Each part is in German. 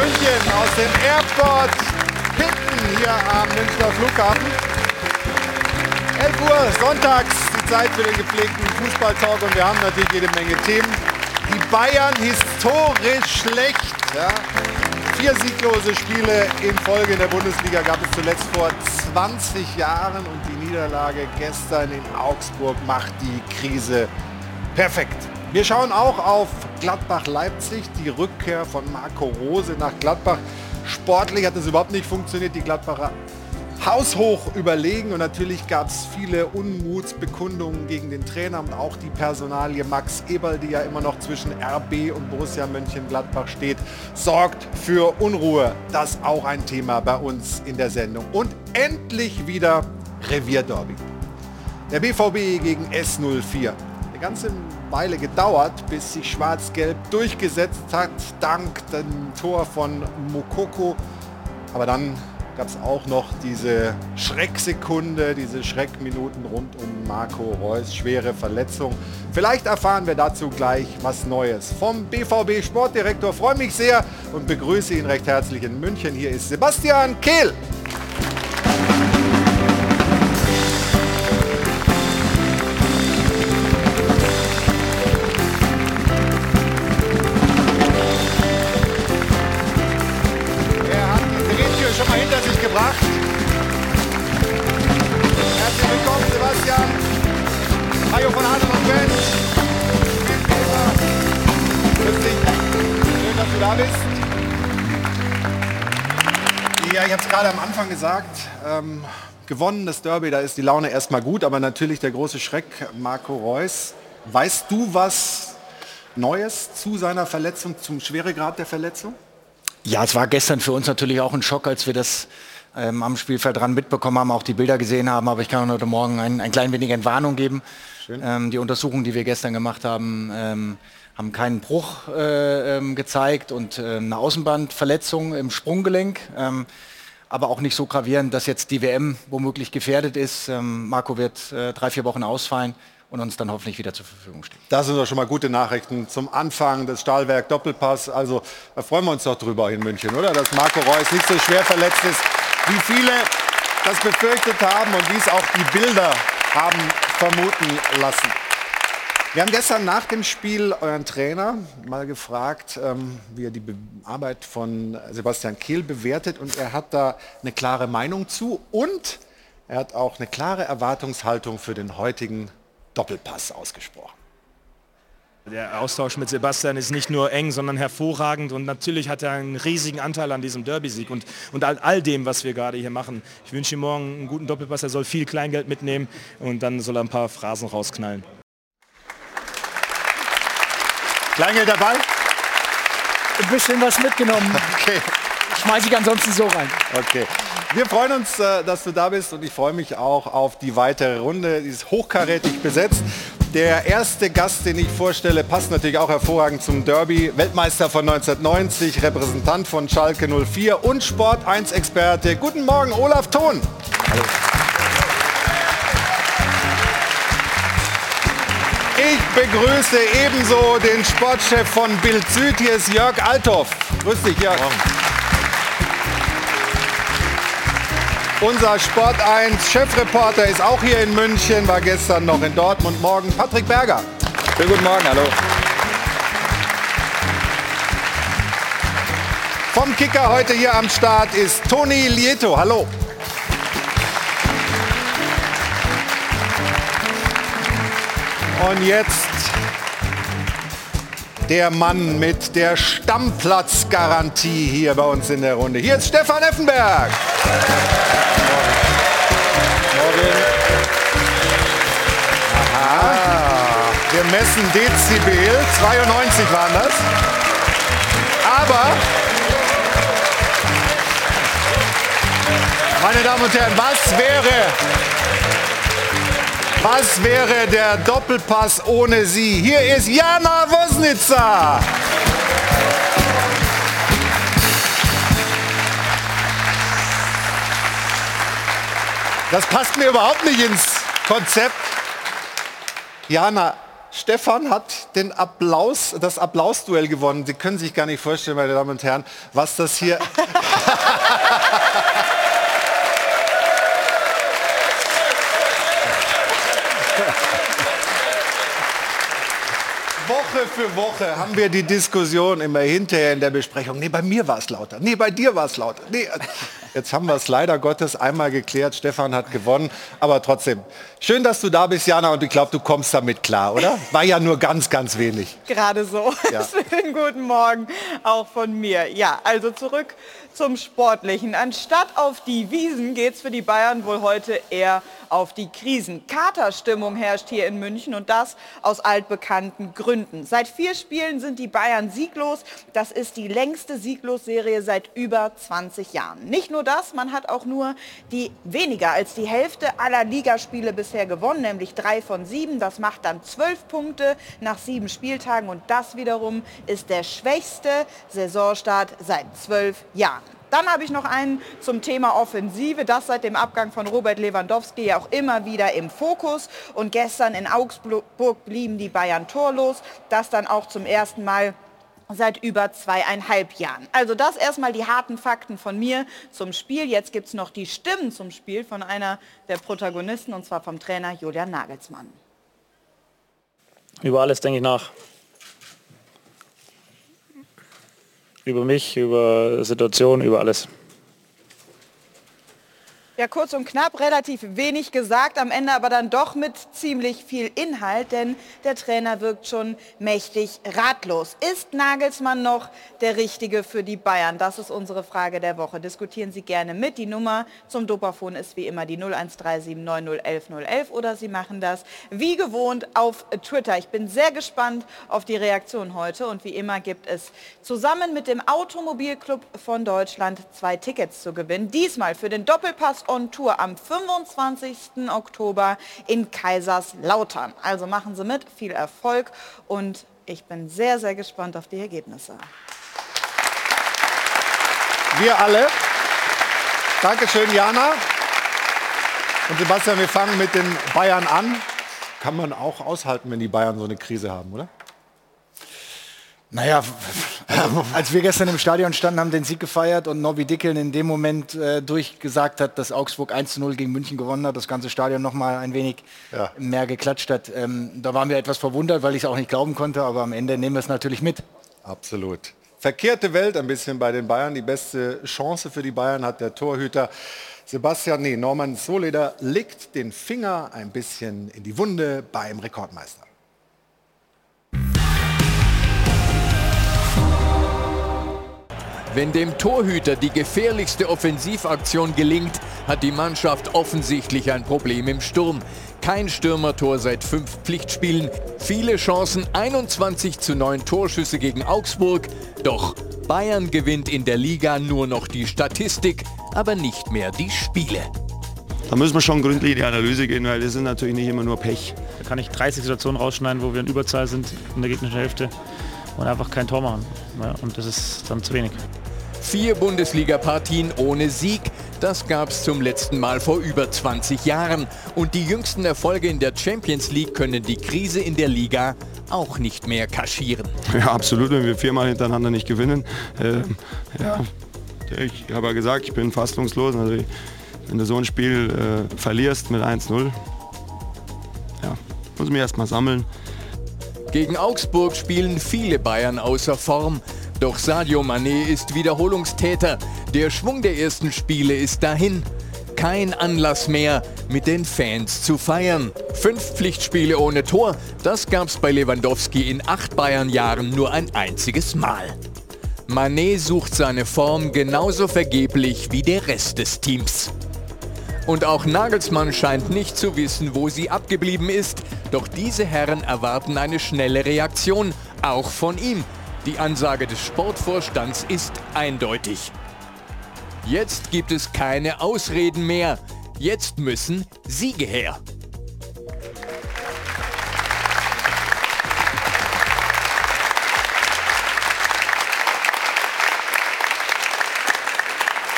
München aus dem Airport Pitten hier am Münchner Flughafen. 11 Uhr sonntags, die Zeit für den gepflegten Fußballtalk und wir haben natürlich jede Menge Themen. Die Bayern historisch schlecht. Ja. Vier sieglose Spiele in Folge in der Bundesliga gab es zuletzt vor 20 Jahren und die Niederlage gestern in Augsburg macht die Krise perfekt. Wir schauen auch auf Gladbach-Leipzig, die Rückkehr von Marco Rose nach Gladbach. Sportlich hat es überhaupt nicht funktioniert. Die Gladbacher haushoch überlegen und natürlich gab es viele Unmutsbekundungen gegen den Trainer und auch die Personalie Max Eberl, die ja immer noch zwischen RB und Borussia Mönchengladbach steht, sorgt für Unruhe. Das auch ein Thema bei uns in der Sendung. Und endlich wieder Revierderby. Der BVB gegen S04. Eine ganze Weile gedauert, bis sich Schwarz-Gelb durchgesetzt hat, dank dem Tor von Mokoko. Aber dann gab es auch noch diese Schrecksekunde, diese Schreckminuten rund um Marco Reus, schwere Verletzung. Vielleicht erfahren wir dazu gleich was Neues. Vom BVB Sportdirektor freue mich sehr und begrüße ihn recht herzlich in München. Hier ist Sebastian Kehl. Gesagt, ähm, gewonnenes Derby, da ist die Laune erstmal gut, aber natürlich der große Schreck, Marco Reus. Weißt du was Neues zu seiner Verletzung, zum Schweregrad der Verletzung? Ja, es war gestern für uns natürlich auch ein Schock, als wir das ähm, am Spielfeld dran mitbekommen haben, auch die Bilder gesehen haben, aber ich kann heute Morgen ein, ein klein wenig Entwarnung geben. Ähm, die Untersuchungen, die wir gestern gemacht haben, ähm, haben keinen Bruch äh, ähm, gezeigt und äh, eine Außenbandverletzung im Sprunggelenk. Aber auch nicht so gravierend, dass jetzt die WM womöglich gefährdet ist. Ähm, Marco wird äh, drei, vier Wochen ausfallen und uns dann hoffentlich wieder zur Verfügung stehen. Das sind doch schon mal gute Nachrichten zum Anfang des Stahlwerk Doppelpass. Also da freuen wir uns doch drüber in München, oder? Dass Marco Reus nicht so schwer verletzt ist, wie viele das befürchtet haben und wie es auch die Bilder haben vermuten lassen. Wir haben gestern nach dem Spiel euren Trainer mal gefragt, ähm, wie er die Be Arbeit von Sebastian Kehl bewertet und er hat da eine klare Meinung zu und er hat auch eine klare Erwartungshaltung für den heutigen Doppelpass ausgesprochen. Der Austausch mit Sebastian ist nicht nur eng, sondern hervorragend und natürlich hat er einen riesigen Anteil an diesem Derby-Sieg und, und all, all dem, was wir gerade hier machen. Ich wünsche ihm morgen einen guten Doppelpass, er soll viel Kleingeld mitnehmen und dann soll er ein paar Phrasen rausknallen. Kleingeld dabei? Ein bisschen was mitgenommen. Okay. Schmeiße ich ansonsten so rein. Okay. Wir freuen uns, äh, dass du da bist und ich freue mich auch auf die weitere Runde. Die ist hochkarätig besetzt. Der erste Gast, den ich vorstelle, passt natürlich auch hervorragend zum Derby. Weltmeister von 1990, Repräsentant von Schalke 04 und Sport 1 Experte. Guten Morgen, Olaf Thon. Hallo. Ich begrüße ebenso den Sportchef von Bild Süd. Hier ist Jörg Althoff. Grüß dich, Jörg. Unser Sport 1 Chefreporter ist auch hier in München, war gestern noch in Dortmund. Morgen Patrick Berger. Schönen guten Morgen, hallo. Vom Kicker heute hier am Start ist Toni Lieto. Hallo. Und jetzt der Mann mit der Stammplatzgarantie hier bei uns in der Runde. Hier ist Stefan Effenberg. Morgen. Aha. Wir messen Dezibel. 92 waren das. Aber, meine Damen und Herren, was wäre was wäre der Doppelpass ohne sie? Hier ist Jana Wosnitzer. Das passt mir überhaupt nicht ins Konzept. Jana, Stefan hat den Applaus, das Applausduell gewonnen. Sie können sich gar nicht vorstellen, meine Damen und Herren, was das hier... Woche für Woche haben wir die Diskussion immer hinterher in der Besprechung. Nee, bei mir war es lauter. Nee, bei dir war es lauter. Nee, jetzt haben wir es leider Gottes einmal geklärt. Stefan hat gewonnen. Aber trotzdem, schön, dass du da bist, Jana. Und ich glaube, du kommst damit klar, oder? War ja nur ganz, ganz wenig. Gerade so. Ja. Schönen guten Morgen auch von mir. Ja, also zurück zum Sportlichen. Anstatt auf die Wiesen geht es für die Bayern wohl heute eher auf die Krisen. Katerstimmung herrscht hier in München und das aus altbekannten Gründen. Seit vier Spielen sind die Bayern sieglos. Das ist die längste Sieglosserie seit über 20 Jahren. Nicht nur das, man hat auch nur die weniger als die Hälfte aller Ligaspiele bisher gewonnen, nämlich drei von sieben. Das macht dann zwölf Punkte nach sieben Spieltagen und das wiederum ist der schwächste Saisonstart seit zwölf Jahren. Dann habe ich noch einen zum Thema Offensive, das seit dem Abgang von Robert Lewandowski ja auch immer wieder im Fokus. Und gestern in Augsburg blieben die Bayern torlos. Das dann auch zum ersten Mal seit über zweieinhalb Jahren. Also das erstmal die harten Fakten von mir zum Spiel. Jetzt gibt es noch die Stimmen zum Spiel von einer der Protagonisten, und zwar vom Trainer Julian Nagelsmann. Über alles denke ich nach. Über mich, über Situationen, über alles. Ja, kurz und knapp, relativ wenig gesagt, am Ende aber dann doch mit ziemlich viel Inhalt, denn der Trainer wirkt schon mächtig ratlos. Ist Nagelsmann noch der Richtige für die Bayern? Das ist unsere Frage der Woche. Diskutieren Sie gerne mit. Die Nummer zum Dopafon ist wie immer die 01379011011 oder Sie machen das wie gewohnt auf Twitter. Ich bin sehr gespannt auf die Reaktion heute und wie immer gibt es zusammen mit dem Automobilclub von Deutschland zwei Tickets zu gewinnen. Diesmal für den Doppelpass on Tour am 25. Oktober in Kaiserslautern. Also machen Sie mit, viel Erfolg und ich bin sehr, sehr gespannt auf die Ergebnisse. Wir alle. Dankeschön, Jana. Und Sebastian, wir fangen mit den Bayern an. Kann man auch aushalten, wenn die Bayern so eine Krise haben, oder? Naja, als wir gestern im Stadion standen, haben den Sieg gefeiert und Nobby Dickeln in dem Moment äh, durchgesagt hat, dass Augsburg 1-0 gegen München gewonnen hat, das ganze Stadion noch mal ein wenig ja. mehr geklatscht hat. Ähm, da waren wir etwas verwundert, weil ich es auch nicht glauben konnte, aber am Ende nehmen wir es natürlich mit. Absolut. Verkehrte Welt ein bisschen bei den Bayern. Die beste Chance für die Bayern hat der Torhüter Sebastian, nee, Norman Soleder legt den Finger ein bisschen in die Wunde beim Rekordmeister. Wenn dem Torhüter die gefährlichste Offensivaktion gelingt, hat die Mannschaft offensichtlich ein Problem im Sturm. Kein Stürmertor seit fünf Pflichtspielen, viele Chancen, 21 zu 9 Torschüsse gegen Augsburg. Doch Bayern gewinnt in der Liga nur noch die Statistik, aber nicht mehr die Spiele. Da müssen wir schon gründlich in die Analyse gehen, weil das sind natürlich nicht immer nur Pech. Da kann ich 30 Situationen rausschneiden, wo wir in Überzahl sind in der gegnerischen Hälfte und einfach kein Tor machen. Ja, und das ist dann zu wenig. Vier Bundesliga-Partien ohne Sieg, das gab es zum letzten Mal vor über 20 Jahren. Und die jüngsten Erfolge in der Champions League können die Krise in der Liga auch nicht mehr kaschieren. Ja, absolut, wenn wir viermal hintereinander nicht gewinnen. Äh, ja, ich habe ja gesagt, ich bin fassungslos. Also, wenn du so ein Spiel äh, verlierst mit 1-0, ja, muss ich mich erst mal sammeln. Gegen Augsburg spielen viele Bayern außer Form. Doch Sadio Mané ist Wiederholungstäter. Der Schwung der ersten Spiele ist dahin. Kein Anlass mehr, mit den Fans zu feiern. Fünf Pflichtspiele ohne Tor, das gab's bei Lewandowski in acht Bayern-Jahren nur ein einziges Mal. Mané sucht seine Form genauso vergeblich wie der Rest des Teams. Und auch Nagelsmann scheint nicht zu wissen, wo sie abgeblieben ist. Doch diese Herren erwarten eine schnelle Reaktion, auch von ihm. Die Ansage des Sportvorstands ist eindeutig. Jetzt gibt es keine Ausreden mehr. Jetzt müssen Siege her.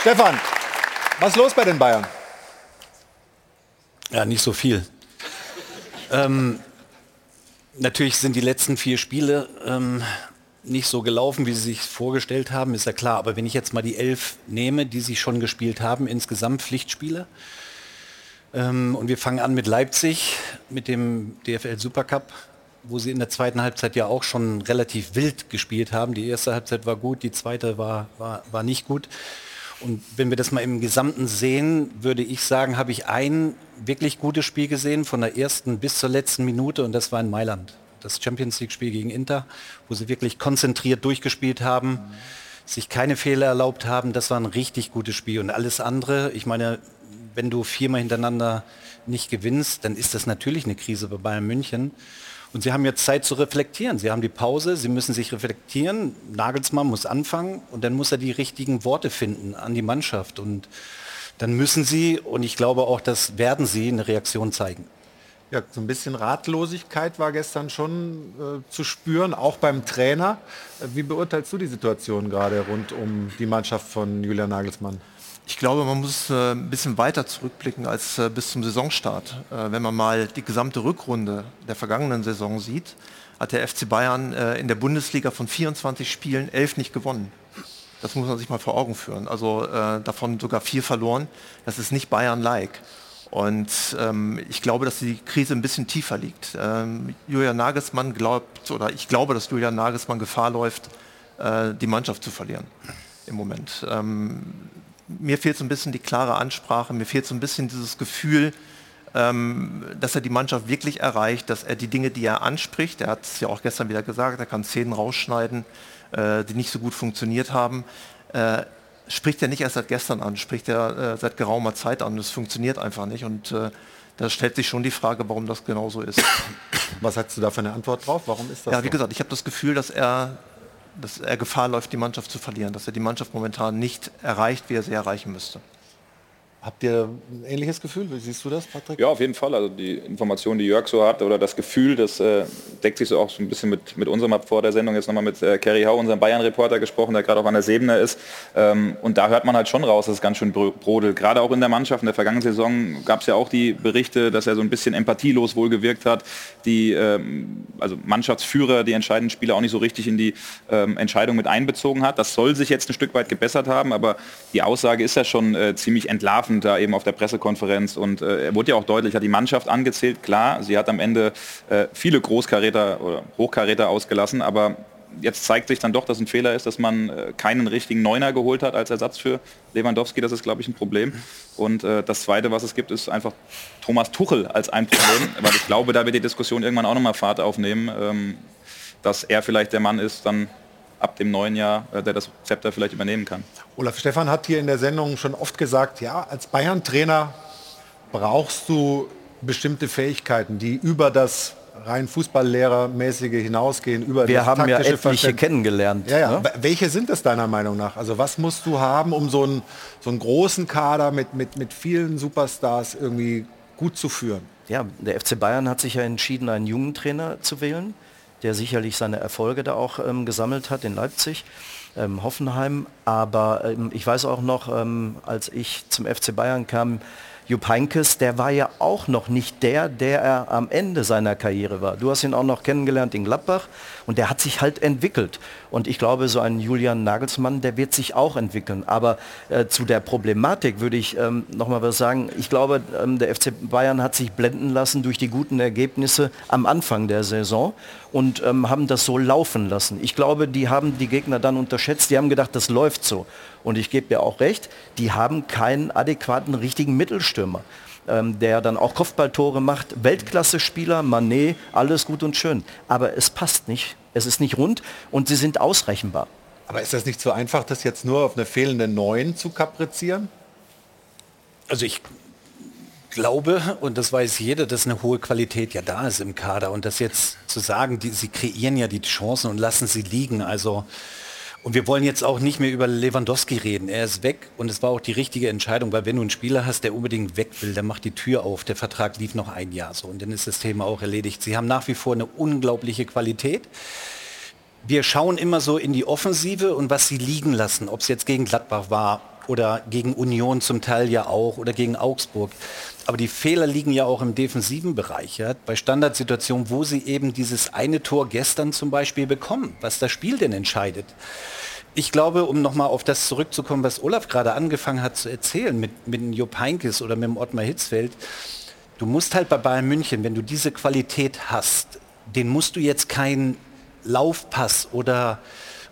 Stefan, was ist los bei den Bayern? Ja, nicht so viel. ähm, Natürlich sind die letzten vier Spiele ähm, nicht so gelaufen, wie sie sich vorgestellt haben, ist ja klar. Aber wenn ich jetzt mal die elf nehme, die sie schon gespielt haben, insgesamt Pflichtspiele, ähm, und wir fangen an mit Leipzig, mit dem DFL Supercup, wo sie in der zweiten Halbzeit ja auch schon relativ wild gespielt haben. Die erste Halbzeit war gut, die zweite war, war, war nicht gut. Und wenn wir das mal im Gesamten sehen, würde ich sagen, habe ich ein wirklich gutes Spiel gesehen, von der ersten bis zur letzten Minute, und das war in Mailand. Das Champions League-Spiel gegen Inter, wo sie wirklich konzentriert durchgespielt haben, mhm. sich keine Fehler erlaubt haben. Das war ein richtig gutes Spiel. Und alles andere, ich meine, wenn du viermal hintereinander nicht gewinnst, dann ist das natürlich eine Krise bei Bayern München. Und sie haben jetzt Zeit zu reflektieren. Sie haben die Pause, sie müssen sich reflektieren. Nagelsmann muss anfangen und dann muss er die richtigen Worte finden an die Mannschaft. Und dann müssen sie, und ich glaube auch, das werden sie, eine Reaktion zeigen. Ja, so ein bisschen Ratlosigkeit war gestern schon äh, zu spüren, auch beim Trainer. Wie beurteilst du die Situation gerade rund um die Mannschaft von Julian Nagelsmann? Ich glaube, man muss äh, ein bisschen weiter zurückblicken als äh, bis zum Saisonstart. Äh, wenn man mal die gesamte Rückrunde der vergangenen Saison sieht, hat der FC Bayern in der Bundesliga von 24 Spielen elf nicht gewonnen. Das muss man sich mal vor Augen führen. Also davon sogar vier verloren. Das ist nicht Bayern-like. Und ähm, ich glaube, dass die Krise ein bisschen tiefer liegt. Ähm, Julian Nagelsmann glaubt, oder ich glaube, dass Julian Nagelsmann Gefahr läuft, äh, die Mannschaft zu verlieren im Moment. Ähm, mir fehlt so ein bisschen die klare Ansprache, mir fehlt so ein bisschen dieses Gefühl, ähm, dass er die Mannschaft wirklich erreicht, dass er die Dinge, die er anspricht, er hat es ja auch gestern wieder gesagt, er kann Szenen rausschneiden, äh, die nicht so gut funktioniert haben, äh, spricht er nicht erst seit gestern an, spricht er äh, seit geraumer Zeit an. Das funktioniert einfach nicht und da stellt sich schon die Frage, warum das genau so ist. Was hast du da für eine Antwort drauf? Warum ist das Ja, wie so? gesagt, ich habe das Gefühl, dass er dass er Gefahr läuft, die Mannschaft zu verlieren, dass er die Mannschaft momentan nicht erreicht, wie er sie erreichen müsste. Habt ihr ein ähnliches Gefühl? Wie siehst du das, Patrick? Ja, auf jeden Fall. Also die Information, die Jörg so hat oder das Gefühl, das äh, deckt sich so auch so ein bisschen mit, mit unserem, ab vor der Sendung jetzt nochmal mit äh, Kerry Hau, unserem Bayern-Reporter gesprochen, der gerade auch an der Sebener ist. Ähm, und da hört man halt schon raus, dass es ganz schön brodelt. Gerade auch in der Mannschaft. In der vergangenen Saison gab es ja auch die Berichte, dass er so ein bisschen empathielos wohl gewirkt hat. Die ähm, also Mannschaftsführer, die entscheidenden Spieler auch nicht so richtig in die ähm, Entscheidung mit einbezogen hat. Das soll sich jetzt ein Stück weit gebessert haben, aber die Aussage ist ja schon äh, ziemlich entlarvend Treffen da eben auf der Pressekonferenz. Und äh, er wurde ja auch deutlich, hat die Mannschaft angezählt, klar, sie hat am Ende äh, viele Großkaräter oder Hochkaräter ausgelassen, aber jetzt zeigt sich dann doch, dass ein Fehler ist, dass man äh, keinen richtigen Neuner geholt hat als Ersatz für Lewandowski. Das ist, glaube ich, ein Problem. Und äh, das Zweite, was es gibt, ist einfach Thomas Tuchel als ein Problem, weil ich glaube, da wird die Diskussion irgendwann auch nochmal Fahrt aufnehmen, ähm, dass er vielleicht der Mann ist, dann ab dem neuen Jahr, äh, der das Zepter vielleicht übernehmen kann. Olaf Stefan hat hier in der Sendung schon oft gesagt, ja, als Bayern-Trainer brauchst du bestimmte Fähigkeiten, die über das rein Fußballlehrermäßige hinausgehen, über Wir das haben ja etliche kennengelernt. Ja, ja. Ne? Welche sind es deiner Meinung nach? Also was musst du haben, um so einen, so einen großen Kader mit, mit, mit vielen Superstars irgendwie gut zu führen? Ja, der FC Bayern hat sich ja entschieden, einen jungen Trainer zu wählen der sicherlich seine Erfolge da auch ähm, gesammelt hat in Leipzig, ähm, Hoffenheim. Aber ähm, ich weiß auch noch, ähm, als ich zum FC Bayern kam, Jupp Heynckes, der war ja auch noch nicht der, der er am Ende seiner Karriere war. Du hast ihn auch noch kennengelernt in Gladbach und der hat sich halt entwickelt. Und ich glaube, so ein Julian Nagelsmann, der wird sich auch entwickeln. Aber äh, zu der Problematik würde ich ähm, noch mal was sagen. Ich glaube, ähm, der FC Bayern hat sich blenden lassen durch die guten Ergebnisse am Anfang der Saison und ähm, haben das so laufen lassen. Ich glaube, die haben die Gegner dann unterschätzt. Die haben gedacht, das läuft so. Und ich gebe mir auch recht, die haben keinen adäquaten, richtigen Mittelstürmer. Ähm, der dann auch Kopfballtore macht. Weltklasse-Spieler, Manet, alles gut und schön. Aber es passt nicht. Es ist nicht rund und sie sind ausrechenbar. Aber ist das nicht so einfach, das jetzt nur auf eine fehlende Neun zu kaprizieren? Also ich glaube, und das weiß jeder, dass eine hohe Qualität ja da ist im Kader. Und das jetzt zu sagen, die, sie kreieren ja die Chancen und lassen sie liegen. Also und wir wollen jetzt auch nicht mehr über Lewandowski reden. Er ist weg und es war auch die richtige Entscheidung, weil wenn du einen Spieler hast, der unbedingt weg will, dann macht die Tür auf. Der Vertrag lief noch ein Jahr so und dann ist das Thema auch erledigt. Sie haben nach wie vor eine unglaubliche Qualität. Wir schauen immer so in die Offensive und was sie liegen lassen, ob es jetzt gegen Gladbach war, oder gegen Union zum Teil ja auch oder gegen Augsburg. Aber die Fehler liegen ja auch im defensiven Bereich, ja? bei Standardsituationen, wo sie eben dieses eine Tor gestern zum Beispiel bekommen, was das Spiel denn entscheidet. Ich glaube, um nochmal auf das zurückzukommen, was Olaf gerade angefangen hat zu erzählen mit, mit dem Jupp Heynckes oder mit dem Ottmar Hitzfeld, du musst halt bei Bayern München, wenn du diese Qualität hast, den musst du jetzt keinen Laufpass oder,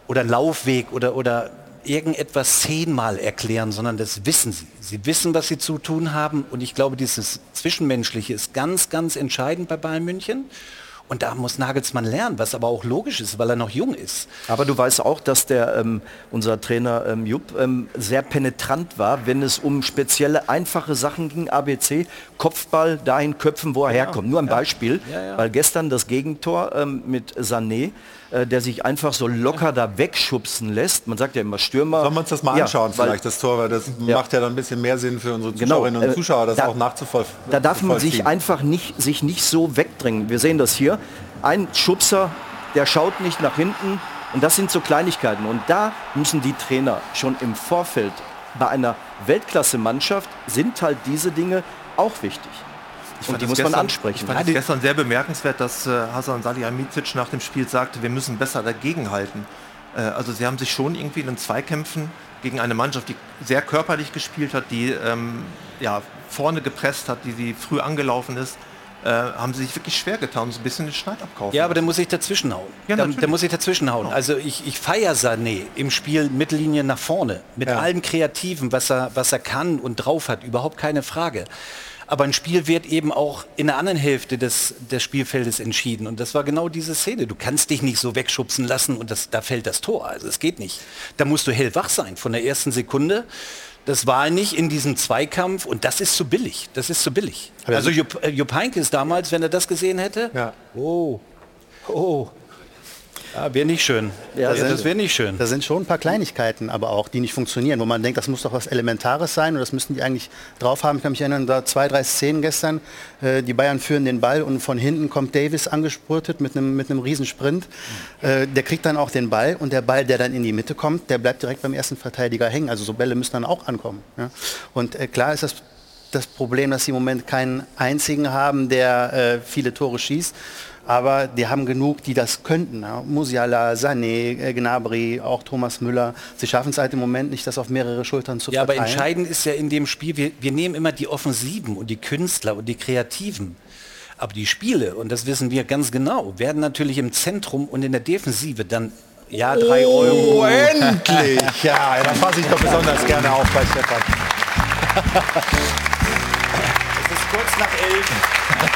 oder Laufweg oder, oder irgendetwas zehnmal erklären, sondern das wissen sie. Sie wissen, was sie zu tun haben und ich glaube, dieses Zwischenmenschliche ist ganz, ganz entscheidend bei Bayern München. Und da muss Nagelsmann lernen, was aber auch logisch ist, weil er noch jung ist. Aber du weißt auch, dass der ähm, unser Trainer ähm, Jupp ähm, sehr penetrant war, wenn es um spezielle einfache Sachen ging, ABC, Kopfball dahin köpfen, wo er ja, herkommt. Nur ein ja. Beispiel, ja, weil gestern das Gegentor ähm, mit Sané, äh, der sich einfach so locker da wegschubsen lässt. Man sagt ja immer Stürmer. Sollen wir uns das mal anschauen, weil, vielleicht das Tor, weil das macht ja dann ein bisschen mehr Sinn für unsere genau, Zuschauerinnen genau, und Zuschauer, das da, auch nachzuvollziehen. Da darf man sich einfach nicht, sich nicht so wegdrängen. Wir sehen das hier ein Schubser, der schaut nicht nach hinten. Und das sind so Kleinigkeiten. Und da müssen die Trainer schon im Vorfeld bei einer Weltklasse-Mannschaft sind halt diese Dinge auch wichtig. Und die muss gestern, man ansprechen. Ich fand es gestern sehr bemerkenswert, dass äh, Hasan Salihamidzic nach dem Spiel sagte, wir müssen besser dagegenhalten. Äh, also sie haben sich schon irgendwie in den Zweikämpfen gegen eine Mannschaft, die sehr körperlich gespielt hat, die ähm, ja, vorne gepresst hat, die sie früh angelaufen ist, äh, haben sie sich wirklich schwer getan, so ein bisschen den Schneid abkaufen. Ja, aber dann muss ich dazwischen hauen. Ja, da, da muss ich dazwischen hauen. Genau. Also ich, ich feiere Sané im Spiel Mittellinie nach vorne, mit ja. allem Kreativen, was er, was er kann und drauf hat, überhaupt keine Frage. Aber ein Spiel wird eben auch in der anderen Hälfte des, des Spielfeldes entschieden. Und das war genau diese Szene. Du kannst dich nicht so wegschubsen lassen und das, da fällt das Tor. Also es geht nicht. Da musst du hellwach sein von der ersten Sekunde. Das war nicht in diesem Zweikampf und das ist zu billig. Das ist zu billig. Also Jupp, äh, Jupp Heynckes damals, wenn er das gesehen hätte, ja. oh, oh, ja, wäre nicht schön. Ja, das, das wäre nicht schön. Da sind schon ein paar Kleinigkeiten, aber auch, die nicht funktionieren, wo man denkt, das muss doch was Elementares sein und das müssten die eigentlich drauf haben. Ich kann mich erinnern, da zwei, drei Szenen gestern. Äh, die Bayern führen den Ball und von hinten kommt Davis angespurtet mit einem mit einem Riesensprint. Äh, der kriegt dann auch den Ball und der Ball, der dann in die Mitte kommt, der bleibt direkt beim ersten Verteidiger hängen. Also so Bälle müssen dann auch ankommen. Ja? Und äh, klar ist das das Problem, dass sie im Moment keinen einzigen haben, der äh, viele Tore schießt aber die haben genug, die das könnten. Ja. Musiala, Sané, äh, Gnabry, auch Thomas Müller. Sie schaffen es halt im Moment nicht, das auf mehrere Schultern zu ja, verteilen. Ja, aber entscheidend ist ja in dem Spiel, wir, wir nehmen immer die Offensiven und die Künstler und die Kreativen. Aber die Spiele, und das wissen wir ganz genau, werden natürlich im Zentrum und in der Defensive dann ja, drei oh, Euro. endlich! Ja, da fasse ich doch besonders gerne auf bei Stefan. nach elf.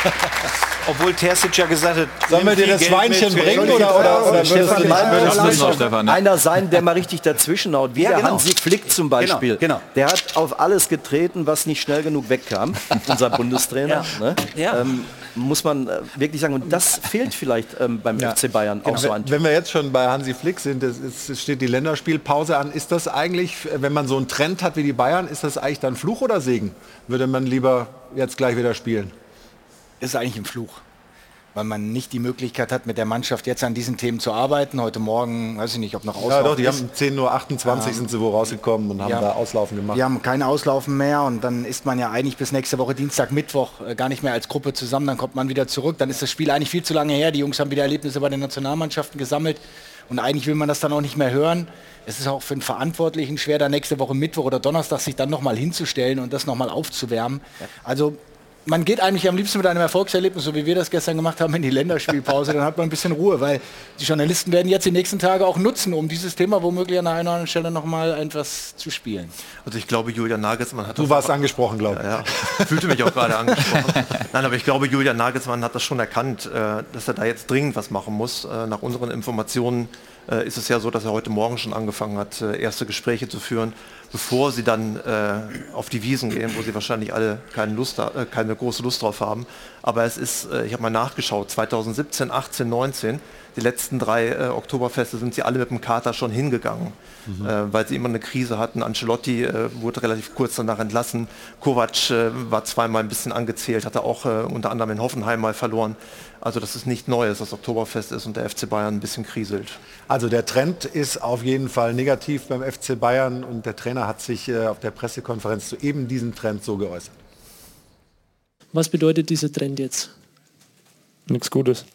Obwohl Terzic ja gesagt hat, sollen wir dir das Schweinchen bringen oder, oder, oder Stefan Meyer einer sein, der mal richtig dazwischen haut, wie ja, der genau. Hansi Flick zum genau, Beispiel. Genau, genau. Der hat auf alles getreten, was nicht schnell genug wegkam, unser Bundestrainer. Ja. Ne? Ja. Ähm, muss man äh, wirklich sagen. Und das fehlt vielleicht ähm, beim ja. FC Bayern genau. auch so an. Wenn wir jetzt schon bei Hansi Flick sind, es steht die Länderspielpause an. Ist das eigentlich, wenn man so einen Trend hat wie die Bayern, ist das eigentlich dann Fluch oder Segen? Würde man lieber jetzt gleich wieder spielen? ist eigentlich ein Fluch. Weil man nicht die Möglichkeit hat, mit der Mannschaft jetzt an diesen Themen zu arbeiten. Heute Morgen, weiß ich nicht, ob noch Auslaufen Ja doch, die ist. haben 10.28 Uhr ähm, sind sie wo rausgekommen und haben ja, da Auslaufen gemacht. Die haben kein Auslaufen mehr und dann ist man ja eigentlich bis nächste Woche Dienstag, Mittwoch äh, gar nicht mehr als Gruppe zusammen. Dann kommt man wieder zurück. Dann ist das Spiel eigentlich viel zu lange her. Die Jungs haben wieder Erlebnisse bei den Nationalmannschaften gesammelt. Und eigentlich will man das dann auch nicht mehr hören. Es ist auch für einen Verantwortlichen schwer, da nächste Woche Mittwoch oder Donnerstag sich dann nochmal hinzustellen und das nochmal aufzuwärmen. Also man geht eigentlich am liebsten mit einem Erfolgserlebnis, so wie wir das gestern gemacht haben, in die Länderspielpause. Dann hat man ein bisschen Ruhe, weil die Journalisten werden jetzt die nächsten Tage auch nutzen, um dieses Thema womöglich an einer oder anderen Stelle noch mal etwas zu spielen. Also ich glaube, Julian Nagelsmann hat... Du warst angesprochen, glaube ich. Ja, ja. Fühlte mich auch gerade angesprochen. Nein, aber ich glaube, Julian Nagelsmann hat das schon erkannt, äh, dass er da jetzt dringend was machen muss. Äh, nach unseren Informationen äh, ist es ja so, dass er heute Morgen schon angefangen hat, erste Gespräche zu führen bevor sie dann äh, auf die Wiesen gehen, wo sie wahrscheinlich alle keine, Lust, äh, keine große Lust drauf haben. Aber es ist, äh, ich habe mal nachgeschaut, 2017, 18, 19, die letzten drei äh, Oktoberfeste sind sie alle mit dem Kater schon hingegangen, mhm. Äh, weil sie immer eine Krise hatten. Ancelotti äh, wurde relativ kurz danach entlassen. Kovac war zweimal ein bisschen angezählt, hatte auch unter anderem in Hoffenheim mal verloren. Also das ist nicht neu, dass das Oktoberfest ist und der FC Bayern ein bisschen kriselt. Also der Trend ist auf jeden Fall negativ beim FC Bayern und der Trainer hat sich äh, auf der Pressekonferenz zu eben diesem Trend so geäußert. Was bedeutet dieser Trend jetzt? Nichts Gutes.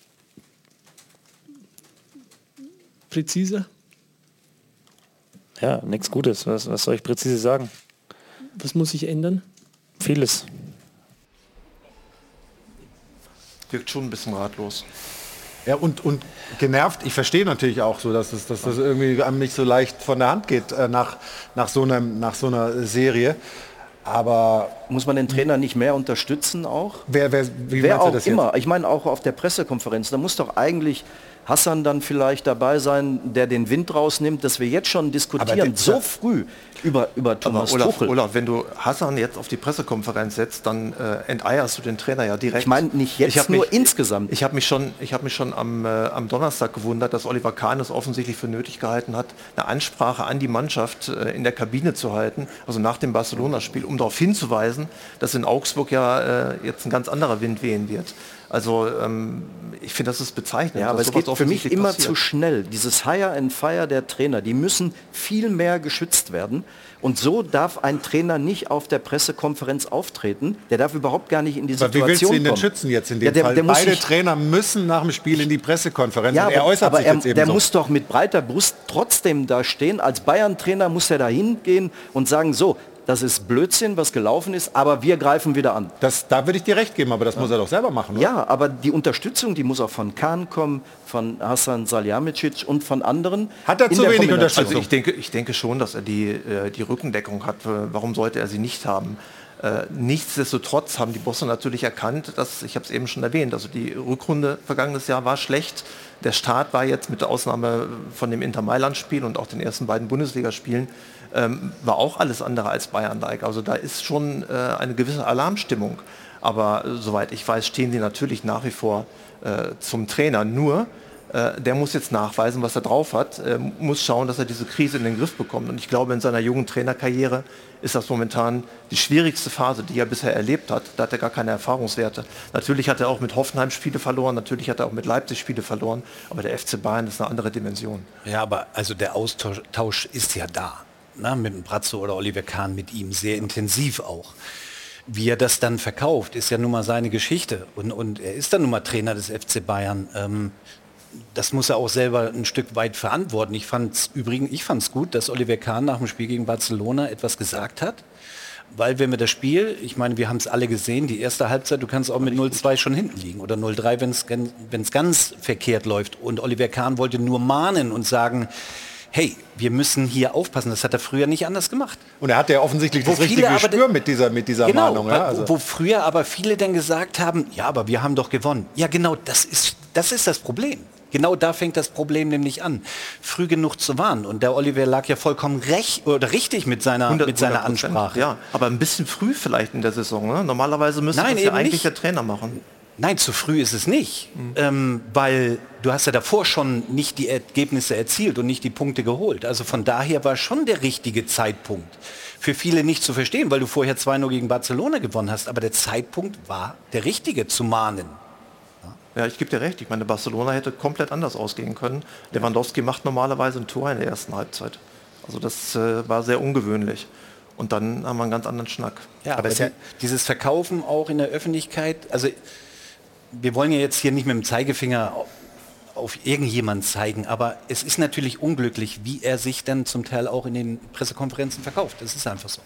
Präziser? Ja, nichts Gutes. Was, was soll ich präzise sagen? Was muss sich ändern? Vieles. Wirkt schon ein bisschen ratlos. Ja, und, und genervt, ich verstehe natürlich auch so, dass, es, dass das irgendwie einem nicht so leicht von der Hand geht äh, nach, nach, so einem, nach so einer Serie. Aber muss man den Trainer nicht mehr unterstützen auch? Wer, wer, wie wer auch das immer. Jetzt? Ich meine auch auf der Pressekonferenz. Da muss doch eigentlich Hassan dann vielleicht dabei sein, der den Wind rausnimmt, dass wir jetzt schon diskutieren, so früh über, über Thomas Aber Olaf, Tuchel. Olaf, wenn du Hassan jetzt auf die Pressekonferenz setzt, dann äh, enteierst du den Trainer ja direkt. Ich meine nicht jetzt, Ich hab nur mich- insgesamt. Ich habe mich schon, ich habe mich schon am, äh, am Donnerstag gewundert, dass Oliver Kahn es offensichtlich für nötig gehalten hat, eine Ansprache an die Mannschaft äh, in der Kabine zu halten, also nach dem Barcelona-Spiel, um darauf hinzuweisen, dass in Augsburg ja äh, jetzt ein ganz anderer Wind wehen wird. Also ähm, ich finde, das ist bezeichnend. Ja, aber es geht für mich immer passiert. zu schnell. Dieses Hire and Fire der Trainer, die müssen viel mehr geschützt werden. Und so darf ein Trainer nicht auf der Pressekonferenz auftreten. Der darf überhaupt gar nicht in die Aber wie Situation willst du ihn denn kommen. schützen jetzt in dem Ja, der- Fall? der Beide sich- Trainer müssen nach dem Spiel in die Pressekonferenz Ja, und er aber, äußert aber sich er, jetzt eben der so. muss doch mit breiter Brust trotzdem da stehen. Als Bayern-Trainer muss er da hingehen und sagen, so, das ist Blödsinn, was gelaufen ist, aber wir greifen wieder an. Das, da würde ich dir recht geben, aber das muss er doch selber machen, oder? Ja, aber die Unterstützung, die muss auch von Kahn kommen, von Hassan Salihamidzic und von anderen. Hat er zu wenig Kombination. Also ich denke, ich denke schon, dass er die, äh, die Rückendeckung hat. Warum sollte er sie nicht haben? Äh, nichtsdestotrotz haben die Bosse natürlich erkannt, dass, ich habe es eben schon erwähnt, also die Rückrunde vergangenes Jahr war schlecht. Der Start war jetzt mit Ausnahme von dem Inter Mailand-Spiel und auch den ersten beiden Bundesligaspielen, ähm, war auch alles andere als Bayern-like. Also da ist schon äh, eine gewisse Alarmstimmung. Aber äh, soweit ich weiß, stehen die natürlich nach wie vor äh, zum Trainer. Nur, äh, der muss jetzt nachweisen, was er drauf hat, äh, muss schauen, dass er diese Krise in den Griff bekommt. Und ich glaube, in seiner jungen Trainerkarriere ist das momentan die schwierigste Phase, die er bisher erlebt hat. Da hat er gar keine Erfahrungswerte. Natürlich hat er auch mit Hoffenheim Spiele verloren, natürlich hat er auch mit Leipzig Spiele verloren, aber der FC Bayern ist eine andere Dimension. Ja, aber also der Austausch Tausch ist ja da. Na, mit dem Brazzo oder Oliver Kahn, mit ihm sehr intensiv auch. Wie er das dann verkauft, ist ja nun mal seine Geschichte. Und, und er ist dann nun mal Trainer des FC Bayern. Ähm, das muss er auch selber ein Stück weit verantworten. Ich fand übrigens, ich fand es gut, dass Oliver Kahn nach dem Spiel gegen Barcelona etwas gesagt hat. Weil wenn wir das Spiel, ich meine, wir haben es alle gesehen, die erste Halbzeit, du kannst auch mit 0-2 schon hinten liegen oder 0-3, wenn es ganz verkehrt läuft. Und Oliver Kahn wollte nur mahnen und sagen, hey, wir müssen hier aufpassen. Das hat er früher nicht anders gemacht. Und er hat ja offensichtlich das Wo viele richtige aber Gespür mit dieser, mit dieser Genau, Mahnung. Ja? wo- Also. wo früher aber viele dann gesagt haben, ja, aber wir haben doch gewonnen. Ja, genau, das ist das, ist das Problem. Genau da fängt das Problem nämlich an. Früh genug zu warnen. Und der Oliver lag ja vollkommen recht oder richtig mit seiner, 100 mit seiner 100%, Ansprache. Ja, aber ein bisschen früh vielleicht in der Saison. Ne? Normalerweise müsste Nein, das ja eigentlich nicht. der Trainer machen. Nein, zu früh ist es nicht, ähm, weil du hast ja davor schon nicht die Ergebnisse erzielt und nicht die Punkte geholt. Also von daher war schon der richtige Zeitpunkt. Für viele nicht zu verstehen, weil du vorher 2-0 gegen Barcelona gewonnen hast, aber der Zeitpunkt war der richtige zu mahnen. Ja, ich gebe dir recht. Ich meine, Barcelona hätte komplett anders ausgehen können. Lewandowski macht normalerweise ein Tor in der ersten Halbzeit. Also das äh, war sehr ungewöhnlich. Und dann haben wir einen ganz anderen Schnack. Ja, aber, die, dieses Verkaufen auch in der Öffentlichkeit, also wir wollen ja jetzt hier nicht mit dem Zeigefinger auf, irgendjemand zeigen, aber es ist natürlich unglücklich, wie er sich dann zum Teil auch in den Pressekonferenzen verkauft. Das ist einfach so.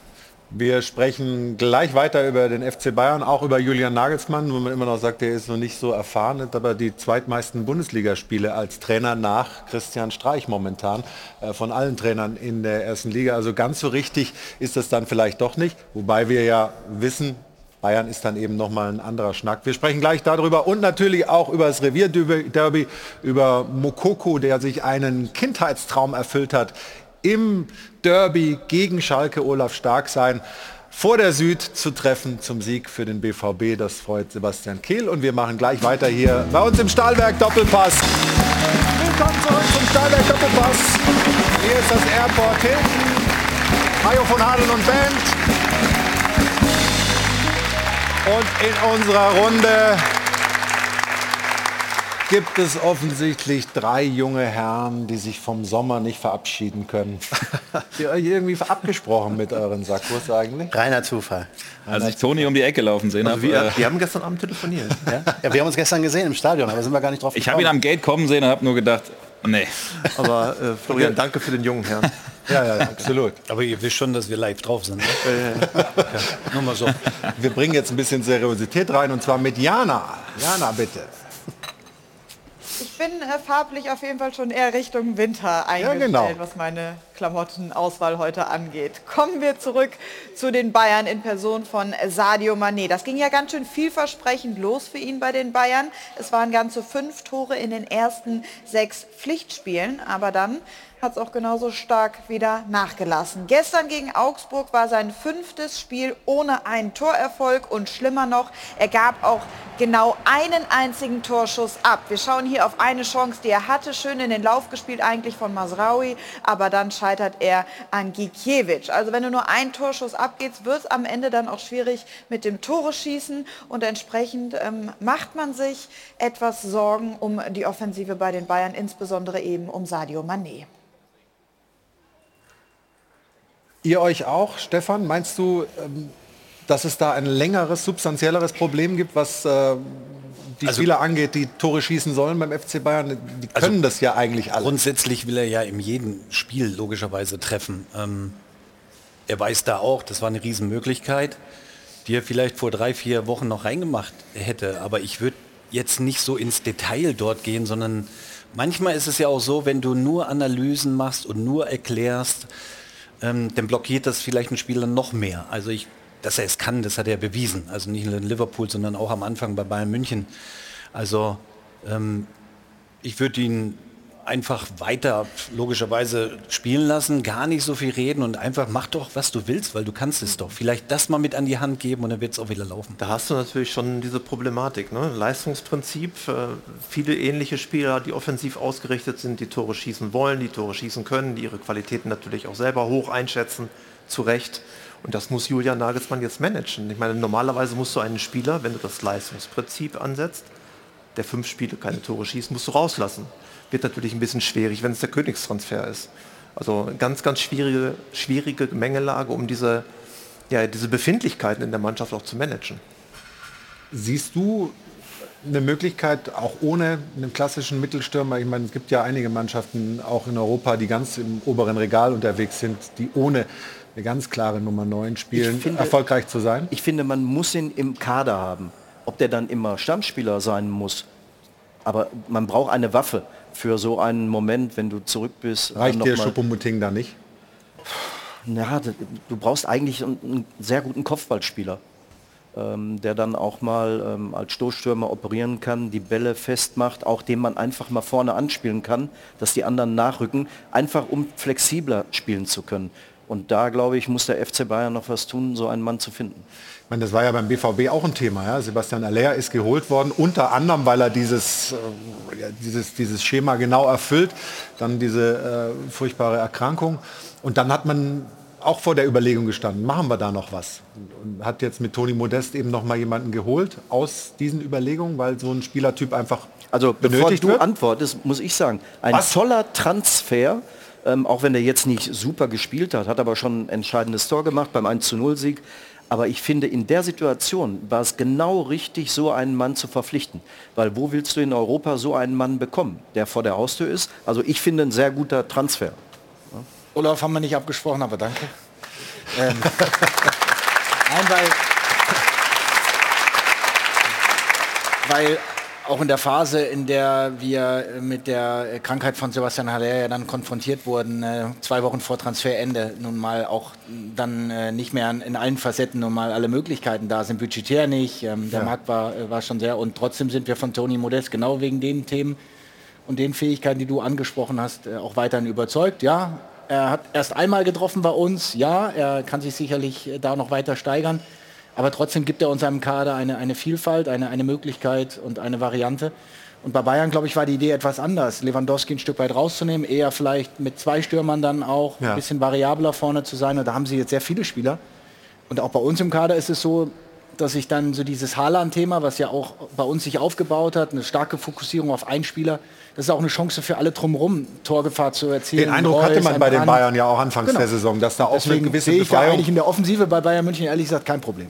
Wir sprechen gleich weiter über den FC Bayern, auch über Julian Nagelsmann, wo man immer noch sagt, er ist noch nicht so erfahren, hat aber die zweitmeisten Bundesligaspiele als Trainer nach Christian Streich momentan äh, von allen Trainern in der ersten Liga. Also ganz so richtig ist das dann vielleicht doch nicht, wobei wir ja wissen, Bayern ist dann eben nochmal ein anderer Schnack. Wir sprechen gleich darüber und natürlich auch über das Revierderby, über Mokoko, der sich einen Kindheitstraum erfüllt hat, im Derby gegen Schalke Olaf Stark sein, vor der Süd zu treffen zum Sieg für den BVB. Das freut Sebastian Kehl und wir machen gleich weiter hier bei uns im Stahlwerk Doppelpass. Willkommen zurück zum Stahlwerk Doppelpass. Hier ist das Airport Hilton. Hajo von Hadeln und Band. Und in unserer Runde gibt es offensichtlich drei junge Herren, die sich vom Sommer nicht verabschieden können. Ihr euch irgendwie abgesprochen mit euren Sackos eigentlich? Reiner Zufall. Als ich Toni um die Ecke laufen sehen Also habe. wir, äh, wir haben gestern Abend telefoniert. Ja? ja, wir haben uns gestern gesehen im Stadion, aber sind wir gar nicht drauf ich habe ihn am Gate kommen sehen und habe nur gedacht, nee. Aber äh, Florian, danke für den jungen Herrn. Ja, ja, absolut. Aber ihr wisst schon, dass wir live drauf sind. Ne? Nur mal so. Wir bringen jetzt ein bisschen Seriosität rein und zwar mit Jana. Jana, bitte. Ich bin äh, farblich auf jeden Fall schon eher Richtung Winter eingestellt, genau. was meine Klamottenauswahl heute angeht. Kommen wir zurück zu den Bayern in Person von Sadio Mané. Das ging ja ganz schön vielversprechend los für ihn bei den Bayern. Es waren ganze fünf Tore in den ersten sechs Pflichtspielen, aber dann hat es auch genauso stark wieder nachgelassen. Gestern gegen Augsburg war sein fünftes Spiel ohne einen Torerfolg und schlimmer noch, er gab auch genau einen einzigen Torschuss ab. Wir schauen hier auf eine Chance, die er hatte, schön in den Lauf gespielt eigentlich von Masraoui, aber dann scheitert er an Gikiewicz. Also wenn du nur einen Torschuss abgehst, wird es am Ende dann auch schwierig mit dem Tore schießen und entsprechend ähm, macht man sich etwas Sorgen um die Offensive bei den Bayern, insbesondere eben um Sadio Mané. Ihr euch auch, Stefan? Meinst du, ähm, dass es da ein längeres, substanzielleres Problem gibt, was äh, die Also- Spieler angeht, die Tore schießen sollen beim FC Bayern? Die können das ja eigentlich alle. Grundsätzlich will er ja in jedem Spiel logischerweise treffen. Ähm, er weiß da auch, das war eine Riesenmöglichkeit, die er vielleicht vor drei, vier Wochen noch reingemacht hätte. Aber ich würde jetzt nicht so ins Detail dort gehen, sondern manchmal ist es ja auch so, wenn du nur Analysen machst und nur erklärst, ähm, dann blockiert das vielleicht einen Spieler noch mehr. Also ich, dass er es kann, das hat er bewiesen. Also nicht nur in Liverpool, sondern auch am Anfang bei Bayern München. Also ähm, ich würde ihn einfach weiter logischerweise spielen lassen, gar nicht so viel reden und einfach mach doch, was du willst, weil du kannst es doch. Vielleicht das mal mit an die Hand geben und dann wird es auch wieder laufen. Da hast du natürlich schon diese Problematik. Ne? Leistungsprinzip, äh, viele ähnliche Spieler, die offensiv ausgerichtet sind, die Tore schießen wollen, die Tore schießen können, die ihre Qualitäten natürlich auch selber hoch einschätzen, zu Recht. Und das muss Julian Nagelsmann jetzt managen. Ich meine, normalerweise musst du einen Spieler, wenn du das Leistungsprinzip ansetzt, der fünf Spiele keine Tore schießt, musst du rauslassen. Wird natürlich ein bisschen schwierig, wenn es der Königstransfer ist. Also ganz, ganz schwierige, schwierige Mengelage, um diese, ja, diese Befindlichkeiten in der Mannschaft auch zu managen. Siehst du eine Möglichkeit, auch ohne einen klassischen Mittelstürmer, ich meine, es gibt ja einige Mannschaften auch in Europa, die ganz im oberen Regal unterwegs sind, die ohne eine ganz klare Nummer 9 spielen, finde- erfolgreich zu sein? Ich finde, man muss ihn im Kader haben. Ob der dann immer Stammspieler sein muss, aber man braucht eine Waffe für so einen Moment, wenn du zurück bist. Reicht dir Schuppomoting da nicht? Ja, du brauchst eigentlich einen, einen sehr guten Kopfballspieler, ähm, der dann auch mal ähm, als Stoßstürmer operieren kann, die Bälle festmacht, auch den man einfach mal vorne anspielen kann, dass die anderen nachrücken, einfach um flexibler spielen zu können. Und da, glaube ich, muss der FC Bayern noch was tun, so einen Mann zu finden. Ich meine, das war ja beim BVB auch ein Thema. Ja? Sebastian Aller ist geholt worden, unter anderem, weil er dieses, äh, dieses, dieses Schema genau erfüllt, dann diese äh, furchtbare Erkrankung. Und dann hat man auch vor der Überlegung gestanden, machen wir da noch was? Und, hat jetzt mit Toni Modest eben noch mal jemanden geholt aus diesen Überlegungen, weil so ein Spielertyp einfach Also bevor benötigt du wird? antwortest, muss ich sagen, ein Was? toller Transfer, ähm, auch wenn er jetzt nicht super gespielt hat, hat aber schon ein entscheidendes Tor gemacht beim 1 zu 0 Sieg. Aber ich finde, in der Situation war es genau richtig, so einen Mann zu verpflichten. Weil wo willst du in Europa so einen Mann bekommen, der vor der Haustür ist? Also ich finde ein sehr guter Transfer. Olaf haben wir nicht abgesprochen, aber danke. ähm, nein, weil, weil auch in der Phase, in der wir mit der Krankheit von Sebastian Haller ja dann konfrontiert wurden, äh, zwei Wochen vor Transferende, nun mal auch dann äh, nicht mehr in allen Facetten nun mal alle Möglichkeiten da sind, budgetär nicht, ähm, der Ja. Markt war, äh, war schon sehr und trotzdem sind wir von Toni Modest genau wegen den Themen und den Fähigkeiten, die du angesprochen hast, auch weiterhin überzeugt. Ja, er hat erst einmal getroffen bei uns. Ja, er kann sich sicherlich da noch weiter steigern. Aber trotzdem gibt er uns einem Kader eine, eine Vielfalt, eine, eine Möglichkeit und eine Variante. Und bei Bayern, glaube ich, war die Idee etwas anders. Lewandowski ein Stück weit rauszunehmen, eher vielleicht mit zwei Stürmern dann auch Ja. ein bisschen variabler vorne zu sein. Und da haben sie jetzt sehr viele Spieler. Und auch bei uns im Kader ist es so, dass sich dann so dieses Haaland-Thema, was ja auch bei uns sich aufgebaut hat, eine starke Fokussierung auf einen Spieler, das ist auch eine Chance für alle drumherum, Torgefahr zu erzielen. Den Eindruck hatte man bei den Bayern ja auch anfangs Genau. der Saison, dass da auch Deswegen eine gewisse sehe ich da Befreiung eigentlich in der Offensive bei Bayern München ehrlich gesagt kein Problem.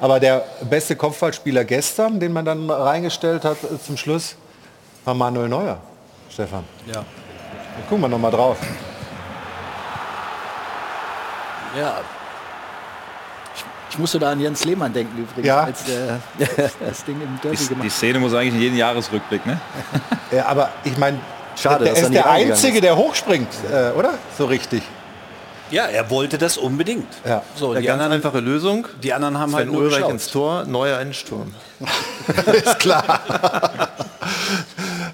Aber der beste Kopfballspieler gestern, den man dann reingestellt hat äh, zum Schluss, war Manuel Neuer. Stefan. Ja. Gucken wir noch mal drauf. Ja. Ich musste da an Jens Lehmann denken übrigens, Ja. als der das Ding im Derby Die, gemacht die Szene muss eigentlich in jeden Jahresrückblick, ne? Ja, aber ich meine, Schade, der dass er ist der Einzige, ist. der hochspringt, äh, oder? So richtig. Ja, er wollte das unbedingt. Ja. So, Eine die ganz anderen, einfache Lösung. die anderen haben halt Sven nur Ulreich geschaut. ins Tor, Neuer in den Sturm. ist klar.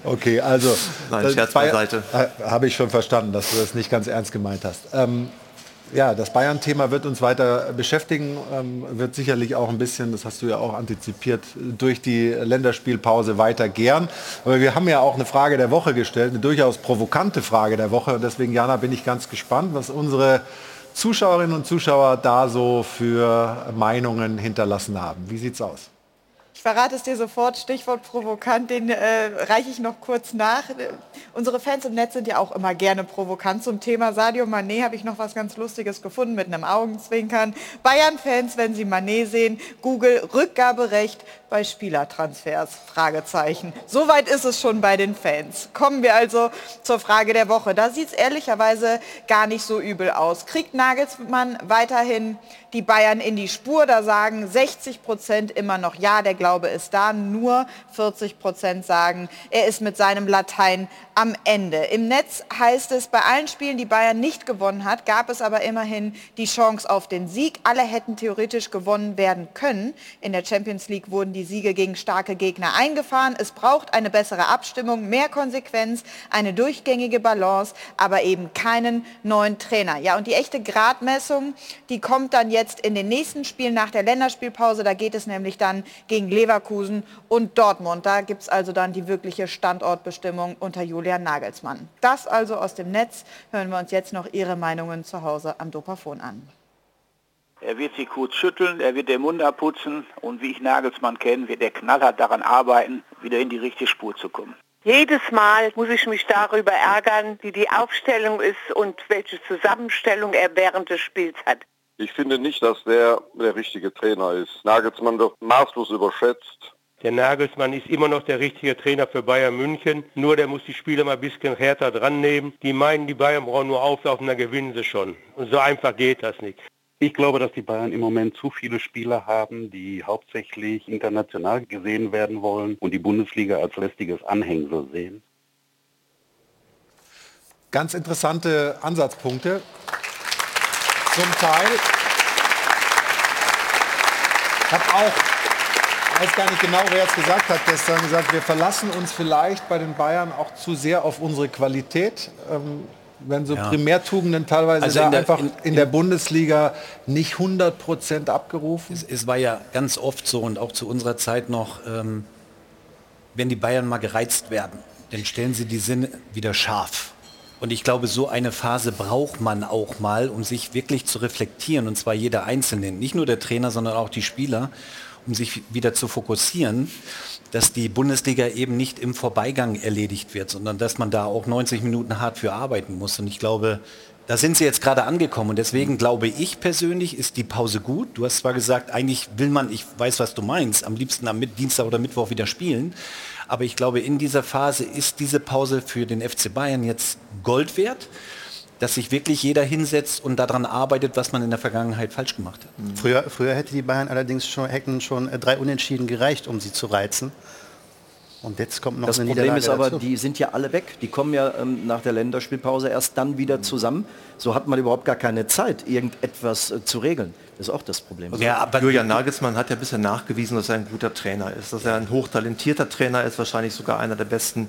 okay, also. Nein, das Scherz Bayern- beiseite. äh, Habe ich schon verstanden, dass du das nicht ganz ernst gemeint hast. Ähm, ja, das Bayern-Thema wird uns weiter beschäftigen, ähm, wird sicherlich auch ein bisschen, das hast du ja auch antizipiert, durch die Länderspielpause weiter gären. Aber wir haben ja auch eine Frage der Woche gestellt, eine durchaus provokante Frage der Woche. Und deswegen, Jana, bin ich ganz gespannt, was unsere Zuschauerinnen und Zuschauer da so für Meinungen hinterlassen haben. Wie sieht's aus? Verrate es dir sofort, Stichwort provokant, den äh, reiche ich noch kurz nach. Unsere Fans im Netz sind ja auch immer gerne provokant. Zum Thema Sadio Mané habe ich noch was ganz Lustiges gefunden mit einem Augenzwinkern. Bayern-Fans, wenn sie Mané sehen, Google Rückgaberecht bei Spielertransfers? Fragezeichen. Soweit ist es schon bei den Fans. Kommen wir also zur Frage der Woche. Da sieht es ehrlicherweise gar nicht so übel aus. Kriegt Nagelsmann weiterhin die Bayern in die Spur? Da sagen 60 Prozent immer noch ja, der Glaube ist da. Nur 40 Prozent sagen, er ist mit seinem Latein am Ende. Im Netz heißt es, bei allen Spielen, die Bayern nicht gewonnen hat, gab es aber immerhin die Chance auf den Sieg. Alle hätten theoretisch gewonnen werden können. In der Champions League wurden die Siege gegen starke Gegner eingefahren. Es braucht eine bessere Abstimmung, mehr Konsequenz, eine durchgängige Balance, aber eben keinen neuen Trainer. Ja, und die echte Gradmessung, die kommt dann jetzt in den nächsten Spielen nach der Länderspielpause. Da geht es nämlich dann gegen Leverkusen und Dortmund. Da gibt es also dann die wirkliche Standortbestimmung unter Julian Nagelsmann. Das also aus dem Netz. Hören wir uns jetzt noch Ihre Meinungen zu Hause am Dopafon an. Er wird sich kurz schütteln, er wird den Mund abputzen und wie ich Nagelsmann kenne, wird er knallhart daran arbeiten, wieder in die richtige Spur zu kommen. Jedes Mal muss ich mich darüber ärgern, wie die Aufstellung ist und welche Zusammenstellung er während des Spiels hat. Ich finde nicht, dass der der richtige Trainer ist. Nagelsmann wird maßlos überschätzt. Der Nagelsmann ist immer noch der richtige Trainer für Bayern München. Nur der muss die Spieler mal ein bisschen härter dran nehmen. Die meinen, die Bayern brauchen nur auflaufen, dann gewinnen sie schon. Und so einfach geht das nicht. Ich glaube, dass die Bayern im Moment zu viele Spieler haben, die hauptsächlich international gesehen werden wollen und die Bundesliga als lästiges Anhängsel sehen. Ganz interessante Ansatzpunkte. Zum Teil. Ich habe auch, weiß gar nicht genau, wer es gesagt hat, gestern gesagt, wir verlassen uns vielleicht bei den Bayern auch zu sehr auf unsere Qualität. Ähm, wenn so Ja. Primärtugenden teilweise Also in der- einfach in- in, der Bundesliga nicht 100 Prozent abgerufen. Es, es war ja ganz oft so und auch zu unserer Zeit noch, ähm, wenn die Bayern mal gereizt werden, dann stellen sie die Sinne wieder scharf. Und ich glaube, so eine Phase braucht man auch mal, um sich wirklich zu reflektieren, und zwar jeder Einzelne, nicht nur der Trainer, sondern auch die Spieler, um sich wieder zu fokussieren, dass die Bundesliga eben nicht im Vorbeigang erledigt wird, sondern dass man da auch 90 Minuten hart für arbeiten muss. Und ich glaube, da sind sie jetzt gerade angekommen und deswegen glaube ich persönlich, ist die Pause gut. Du hast zwar gesagt, eigentlich will man, ich weiß, was du meinst, am liebsten am Dienstag oder Mittwoch wieder spielen, aber ich glaube, in dieser Phase ist diese Pause für den FC Bayern jetzt Gold wert, dass sich wirklich jeder hinsetzt und daran arbeitet, was man in der Vergangenheit falsch gemacht hat. Früher, früher hätte die Bayern allerdings schon, hätten schon drei Unentschieden gereicht, um sie zu reizen. Und jetzt kommt noch Das eine Problem ist aber, dazu. die sind ja alle weg. Die kommen ja ähm, nach der Länderspielpause erst dann wieder zusammen. So hat man überhaupt gar keine Zeit, irgendetwas äh, zu regeln. Das ist auch das Problem. Also Julian Nagelsmann hat ja bisher nachgewiesen, dass er ein guter Trainer ist, dass er ein hochtalentierter Trainer ist, wahrscheinlich sogar einer der besten,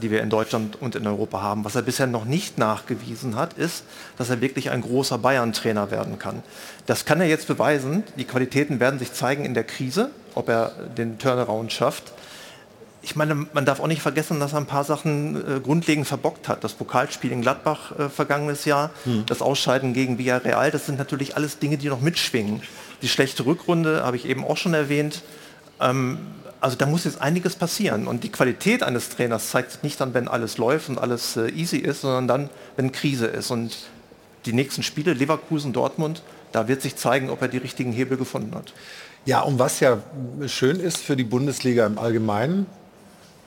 die wir in Deutschland und in Europa haben. Was er bisher noch nicht nachgewiesen hat, ist, dass er wirklich ein großer Bayern-Trainer werden kann. Das kann er jetzt beweisen. Die Qualitäten werden sich zeigen in der Krise, ob er den Turnaround schafft. ich meine, man darf auch nicht vergessen, dass er ein paar Sachen äh, grundlegend verbockt hat. Das Pokalspiel in Gladbach äh, vergangenes Jahr, hm. das Ausscheiden gegen Villarreal, das sind natürlich alles Dinge, die noch mitschwingen. Die schlechte Rückrunde habe ich eben auch schon erwähnt. Ähm, also da muss jetzt einiges passieren. Und die Qualität eines Trainers zeigt sich nicht dann, wenn alles läuft und alles äh, easy ist, sondern dann, wenn Krise ist. Und die nächsten Spiele, Leverkusen, Dortmund, da wird sich zeigen, ob er die richtigen Hebel gefunden hat. Ja, und was ja schön ist für die Bundesliga im Allgemeinen,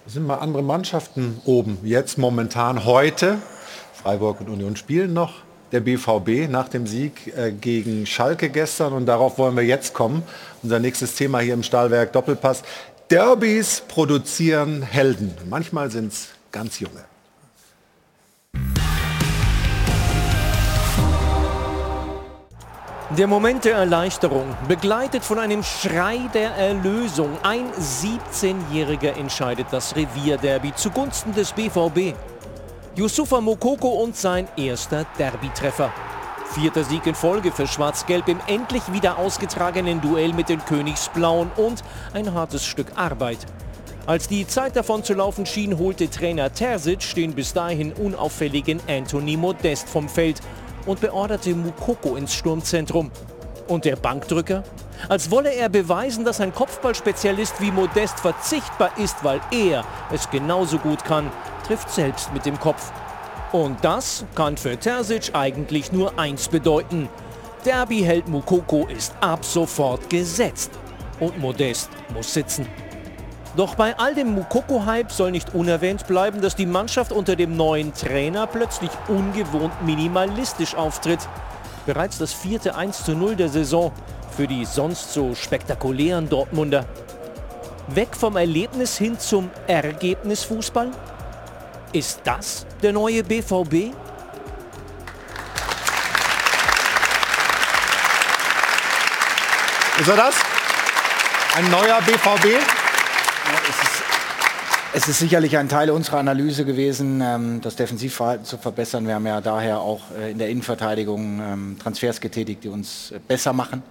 sind mal andere Mannschaften oben. Jetzt momentan heute, Freiburg und Union spielen noch, der BVB nach dem Sieg äh, gegen Schalke gestern und darauf wollen wir jetzt kommen. Unser nächstes Thema hier im Stahlwerk Doppelpass. Derbys produzieren Helden. Manchmal sind es ganz junge. Der Moment der Erleichterung, begleitet von einem Schrei der Erlösung. Ein 17-Jähriger entscheidet das Revierderby zugunsten des BVB. Yusufa Mokoko und sein erster Derby-Treffer. Vierter Sieg in Folge für Schwarz-Gelb im endlich wieder ausgetragenen Duell mit den Königsblauen und ein hartes Stück Arbeit. Als die Zeit davon zu laufen schien, holte Trainer Terzic den bis dahin unauffälligen Anthony Modest vom Feld und beorderte Mukoko ins Sturmzentrum. Und der Bankdrücker? Als wolle er beweisen, dass ein Kopfballspezialist wie Modest verzichtbar ist, weil er es genauso gut kann, trifft selbst mit dem Kopf. Und das kann für Terzic eigentlich nur eins bedeuten. Derby-Held Mukoko ist ab sofort gesetzt. Und Modest muss sitzen. Doch bei all dem Mukoko-Hype soll nicht unerwähnt bleiben, dass die Mannschaft unter dem neuen Trainer plötzlich ungewohnt minimalistisch auftritt. Bereits das vierte 1 zu 0 der Saison für die sonst so spektakulären Dortmunder. Weg vom Erlebnis hin zum Ergebnisfußball? Ist das der neue BVB? Ist er das? Ein neuer BVB? Es ist sicherlich ein Teil unserer Analyse gewesen, ähm, das Defensivverhalten zu verbessern. Wir haben ja daher auch äh, in der Innenverteidigung ähm, Transfers getätigt, die uns äh, besser machen,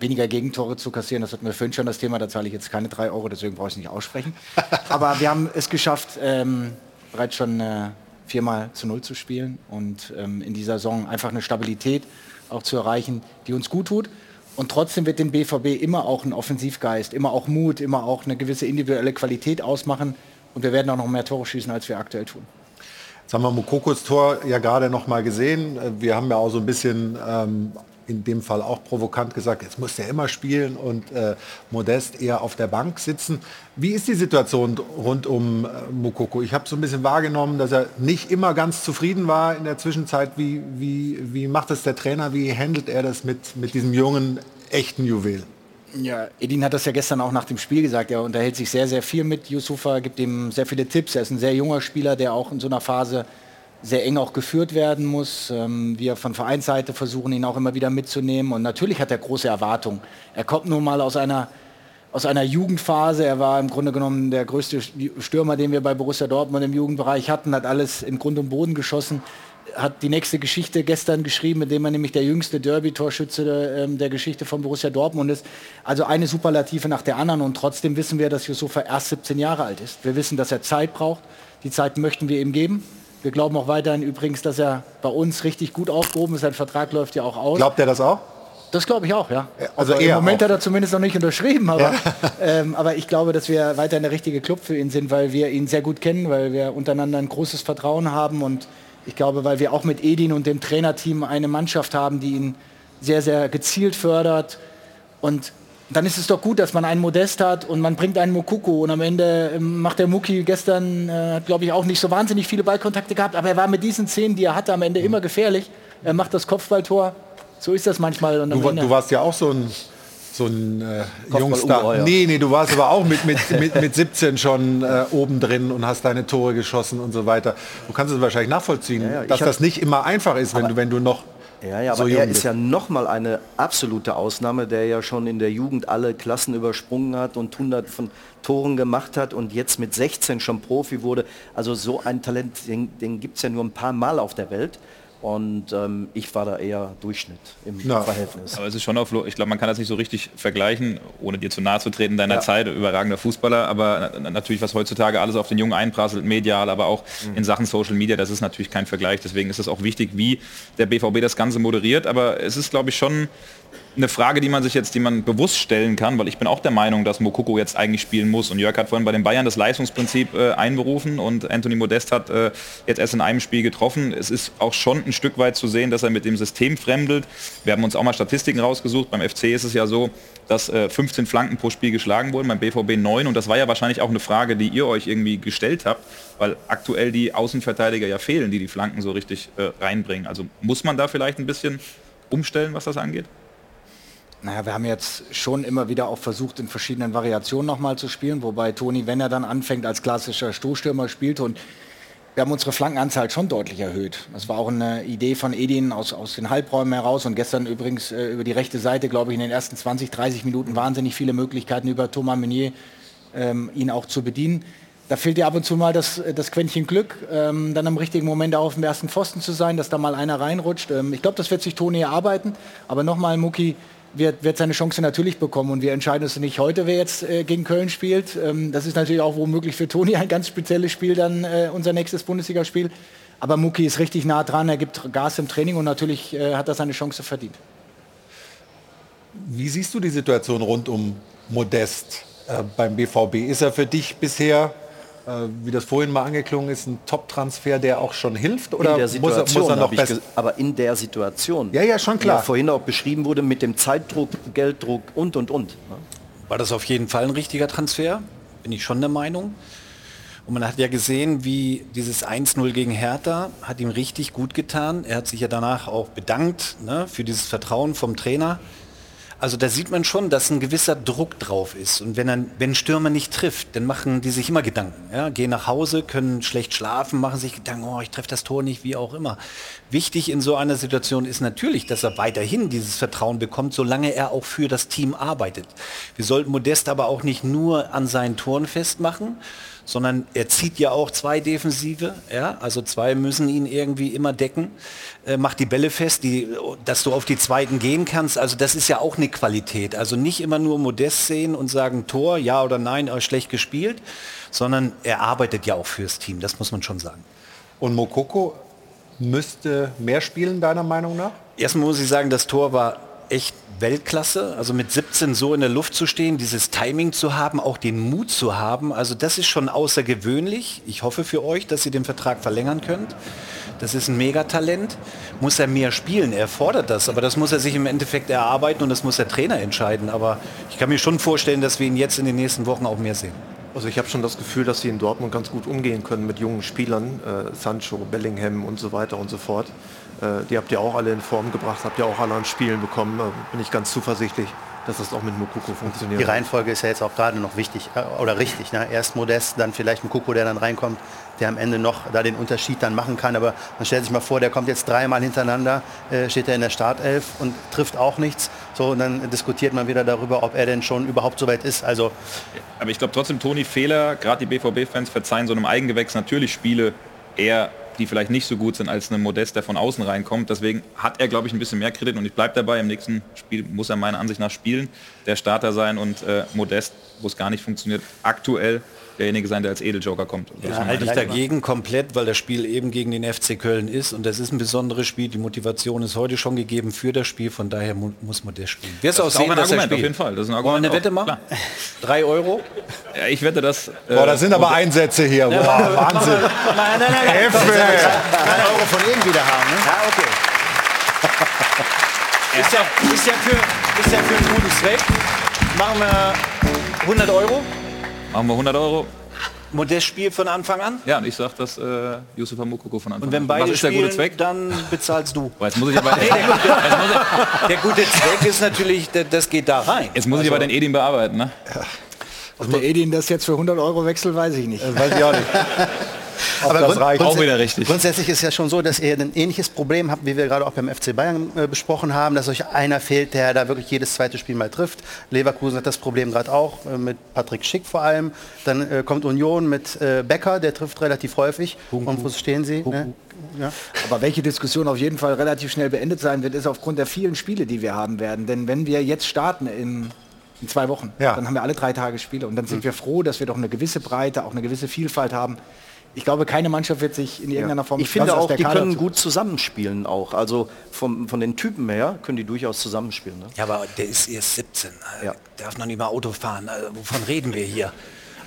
weniger Gegentore zu kassieren. Das hatten wir vorhin schon das Thema, da zahle ich jetzt keine drei Euro, deswegen brauche ich es nicht aussprechen. Aber wir haben es geschafft, ähm, bereits schon äh, viermal zu null zu spielen und in dieser Saison einfach eine Stabilität auch zu erreichen, die uns gut tut. Und trotzdem wird dem BVB immer auch ein Offensivgeist, immer auch Mut, immer auch eine gewisse individuelle Qualität ausmachen. Und wir werden auch noch mehr Tore schießen, als wir aktuell tun. Jetzt haben wir Mokokos Tor ja gerade noch mal gesehen. Wir haben ja auch so ein bisschen ähm, in dem Fall auch provokant gesagt, jetzt muss der immer spielen und äh, Modest eher auf der Bank sitzen. Wie ist die Situation rund um äh, Mukoko? Ich habe so ein bisschen wahrgenommen, dass er nicht immer ganz zufrieden war in der Zwischenzeit. Wie, wie, wie macht das der Trainer? Wie handelt er das mit, mit diesem jungen, echten Juwel? Ja, Edin hat das ja gestern auch nach dem Spiel gesagt. Er unterhält sich sehr, sehr viel mit Yusufa, gibt ihm sehr viele Tipps. Er ist ein sehr junger Spieler, der auch in so einer Phase sehr eng auch geführt werden muss. Ähm, wir von Vereinsseite versuchen ihn auch immer wieder mitzunehmen. Und natürlich hat er große Erwartungen. Er kommt nun mal aus einer, aus einer Jugendphase. Er war im Grunde genommen der größte Stürmer, den wir bei Borussia Dortmund im Jugendbereich hatten, hat alles in Grund und Boden geschossen. Hat die nächste Geschichte gestern geschrieben, indem er nämlich der jüngste Derby-Torschütze der, ähm, der Geschichte von Borussia Dortmund ist. Also eine Superlative nach der anderen. Und trotzdem wissen wir, dass Yusufa erst 17 Jahre alt ist. Wir wissen, dass er Zeit braucht. Die Zeit möchten wir ihm geben. Wir glauben auch weiterhin übrigens, dass er bei uns richtig gut aufgehoben ist. Sein Vertrag läuft ja auch aus. Glaubt er das auch? Das glaube ich auch, ja. Also Im Moment auch. hat er zumindest noch nicht unterschrieben, aber, ja. ähm, aber ich glaube, dass wir weiterhin der richtige Club für ihn sind, weil wir ihn sehr gut kennen, weil wir untereinander ein großes Vertrauen haben und ich glaube, weil wir auch mit Edin und dem Trainerteam eine Mannschaft haben, die ihn sehr, sehr gezielt fördert und dann ist es doch gut, dass man einen Modest hat und man bringt einen Mukuku und am Ende ähm, macht der Muki gestern, äh, glaube ich, auch nicht so wahnsinnig viele Ballkontakte gehabt, aber er war mit diesen Szenen, die er hatte, am Ende mhm. immer gefährlich. Er macht das Kopfballtor. So ist das manchmal. Du, du, warst ja auch so ein, so ein äh, Jungstar. Nee, nee, du warst aber auch mit, mit, mit, mit 17 schon äh, oben drin und hast deine Tore geschossen und so weiter. Du kannst es wahrscheinlich nachvollziehen, ja, ja, dass das nicht immer einfach ist, wenn du, wenn du noch ja, ja, so aber er ist ja nochmal eine absolute Ausnahme, der ja schon in der Jugend alle Klassen übersprungen hat und hundert von Toren gemacht hat und jetzt mit 16 schon Profi wurde. Also so ein Talent, den, den gibt es ja nur ein paar Mal auf der Welt. Und ähm, ich war da eher Durchschnitt im Ja. Verhältnis. Aber es ist schon auf, ich glaube, man kann das nicht so richtig vergleichen, ohne dir zu nahe zu treten deiner Ja. Zeit, überragender Fußballer, aber na- natürlich, was heutzutage alles auf den Jungen einprasselt, medial, aber auch Mhm. in Sachen Social Media, das ist natürlich kein Vergleich. Deswegen ist es auch wichtig, wie der BVB das Ganze moderiert. Aber es ist, glaube ich, schon eine Frage, die man sich jetzt, die man bewusst stellen kann, weil ich bin auch der Meinung, dass Mokoko jetzt eigentlich spielen muss. Und Jörg hat vorhin bei den Bayern das Leistungsprinzip äh, einberufen und Anthony Modest hat äh, jetzt erst in einem Spiel getroffen. Es ist auch schon ein Stück weit zu sehen, dass er mit dem System fremdelt. Wir haben uns auch mal Statistiken rausgesucht. Beim FC ist es ja so, dass äh, 15 Flanken pro Spiel geschlagen wurden, beim BVB 9. Und das war ja wahrscheinlich auch eine Frage, die ihr euch irgendwie gestellt habt, weil aktuell die Außenverteidiger ja fehlen, die die Flanken so richtig äh, reinbringen. Also muss man da vielleicht ein bisschen umstellen, was das angeht? Naja, wir haben jetzt schon immer wieder auch versucht, in verschiedenen Variationen nochmal zu spielen, wobei Toni, wenn er dann anfängt, als klassischer Stoßstürmer spielt und wir haben unsere Flankenanzahl schon deutlich erhöht. Das war auch eine Idee von Edin aus, aus den Halbräumen heraus und gestern übrigens äh, über die rechte Seite, glaube ich, in den ersten 20, 30 Minuten wahnsinnig viele Möglichkeiten über Thomas Meunier ähm, ihn auch zu bedienen. Da fehlt dir ab und zu mal das, das Quäntchen Glück, ähm, dann am richtigen Moment auch auf dem ersten Pfosten zu sein, dass da mal einer reinrutscht. Ähm, ich glaube, das wird sich Toni erarbeiten. Aber nochmal, Muki wird, wird seine Chance natürlich bekommen. Und wir entscheiden uns nicht heute, wer jetzt äh, gegen Köln spielt. Ähm, das ist natürlich auch womöglich für Toni ein ganz spezielles Spiel, dann äh, unser nächstes Bundesligaspiel. Aber Muki ist richtig nah dran, er gibt Gas im Training und natürlich äh, hat er seine Chance verdient. Wie siehst du die Situation rund um Modest äh, beim BVB? Ist er für dich bisher, wie das vorhin mal angeklungen ist, ein Top-Transfer, der auch schon hilft? Oder in der muss er, Situation, muss er noch aber in der Situation. Ja, ja, schon klar. Vorhin auch beschrieben wurde mit dem Zeitdruck, Gelddruck und und und. ne? War das auf jeden Fall ein richtiger Transfer? Bin ich schon der Meinung. Und man hat ja gesehen, wie dieses 1-0 gegen Hertha hat ihm richtig gut getan. Er hat sich ja danach auch bedankt ne, für dieses Vertrauen vom Trainer. Also da sieht man schon, dass ein gewisser Druck drauf ist. Und wenn ein, wenn ein Stürmer nicht trifft, dann machen die sich immer Gedanken. Ja? Gehen nach Hause, können schlecht schlafen, machen sich Gedanken, oh, ich treffe das Tor nicht, wie auch immer. Wichtig in so einer Situation ist natürlich, dass er weiterhin dieses Vertrauen bekommt, solange er auch für das Team arbeitet. Wir sollten Modest aber auch nicht nur an seinen Toren festmachen, sondern er zieht ja auch zwei Defensive, ja, also zwei müssen ihn irgendwie immer decken, äh, macht die Bälle fest, die, dass du auf die zweiten gehen kannst, also das ist ja auch eine Qualität, also nicht immer nur Modest sehen und sagen Tor, ja oder nein, äh, schlecht gespielt, sondern er arbeitet ja auch fürs Team, das muss man schon sagen. Und Mokoko müsste mehr spielen, deiner Meinung nach? Erstmal muss ich sagen, das Tor war echt Weltklasse. Also mit 17 so in der Luft zu stehen, dieses Timing zu haben, auch den Mut zu haben. Also das ist schon außergewöhnlich. Ich hoffe für euch, dass ihr den Vertrag verlängern könnt. Das ist ein Megatalent. Muss er mehr spielen? Er fordert das. Aber das muss er sich im Endeffekt erarbeiten und das muss der Trainer entscheiden. Aber ich kann mir schon vorstellen, dass wir ihn jetzt in den nächsten Wochen auch mehr sehen. Also ich habe schon das Gefühl, dass sie in Dortmund ganz gut umgehen können mit jungen Spielern, äh, Sancho, Bellingham und so weiter und so fort. Äh, die habt ihr auch alle in Form gebracht, habt ihr auch alle an Spielen bekommen. Äh, bin ich ganz zuversichtlich, dass das auch mit Mukoko funktioniert. Die Reihenfolge ist ja jetzt auch gerade noch wichtig äh, oder richtig. Ne? Erst Modest, dann vielleicht Mukoko, der dann reinkommt, der am Ende noch da den Unterschied dann machen kann. Aber man stellt sich mal vor, der kommt jetzt dreimal hintereinander, äh, steht er in der Startelf und trifft auch nichts. So, und dann diskutiert man wieder darüber, ob er denn schon überhaupt so weit ist. Also Aber ich glaube trotzdem, Toni, Fehler, gerade die BVB-Fans verzeihen so einem Eigengewächs natürlich Spiele eher, die vielleicht nicht so gut sind als ein Modest, der von außen reinkommt. Deswegen hat er, glaube ich, ein bisschen mehr Kredit und ich bleibe dabei, im nächsten Spiel muss er meiner Ansicht nach spielen, der Starter sein und äh, Modest, wo es gar nicht funktioniert, aktuell derjenige sein, der als Edeljoker kommt. Ja, halte ich dagegen komplett, weil das Spiel eben gegen den FC Köln ist und das ist ein besonderes Spiel. Die Motivation ist heute schon gegeben für das Spiel, von daher mu muss man das spielen. Wirst du auch Das ist auch sehen, ein dass er Argument, auf jeden Fall. Das ist ein Wollen wir Argument eine Wette auch, machen? Drei Euro? Ja, ich wette, dass... äh, Boah, das sind aber Einsätze hier. Boah, Wahnsinn. Nein, nein, nein, nein. Mal, Drei Euro von ihm wieder haben. Ne? Ja, okay. Ist ja, ist, ja für, ist ja für einen guten Zweck. Machen wir 100 Euro. Machen wir 100 Euro. Modest spielt von Anfang an. Ja, und ich sage, dass äh, Yusuf Mukoko von Anfang Und wenn an- beide Was ist der spielen, gute Zweck? dann bezahlst du. Boah, Jetzt muss ich aber... Nee, der, gute, der gute Zweck ist natürlich, das geht da rein. Jetzt muss ich aber Also- den Edin bearbeiten, ne? Ob der Edin das jetzt für 100 Euro wechselt, weiß ich nicht. weiß ich auch nicht. Aber das grund- reicht. grundsä- Grundsätzlich ist ja schon so, dass ihr ein ähnliches Problem habt, wie wir gerade auch beim FC Bayern äh, besprochen haben, dass euch einer fehlt, der da wirklich jedes zweite Spiel mal trifft. Leverkusen hat das Problem gerade auch, äh, mit Patrick Schick vor allem. Dann äh, kommt Union mit äh, Becker, der trifft relativ häufig. Und wo stehen sie? Ne? Ja. Aber welche Diskussion auf jeden Fall relativ schnell beendet sein wird, ist aufgrund der vielen Spiele, die wir haben werden. Denn wenn wir jetzt starten in, in zwei Wochen, dann haben wir alle drei Tage Spiele. Und dann sind wir froh, dass wir doch eine gewisse Breite, auch eine gewisse Vielfalt haben. Ich glaube, keine Mannschaft wird sich in irgendeiner Form Ich finde auch, der die Kader können gut zusammenspielen auch. Also vom, von den Typen her können die durchaus zusammenspielen. Ne? Ja, aber der ist erst 17. Ja. Darf noch nicht mal Auto fahren. Also, wovon reden wir hier?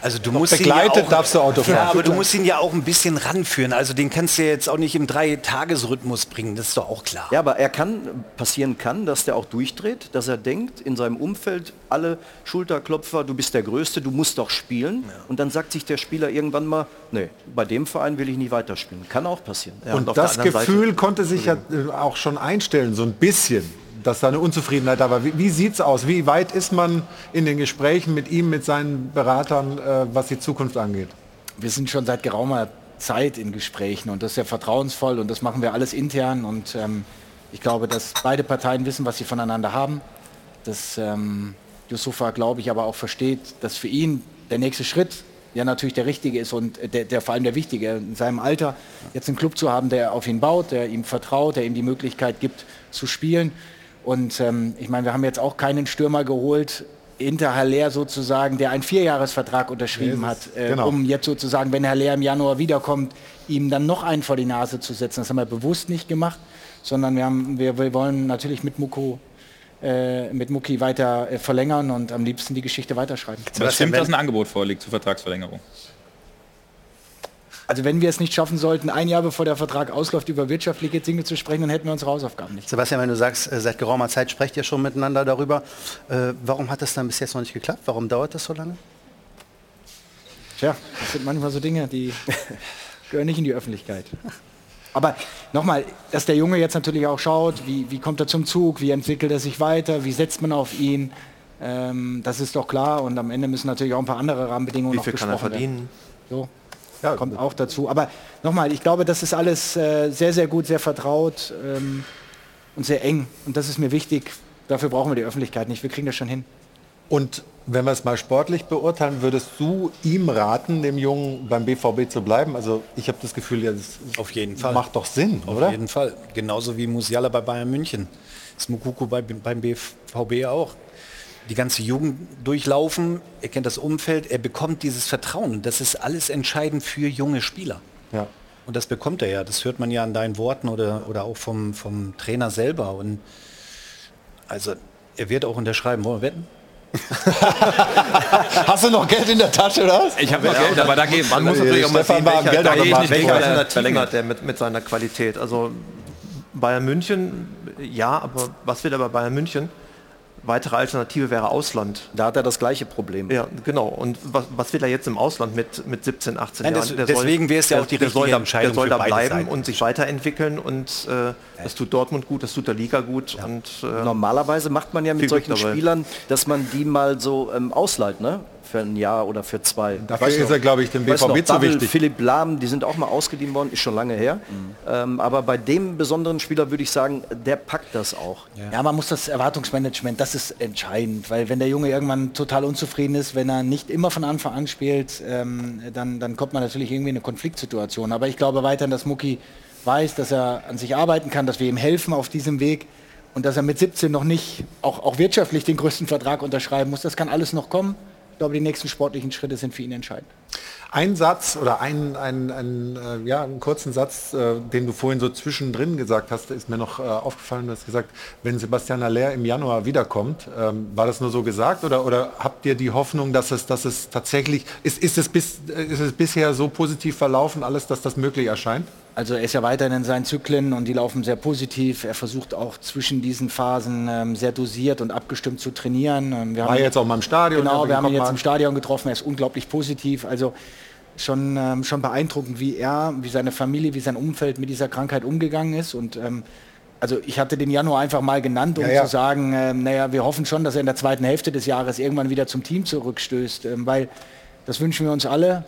Also du musst ihn begleitet ja auch, darfst du Auto fahren. Ja, aber du musst ihn ja auch ein bisschen ranführen. Also den kannst du ja jetzt auch nicht im Drei-Tages-Rhythmus bringen. Das ist doch auch klar. Ja, aber er kann, passieren kann, dass der auch durchdreht, dass er denkt, in seinem Umfeld, alle Schulterklopfer, du bist der Größte, du musst doch spielen. Und dann sagt sich der Spieler irgendwann mal, nee, bei dem Verein will ich nicht weiterspielen. Kann auch passieren. und das Gefühl konnte sich ja auch schon einstellen, so ein bisschen, dass da eine Unzufriedenheit da war. Wie, wie sieht es aus? Wie weit ist man in den Gesprächen mit ihm, mit seinen Beratern, äh, was die Zukunft angeht? wir sind schon seit geraumer Zeit in Gesprächen und das ist ja vertrauensvoll und das machen wir alles intern und ähm, ich glaube, dass beide Parteien wissen, was sie voneinander haben. Dass ähm, Yusufa, glaube ich, aber auch versteht, dass für ihn der nächste Schritt ja natürlich der richtige ist und der, der vor allem der wichtige in seinem Alter jetzt einen Club zu haben, der auf ihn baut, der ihm vertraut, der ihm die Möglichkeit gibt zu spielen. Und ähm, ich meine, wir haben jetzt auch keinen Stürmer geholt, hinter Haller sozusagen, der einen Vierjahresvertrag unterschrieben hat, das- äh, genau. um jetzt sozusagen, wenn Haller im Januar wiederkommt, ihm dann noch einen vor die Nase zu setzen. Das haben wir bewusst nicht gemacht, sondern wir, haben, wir, wir wollen natürlich mit Muko äh, mit Muki weiter äh, verlängern und am liebsten die Geschichte weiterschreiben. Aber es stimmt, dass ein Angebot vorliegt zur Vertragsverlängerung. Also wenn wir es nicht schaffen sollten, ein Jahr bevor der Vertrag ausläuft, über wirtschaftliche Dinge zu sprechen, dann hätten wir unsere Hausaufgaben nicht. Sebastian, wenn du sagst, äh, seit geraumer Zeit sprecht ihr schon miteinander darüber, äh, warum hat das dann bis jetzt noch nicht geklappt? Warum dauert das so lange? Tja, das sind manchmal so Dinge, die gehören nicht in die Öffentlichkeit. Aber nochmal, dass der Junge jetzt natürlich auch schaut, wie, wie kommt er zum Zug, wie entwickelt er sich weiter, wie setzt man auf ihn, ähm, das ist doch klar. Und am Ende müssen natürlich auch ein paar andere Rahmenbedingungen Wie noch viel kann er verdienen? werden. So, kommt auch dazu. Aber nochmal, ich glaube, das ist alles äh, sehr, sehr gut, sehr vertraut ähm, und sehr eng. Und das ist mir wichtig. Dafür brauchen wir die Öffentlichkeit nicht. Wir kriegen das schon hin. Und wenn wir es mal sportlich beurteilen, würdest du ihm raten, dem Jungen beim BVB zu bleiben? Also ich habe das Gefühl, ja, das Auf jeden Fall. macht doch Sinn, Auf oder? jeden Fall. Genauso wie Musiala bei Bayern München. Das Mukoko bei, beim BVB auch. Die ganze Jugend durchlaufen, er kennt das Umfeld, er bekommt dieses Vertrauen. Das ist alles entscheidend für junge Spieler. Ja. Und das bekommt er ja. Das hört man ja an deinen Worten oder, oder auch vom, vom Trainer selber. Und also er wird auch unterschreiben. Wollen wir wetten? Hast du noch Geld in der Tasche, oder was? Ich habe noch Geld, aber da geht Man muss natürlich auch mal Stefan sehen, war am welcher, Geldautomaten welche vorbei. Alternative hat der mit, mit seiner Qualität. Also Bayern München, ja, aber was will er bei Bayern München? Weitere Alternative wäre Ausland. Da hat er das gleiche Problem. Ja, genau. Und was, was will er jetzt im Ausland mit, mit 17, 18 Nein, Jahren? das- deswegen wäre es ja der- auch die der soll richtige da, Entscheidung Der soll da bleiben Seiten. und sich weiterentwickeln und äh, das tut Dortmund gut, das tut der Liga gut. Und, äh, Normalerweise macht man ja mit solchen dabei. Spielern, dass man die mal so ähm, ausleiht, ne? Für ein Jahr oder für zwei. Dafür Weißt ist noch- er, glaube ich, dem BVB noch, zu Double, wichtig. Philipp Lahm, die sind auch mal ausgeliehen worden, ist schon lange her. Ähm, aber bei dem besonderen Spieler würde ich sagen, der packt das auch. Ja. man muss das Erwartungsmanagement, das ist entscheidend, weil wenn der Junge irgendwann total unzufrieden ist, wenn er nicht immer von Anfang an spielt, ähm, dann, dann kommt man natürlich irgendwie in eine Konfliktsituation. Aber ich glaube weiterhin, dass Mucki weiß, dass er an sich arbeiten kann, dass wir ihm helfen auf diesem Weg und dass er mit 17 noch nicht auch, auch wirtschaftlich den größten Vertrag unterschreiben muss. Das kann alles noch kommen. Ich glaube, die nächsten sportlichen Schritte sind für ihn entscheidend. Ein Satz oder ein, ein, ein, äh, ja, einen kurzen Satz, äh, den du vorhin so zwischendrin gesagt hast, ist mir noch äh, aufgefallen. Du hast gesagt, wenn Sebastian Aller im Januar wiederkommt, ähm, war das nur so gesagt oder, oder habt ihr die Hoffnung, dass es, dass es tatsächlich, ist, ist, es bis, ist es bisher so positiv verlaufen, alles, dass das möglich erscheint? Also er ist ja weiterhin in seinen Zyklen und die laufen sehr positiv. Er versucht auch zwischen diesen Phasen ähm, sehr dosiert und abgestimmt zu trainieren. Ähm, wir War ihn- jetzt auch mal im Stadion, Genau, also wir haben ihn jetzt war. im Stadion getroffen. Er ist unglaublich positiv. Also schon, ähm, schon beeindruckend, wie er, wie seine Familie, wie sein Umfeld mit dieser Krankheit umgegangen ist. Und ähm, also ich hatte den Januar einfach mal genannt, um Ja, ja. zu sagen, ähm, naja, wir hoffen schon, dass er in der zweiten Hälfte des Jahres irgendwann wieder zum Team zurückstößt, ähm, weil das wünschen wir uns alle.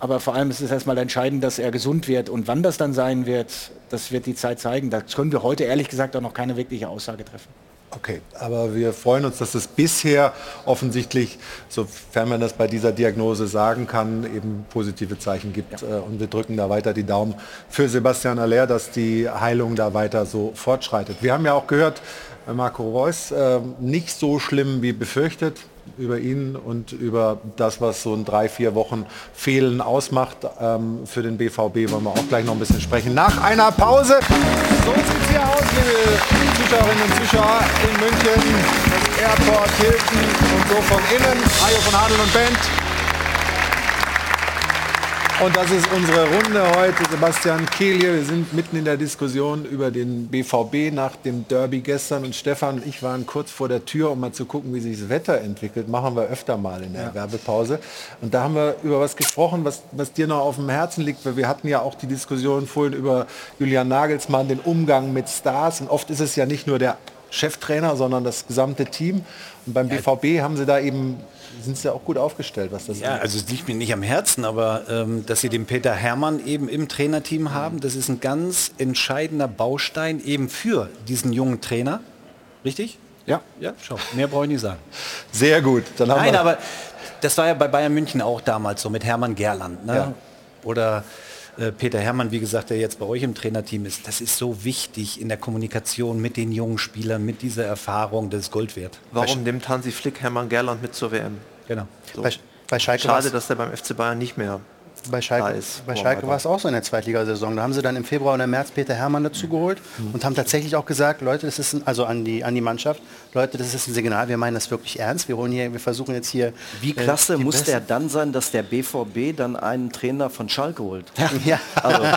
Aber vor allem ist es erstmal entscheidend, dass er gesund wird. Und wann das dann sein wird, das wird die Zeit zeigen. Da können wir heute ehrlich gesagt auch noch keine wirkliche Aussage treffen. Okay, aber wir freuen uns, dass es bisher offensichtlich, sofern man das bei dieser Diagnose sagen kann, eben positive Zeichen gibt. Ja. Äh, und wir drücken da weiter die Daumen für Sebastian Aller, dass die Heilung da weiter so fortschreitet. Wir haben ja auch gehört, äh, Marco Reus, äh, nicht so schlimm wie befürchtet über ihn und über das, was so in drei, vier Wochen Fehlen ausmacht. Ähm, für den BVB wollen wir auch gleich noch ein bisschen sprechen. Nach einer Pause. So sieht es hier aus, liebe Zuschauerinnen und Zuschauer in München. Das Airport Hilton und so von innen. Hajo von Hadel und Band. Und das ist unsere Runde heute. Sebastian Kehl hier. Wir sind mitten in der Diskussion über den BVB nach dem Derby gestern. Und Stefan und ich waren kurz vor der Tür, um mal zu gucken, wie sich das Wetter entwickelt. Machen wir öfter mal in der ja. Werbepause. Und da haben wir über was gesprochen, was, was dir noch auf dem Herzen liegt. Weil wir hatten ja auch die Diskussion vorhin über Julian Nagelsmann, den Umgang mit Stars. Und oft ist es ja nicht nur der Cheftrainer, sondern das gesamte Team. Und beim BVB haben sie da eben sind sie auch gut aufgestellt, was das Ja, also es liegt mir nicht am Herzen, aber ähm, dass sie den Peter Hermann eben im Trainerteam haben, das ist ein ganz entscheidender Baustein eben für diesen jungen Trainer. Richtig? Ja. Ja, schau, mehr brauche ich nicht sagen. Sehr gut. Dann haben Nein, aber das war ja bei Bayern München auch damals so mit Hermann Gerland. Ne? Ja. Oder äh, Peter Hermann, wie gesagt, der jetzt bei euch im Trainerteam ist, das ist so wichtig in der Kommunikation mit den jungen Spielern, mit dieser Erfahrung, das ist Gold wert. Warum nimmt Hansi Flick Hermann Gerland mit zur WM? Genau. So. Bei, bei Schalke Schade, dass der beim FC Bayern nicht mehr bei Schalke, ist, bei Schalke war es auch so in der Zweitligasaison. Da haben sie dann im Februar und im März Peter Hermann dazu geholt mhm. und haben tatsächlich auch gesagt, Leute, das ist ein, also an die, an die Mannschaft, Leute, das ist ein Signal, wir meinen das wirklich ernst. Wir holen hier, wir versuchen jetzt hier. Wie äh, klasse äh, muss Besten. der dann sein, dass der BVB dann einen Trainer von Schalke holt? Ja. Also.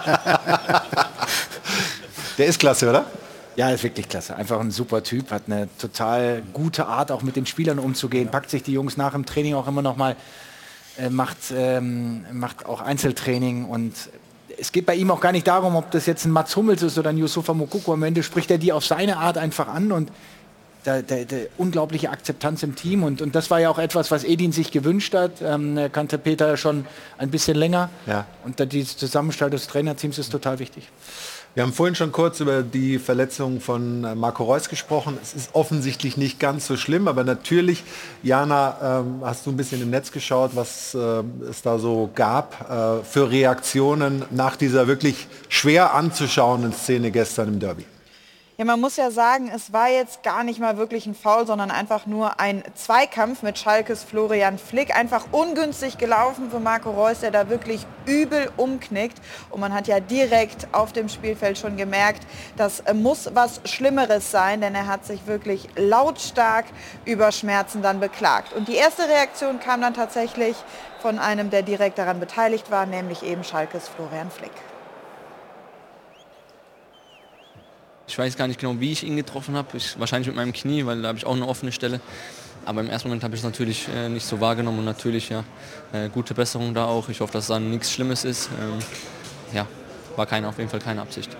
der ist klasse, oder? Ja, ist wirklich klasse. Einfach ein super Typ, hat eine total gute Art, auch mit den Spielern umzugehen, packt sich die Jungs nach dem Training auch immer noch mal äh, macht, ähm, macht auch Einzeltraining und es geht bei ihm auch gar nicht darum, ob das jetzt ein Mats Hummels ist oder ein Yusufa Mokoko. Am Ende spricht er die auf seine Art einfach an und der, der, der unglaubliche Akzeptanz im Team und, und das war ja auch etwas, was Edin sich gewünscht hat. Ähm, er kannte Peter schon ein bisschen länger ja. und die Zusammenstellung des Trainerteams ist total wichtig. Wir haben vorhin schon kurz über die Verletzung von äh, Marco Reus gesprochen. Es ist offensichtlich nicht ganz so schlimm, aber natürlich, Jana, ähm, hast du ein bisschen im Netz geschaut, was äh, es da so gab äh, für Reaktionen nach dieser wirklich schwer anzuschauenden Szene gestern im Derby? Ja, man muss ja sagen, es war jetzt gar nicht mal wirklich ein Foul, sondern einfach nur ein Zweikampf mit Schalkes Florian Flick. Einfach ungünstig gelaufen für Marco Reus, der da wirklich übel umknickt. Und man hat ja direkt auf dem Spielfeld schon gemerkt, das muss was Schlimmeres sein, denn er hat sich wirklich lautstark über Schmerzen dann beklagt. Und die erste Reaktion kam dann tatsächlich von einem, der direkt daran beteiligt war, nämlich eben Schalkes Florian Flick. Ich weiß gar nicht genau, wie ich ihn getroffen habe. wahrscheinlich mit meinem Knie, weil da habe ich auch eine offene Stelle. Aber im ersten Moment habe ich es natürlich äh, nicht so wahrgenommen und natürlich ja, äh, gute Besserung da auch. Ich hoffe, dass dann nichts Schlimmes ist. Ähm, ja, war keine, auf jeden Fall keine Absicht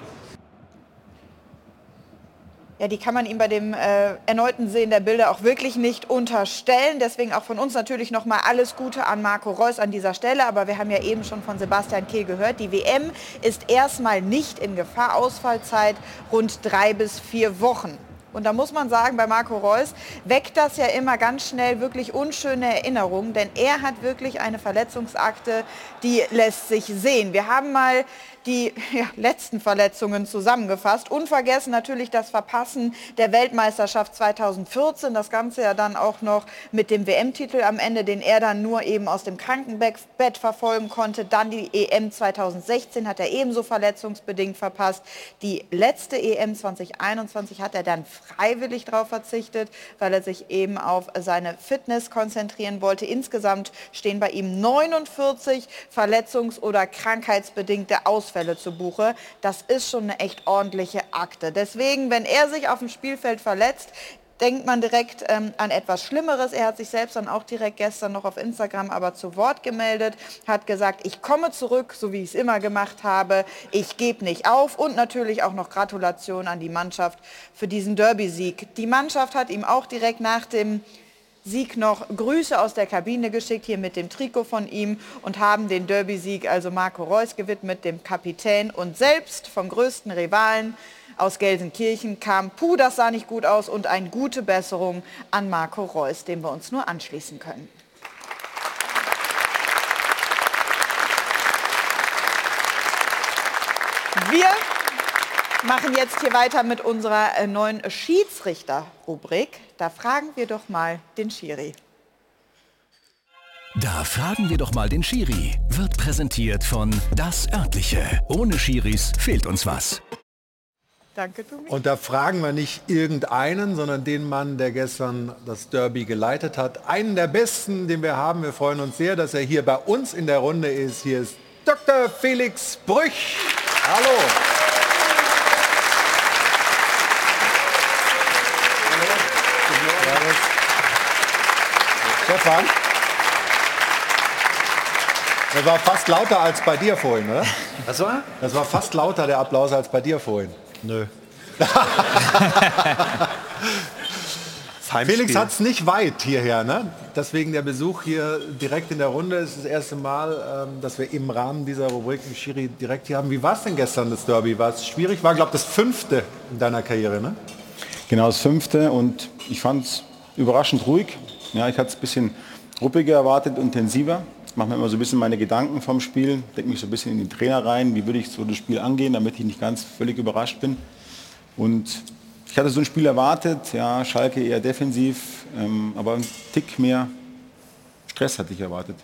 ja, die kann man ihm bei dem äh, erneuten Sehen der Bilder auch wirklich nicht unterstellen. Deswegen auch von uns natürlich nochmal alles Gute an Marco Reus an dieser Stelle. Aber wir haben ja eben schon von Sebastian Kehl gehört, die WM ist erstmal nicht in Gefahr. Ausfallzeit rund drei bis vier Wochen. Und da muss man sagen, bei Marco Reus weckt das ja immer ganz schnell wirklich unschöne Erinnerungen, denn er hat wirklich eine Verletzungsakte, die lässt sich sehen. Wir haben mal die ja, letzten Verletzungen zusammengefasst. Unvergessen natürlich das Verpassen der Weltmeisterschaft 2014. Das Ganze ja dann auch noch mit dem WM-Titel am Ende, den er dann nur eben aus dem Krankenbett verfolgen konnte. Dann die EM 2016 hat er ebenso verletzungsbedingt verpasst. Die letzte EM 2021 hat er dann freiwillig darauf verzichtet, weil er sich eben auf seine Fitness konzentrieren wollte. Insgesamt stehen bei ihm 49 verletzungs- oder krankheitsbedingte Ausfälle Todesfälle zu Buche. Das ist schon eine echt ordentliche Akte. Deswegen, wenn er sich auf dem Spielfeld verletzt, denkt man direkt ähm, an etwas Schlimmeres. Er hat sich selbst dann auch direkt gestern noch auf Instagram aber zu Wort gemeldet, hat gesagt, ich komme zurück, so wie ich es immer gemacht habe, ich gebe nicht auf und natürlich auch noch Gratulation an die Mannschaft für diesen Derby-Sieg. Die Mannschaft hat ihm auch direkt nach dem Sieg noch Grüße aus der Kabine geschickt, hier mit dem Trikot von ihm und haben den Derby-Sieg also Marco Reus gewidmet, dem Kapitän und selbst vom größten Rivalen aus Gelsenkirchen kam, puh, das sah nicht gut aus und eine gute Besserung an Marco Reus, dem wir uns nur anschließen können. Wir machen jetzt hier weiter mit unserer äh, neuen Schiedsrichter-Rubrik. Da fragen wir doch mal den Schiri. Da fragen wir doch mal den Schiri. Wird präsentiert von Das Örtliche. Ohne Schiris fehlt uns was. Danke, Tobi. Und da fragen wir nicht irgendeinen, sondern den Mann, der gestern das Derby geleitet hat. Einen der besten, den wir haben. Wir freuen uns sehr, dass er hier bei uns in der Runde ist. Hier ist Dr. Felix Brüch. Hallo. Stefan. Das war fast lauter als bei dir vorhin, oder? Was war? Das war fast lauter der Applaus als bei dir vorhin. Nö. Felix hat es nicht weit hierher, ne? Deswegen der Besuch hier direkt in der Runde ist das erste Mal, ähm, dass wir im Rahmen dieser Rubrik einen Schiri direkt hier haben. Wie war es denn gestern, das Derby? War es schwierig? War, glaube ich, das fünfte in deiner Karriere, ne? Genau, das fünfte und ich fand es überraschend ruhig. Ja, ich hatte es ein bisschen ruppiger erwartet, intensiver. Ich mache mir immer so ein bisschen meine Gedanken vom Spiel, denke mich so ein bisschen in den Trainer rein, wie würde ich so das Spiel angehen, damit ich nicht ganz völlig überrascht bin. Und ich hatte so ein Spiel erwartet, ja, Schalke eher defensiv, ähm, aber ein Tick mehr Stress hatte ich erwartet.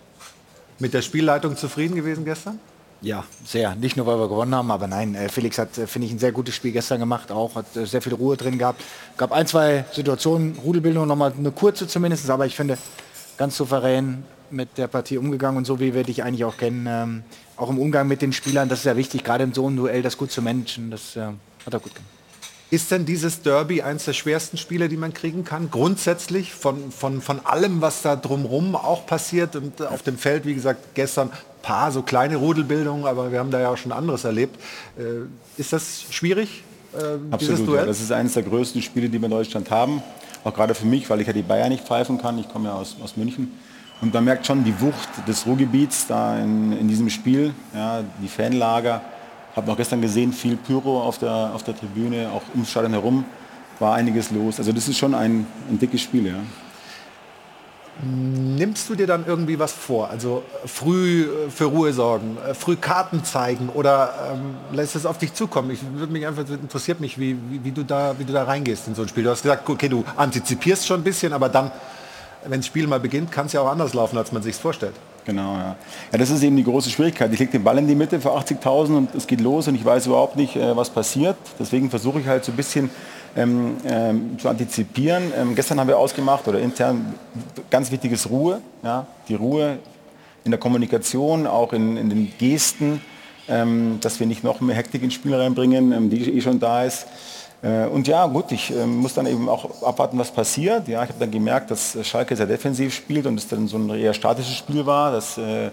Mit der Spielleitung zufrieden gewesen gestern? Ja, sehr. Nicht nur, weil wir gewonnen haben, aber nein, äh, Felix hat, äh, finde ich, ein sehr gutes Spiel gestern gemacht, auch hat äh, sehr viel Ruhe drin gehabt. Gab ein, zwei Situationen, Rudelbildung nochmal eine kurze zumindest, aber ich finde, ganz souverän mit der Partie umgegangen und so wie wir dich eigentlich auch kennen, ähm, auch im Umgang mit den Spielern, das ist ja wichtig, gerade in so einem Duell, das gut zu managen, das hat er gut gemacht. Ist denn dieses Derby eines der schwersten Spiele, die man kriegen kann? Grundsätzlich von, von, von allem, was da drumherum auch passiert und auf dem Feld, wie gesagt, gestern paar so kleine Rudelbildungen, aber wir haben da ja auch schon anderes erlebt. Äh, ist das schwierig, äh, Absolut, Duell? ja. das ist eines der größten Spiele, die wir in Deutschland haben. Auch gerade für mich, weil ich ja die Bayern nicht pfeifen kann. Ich komme ja aus, aus München. Und man merkt schon die Wucht des Ruhrgebiets da in, in diesem Spiel. Ja, die Fanlager. Habe auch gestern gesehen, viel Pyro auf der, auf der Tribüne, auch ums Stadion herum war einiges los. Also das ist schon ein, ein dickes Spiel. Ja. Nimmst du dir dann irgendwie was vor? Also früh äh, für Ruhe sorgen, äh, früh Karten zeigen oder ähm, lässt es auf dich zukommen? Ich würde mich einfach interessiert mich, wie, wie, wie, du da, wie du da reingehst in so ein Spiel. Du hast gesagt, okay, du antizipierst schon ein bisschen, aber dann, wenn das Spiel mal beginnt, kann es ja auch anders laufen, als man sich vorstellt. Genau, ja. ja. Das ist eben die große Schwierigkeit. Ich lege den Ball in die Mitte für 80.000 und es geht los und ich weiß überhaupt nicht, äh, was passiert. Deswegen versuche ich halt so ein bisschen ähm, ähm, zu antizipieren. Ähm, gestern haben wir ausgemacht, oder intern, ganz wichtiges Ruhe. Ja? Die Ruhe in der Kommunikation, auch in, in den Gesten, ähm, dass wir nicht noch mehr Hektik ins Spiel reinbringen, ähm, die eh schon da ist. Äh, und ja, gut, ich äh, muss dann eben auch abwarten, was passiert. Ja, ich habe dann gemerkt, dass Schalke sehr defensiv spielt und es dann so ein eher statisches Spiel war, dass, äh,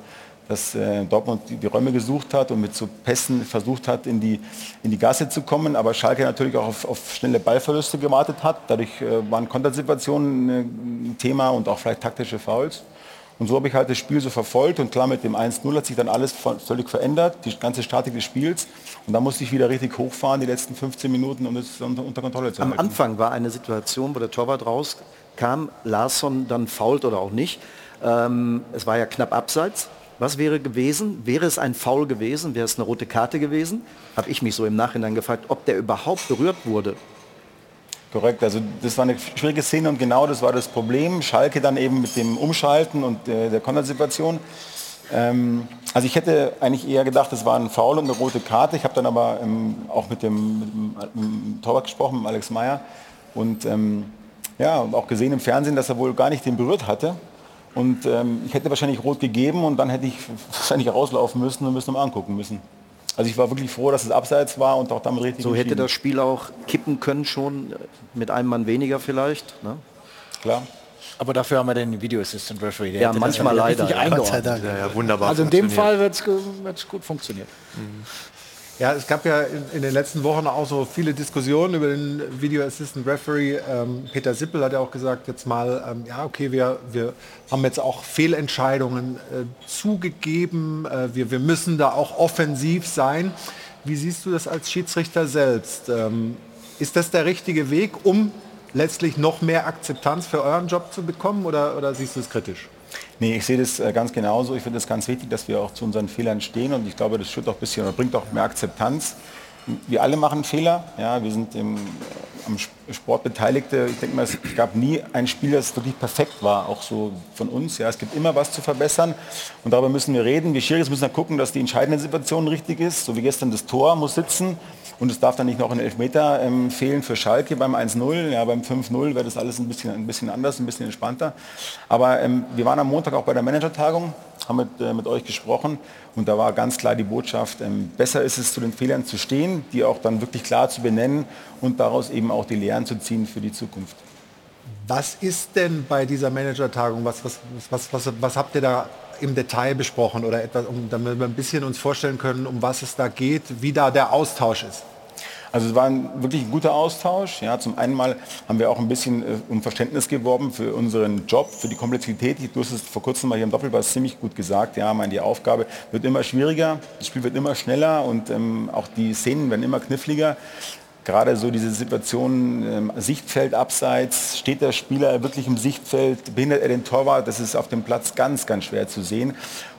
dass äh, Dortmund die, Räume gesucht hat und mit so Pässen versucht hat, in die, in die Gasse zu kommen, aber Schalke natürlich auch auf, auf schnelle Ballverluste gewartet hat. Dadurch äh, waren Kontersituationen äh, ein Thema und auch vielleicht taktische Fouls. Und so habe ich halt das Spiel so verfolgt und klar mit dem 1-0 hat sich dann alles völlig verändert, die ganze Statik des Spiels. Und da musste ich wieder richtig hochfahren, die letzten 15 Minuten, um es unter, Kontrolle zu Am halten. Anfang war eine Situation, wo der Torwart rauskam, Larsson dann fault oder auch nicht. Ähm, es war ja knapp abseits. Was wäre gewesen? Wäre es ein Foul gewesen? Wäre es eine rote Karte gewesen? Habe ich mich so im Nachhinein gefragt, ob der überhaupt berührt wurde. Korrekt, also das war eine schwierige Szene und genau das war das Problem. Schalke dann eben mit dem Umschalten und äh, der Kontersituation. Ähm, also ich hätte eigentlich eher gedacht, es war ein Foul und eine rote Karte. Ich habe dann aber ähm, auch mit dem, mit, dem, mit dem, Torwart gesprochen, mit Alex Meyer. Und ähm, ja, auch gesehen im Fernsehen, dass er wohl gar nicht den berührt hatte. Und ähm, ich hätte wahrscheinlich rot gegeben und dann hätte ich wahrscheinlich rauslaufen müssen und müssen mal angucken müssen. Also ich war wirklich froh, dass es abseits war und auch damit richtig So hätte das Spiel auch kippen können schon, mit einem Mann weniger vielleicht. Ne? Klar. Aber dafür haben wir den Video Assistant Referee. Der Ja, manchmal leider. Ja, Gott sei eingeordnet. Dank. Ja, ja, wunderbar Also in dem. Fall wird es gut funktioniert. Ja, es gab ja in, in, den letzten Wochen auch so viele Diskussionen über den Video Assistant Referee. Ähm, Peter Sippel hat ja auch gesagt, jetzt mal, ähm, ja, okay, wir, wir haben jetzt auch Fehlentscheidungen äh, zugegeben. Äh, wir, wir müssen da auch offensiv sein. Wie siehst du das als Schiedsrichter selbst? Ähm, ist das der richtige Weg, um letztlich noch mehr Akzeptanz für euren Job zu bekommen oder, oder siehst du es kritisch? Nee, ich sehe das äh, ganz genauso. Ich finde es ganz wichtig, dass wir auch zu unseren Fehlern stehen und ich glaube, das schürt auch ein bisschen oder bringt auch mehr Akzeptanz. Wir alle machen Fehler. Ja, wir sind im, am Sport Beteiligte. Ich denke mal, es gab nie ein Spiel, das wirklich perfekt war, auch so von uns. Ja, es gibt immer was zu verbessern und darüber müssen wir reden. Wir Schiris müssen dann gucken, dass die entscheidende Situation richtig ist. So wie gestern das Tor muss sitzen. Und es darf dann nicht noch ein Elfmeter ähm, fehlen für Schalke beim 1-0. Ja, beim 5-0 wäre das alles ein bisschen, ein bisschen anders, ein bisschen entspannter. Aber ähm, wir waren am Montag auch bei der Managertagung, haben mit, äh, mit euch gesprochen und da war ganz klar die Botschaft, ähm, besser ist es, zu den Fehlern zu stehen, die auch dann wirklich klar zu benennen und daraus eben auch die Lehren zu ziehen für die Zukunft. Was ist denn bei dieser Managertagung, was, was, was, was, was habt ihr da im Detail besprochen oder etwas, um, damit wir ein bisschen uns vorstellen können, um was es da geht, wie da der Austausch ist? Also es war ein wirklich ein guter Austausch. Ja, zum einen mal haben wir auch ein bisschen äh, um Verständnis geworben für unseren Job, für die Komplexität. Du hast es vor kurzem mal hier im Doppelpass ziemlich gut gesagt. Ja, meine, die Aufgabe wird immer schwieriger, das Spiel wird immer schneller und ähm, auch die Szenen werden immer kniffliger gerade so diese Situation, ähm, Sichtfeld abseits, steht der Spieler wirklich im Sichtfeld, behindert er den Torwart, das ist auf dem Platz ganz, ganz schwer zu sehen.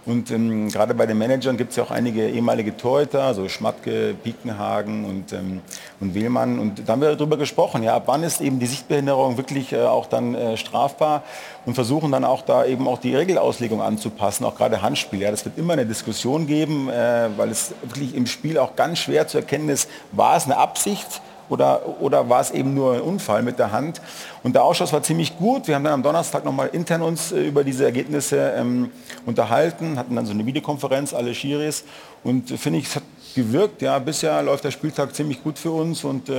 Und ähm, gerade bei den Managern gibt es ja auch einige ehemalige Torhüter, so Schmatke, Piekenhagen und, ähm, und Wählmann. Und da haben wir darüber gesprochen, ja, ab wann ist eben die Sichtbehinderung wirklich äh, auch dann äh, strafbar und versuchen dann auch da eben auch die Regelauslegung anzupassen, auch gerade Handspiel. Ja, das wird immer eine Diskussion geben, äh, weil es wirklich im Spiel auch ganz schwer zu erkennen ist, war es eine Absicht oder, oder war es eben nur ein Unfall mit der Hand. Und der Ausschuss war ziemlich gut. Wir haben dann am Donnerstag nochmal intern uns äh, über diese Ergebnisse ähm, unterhalten, hatten dann so eine Videokonferenz, alle Schiris. Und äh, finde ich, es hat gewirkt. Ja, bisher läuft der Spieltag ziemlich gut für uns und äh,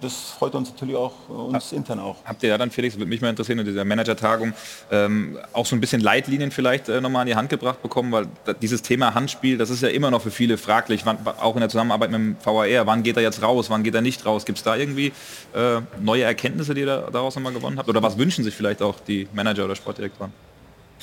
das freut uns natürlich auch äh, uns Hab, intern auch. Habt ihr ja dann, Felix, würde mich mal interessieren, in dieser Manager-Tagung ähm, auch so ein bisschen Leitlinien vielleicht äh, nochmal an die Hand gebracht bekommen, weil dieses Thema Handspiel, das ist ja immer noch für viele fraglich, wann, auch in der Zusammenarbeit mit dem VAR, wann geht er jetzt raus, wann geht er nicht raus? Gibt es da irgendwie äh, neue Erkenntnisse, die ihr da, daraus nochmal gewonnen habt? Oder was wünschen sich vielleicht auch die Manager oder Sportdirektoren?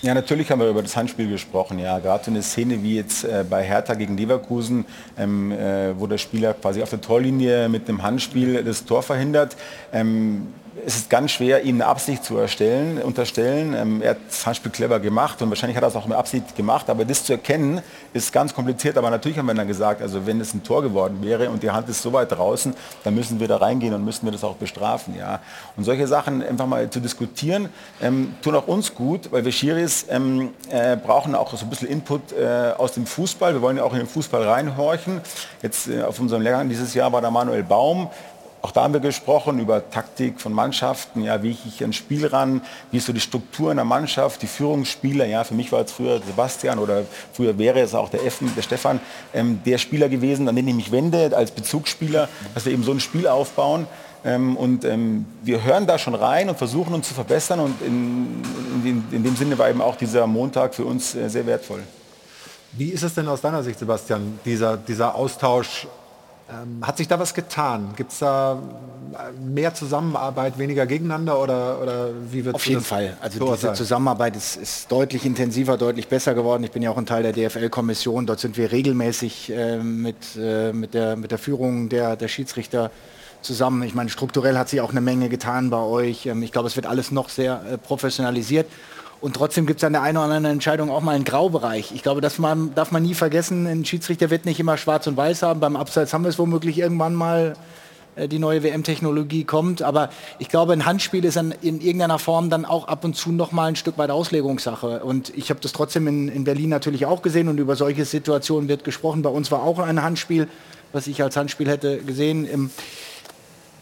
Ja, natürlich haben wir über das Handspiel gesprochen. Ja, gerade so eine Szene wie jetzt äh, bei Hertha gegen Leverkusen, ähm, äh, wo der Spieler quasi auf der Torlinie mit einem Handspiel das Tor verhindert. Ähm, es ist ganz schwer, ihm eine Absicht zu erstellen, unterstellen. Ähm, er hat das Handspiel clever gemacht und wahrscheinlich hat er es auch mit Absicht gemacht, aber das zu erkennen, ist ganz kompliziert. Aber natürlich haben wir dann gesagt, also wenn es ein Tor geworden wäre und die Hand ist so weit draußen, dann müssen wir da reingehen und müssen wir das auch bestrafen. Ja. Und solche Sachen einfach mal zu diskutieren, ähm, tun auch uns gut, weil wir Schiris ähm, äh, brauchen auch so ein bisschen Input äh, aus dem Fußball. Wir wollen ja auch in den Fußball reinhorchen. Jetzt äh, auf unserem Lehrgang dieses Jahr war der Manuel Baum, auch da haben wir gesprochen über Taktik von Mannschaften, ja, wie ich ein Spiel ran, wie ist so die Struktur in der Mannschaft, die Führungsspieler. Ja, für mich war es früher Sebastian oder früher wäre es auch der, Effen, der Stefan, ähm, der Spieler gewesen, an den ich mich wende als Bezugsspieler, dass wir eben so ein Spiel aufbauen. Ähm, und ähm, wir hören da schon rein und versuchen uns zu verbessern und in, in, in dem Sinne war eben auch dieser Montag für uns äh, sehr wertvoll. Wie ist es denn aus deiner Sicht, Sebastian, dieser, dieser Austausch hat sich da was getan? Gibt es da äh, mehr Zusammenarbeit, weniger gegeneinander oder, oder wie wird Auf jeden Fall. Also diese Zusammenarbeit ist, ist, deutlich intensiver, deutlich besser geworden. Ich bin ja auch ein Teil der DFL-Kommission. Dort sind wir regelmäßig äh, mit, äh, mit, der, mit der Führung der, der Schiedsrichter zusammen. Ich meine, strukturell hat sich auch eine Menge getan bei euch. Ähm, ich glaube, es wird alles noch sehr äh, professionalisiert. Und trotzdem gibt es an der einen oder anderen Entscheidung auch mal einen Graubereich. Ich glaube, das man, darf man nie vergessen. Ein Schiedsrichter wird nicht immer schwarz und weiß haben. Beim Abseits haben wir es womöglich irgendwann mal äh, die neue WM-Technologie kommt. Aber ich glaube, ein Handspiel ist in, in irgendeiner Form dann auch ab und zu noch mal ein Stück weit Auslegungssache. Und ich habe das trotzdem in, in, Berlin natürlich auch gesehen und über solche Situationen wird gesprochen. Bei uns war auch ein Handspiel, was ich als Handspiel hätte gesehen. Im,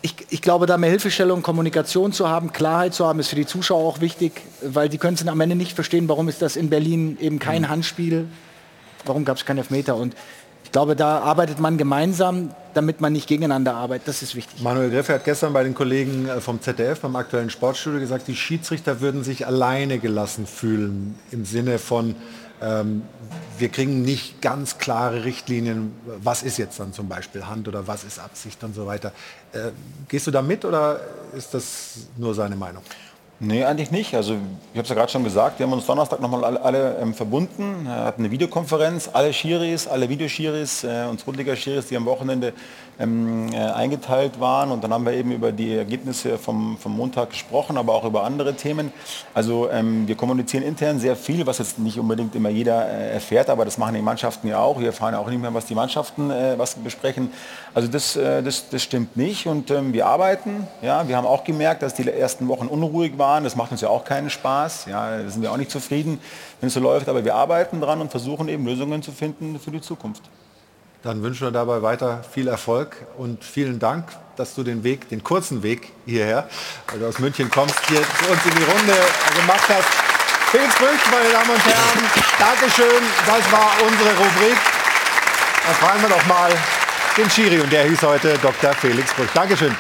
ich, ich, glaube, da mehr Hilfestellung, Kommunikation zu haben, Klarheit zu haben, ist für die Zuschauer auch wichtig, weil die können es am Ende nicht verstehen, warum ist das in Berlin eben kein mhm. Handspiel, warum gab es keinen Elfmeter. Und ich glaube, da arbeitet man gemeinsam, damit man nicht gegeneinander arbeitet. Das ist wichtig. Manuel Greffe hat gestern bei den Kollegen äh, vom ZDF, beim aktuellen Sportstudio gesagt, die Schiedsrichter würden sich alleine gelassen fühlen im Sinne von, ähm, wir kriegen nicht ganz klare Richtlinien, was ist jetzt dann zum Beispiel Hand oder was ist Absicht und so weiter. Äh, gehst du da mit oder ist das nur seine Meinung? Nee, eigentlich nicht. Also ich habe es ja gerade schon gesagt, wir haben uns Donnerstag nochmal alle, alle ähm, verbunden, äh, hatten eine Videokonferenz, alle Schiris, alle Videoschiris äh, und Zweitliga-Schiris, die am Wochenende ähm, äh, eingeteilt waren und dann haben wir eben über die Ergebnisse vom, vom Montag gesprochen, aber auch über andere Themen. Also ähm, wir kommunizieren intern sehr viel, was jetzt nicht unbedingt immer jeder äh, erfährt, aber das machen die Mannschaften ja auch. Wir erfahren auch nicht mehr, was die Mannschaften äh, was besprechen. Also das, äh, das, das stimmt nicht und ähm, wir arbeiten. Ja, wir haben auch gemerkt, dass die ersten Wochen unruhig waren. Das macht uns ja auch keinen Spaß. Ja, da sind wir auch nicht zufrieden, wenn es so läuft, aber wir arbeiten dran und versuchen eben Lösungen zu finden für die Zukunft. Dann wünschen wir dabei weiter viel Erfolg und vielen Dank, dass du den Weg, den kurzen Weg hierher, weil du aus München kommst, hier zu uns in die Runde gemacht hast. Felix Brüch, meine Damen und Herren, Dankeschön. Das war unsere Rubrik. Dann fragen wir doch mal den Schiri und der hieß heute Dr. Felix Brüch. Dankeschön.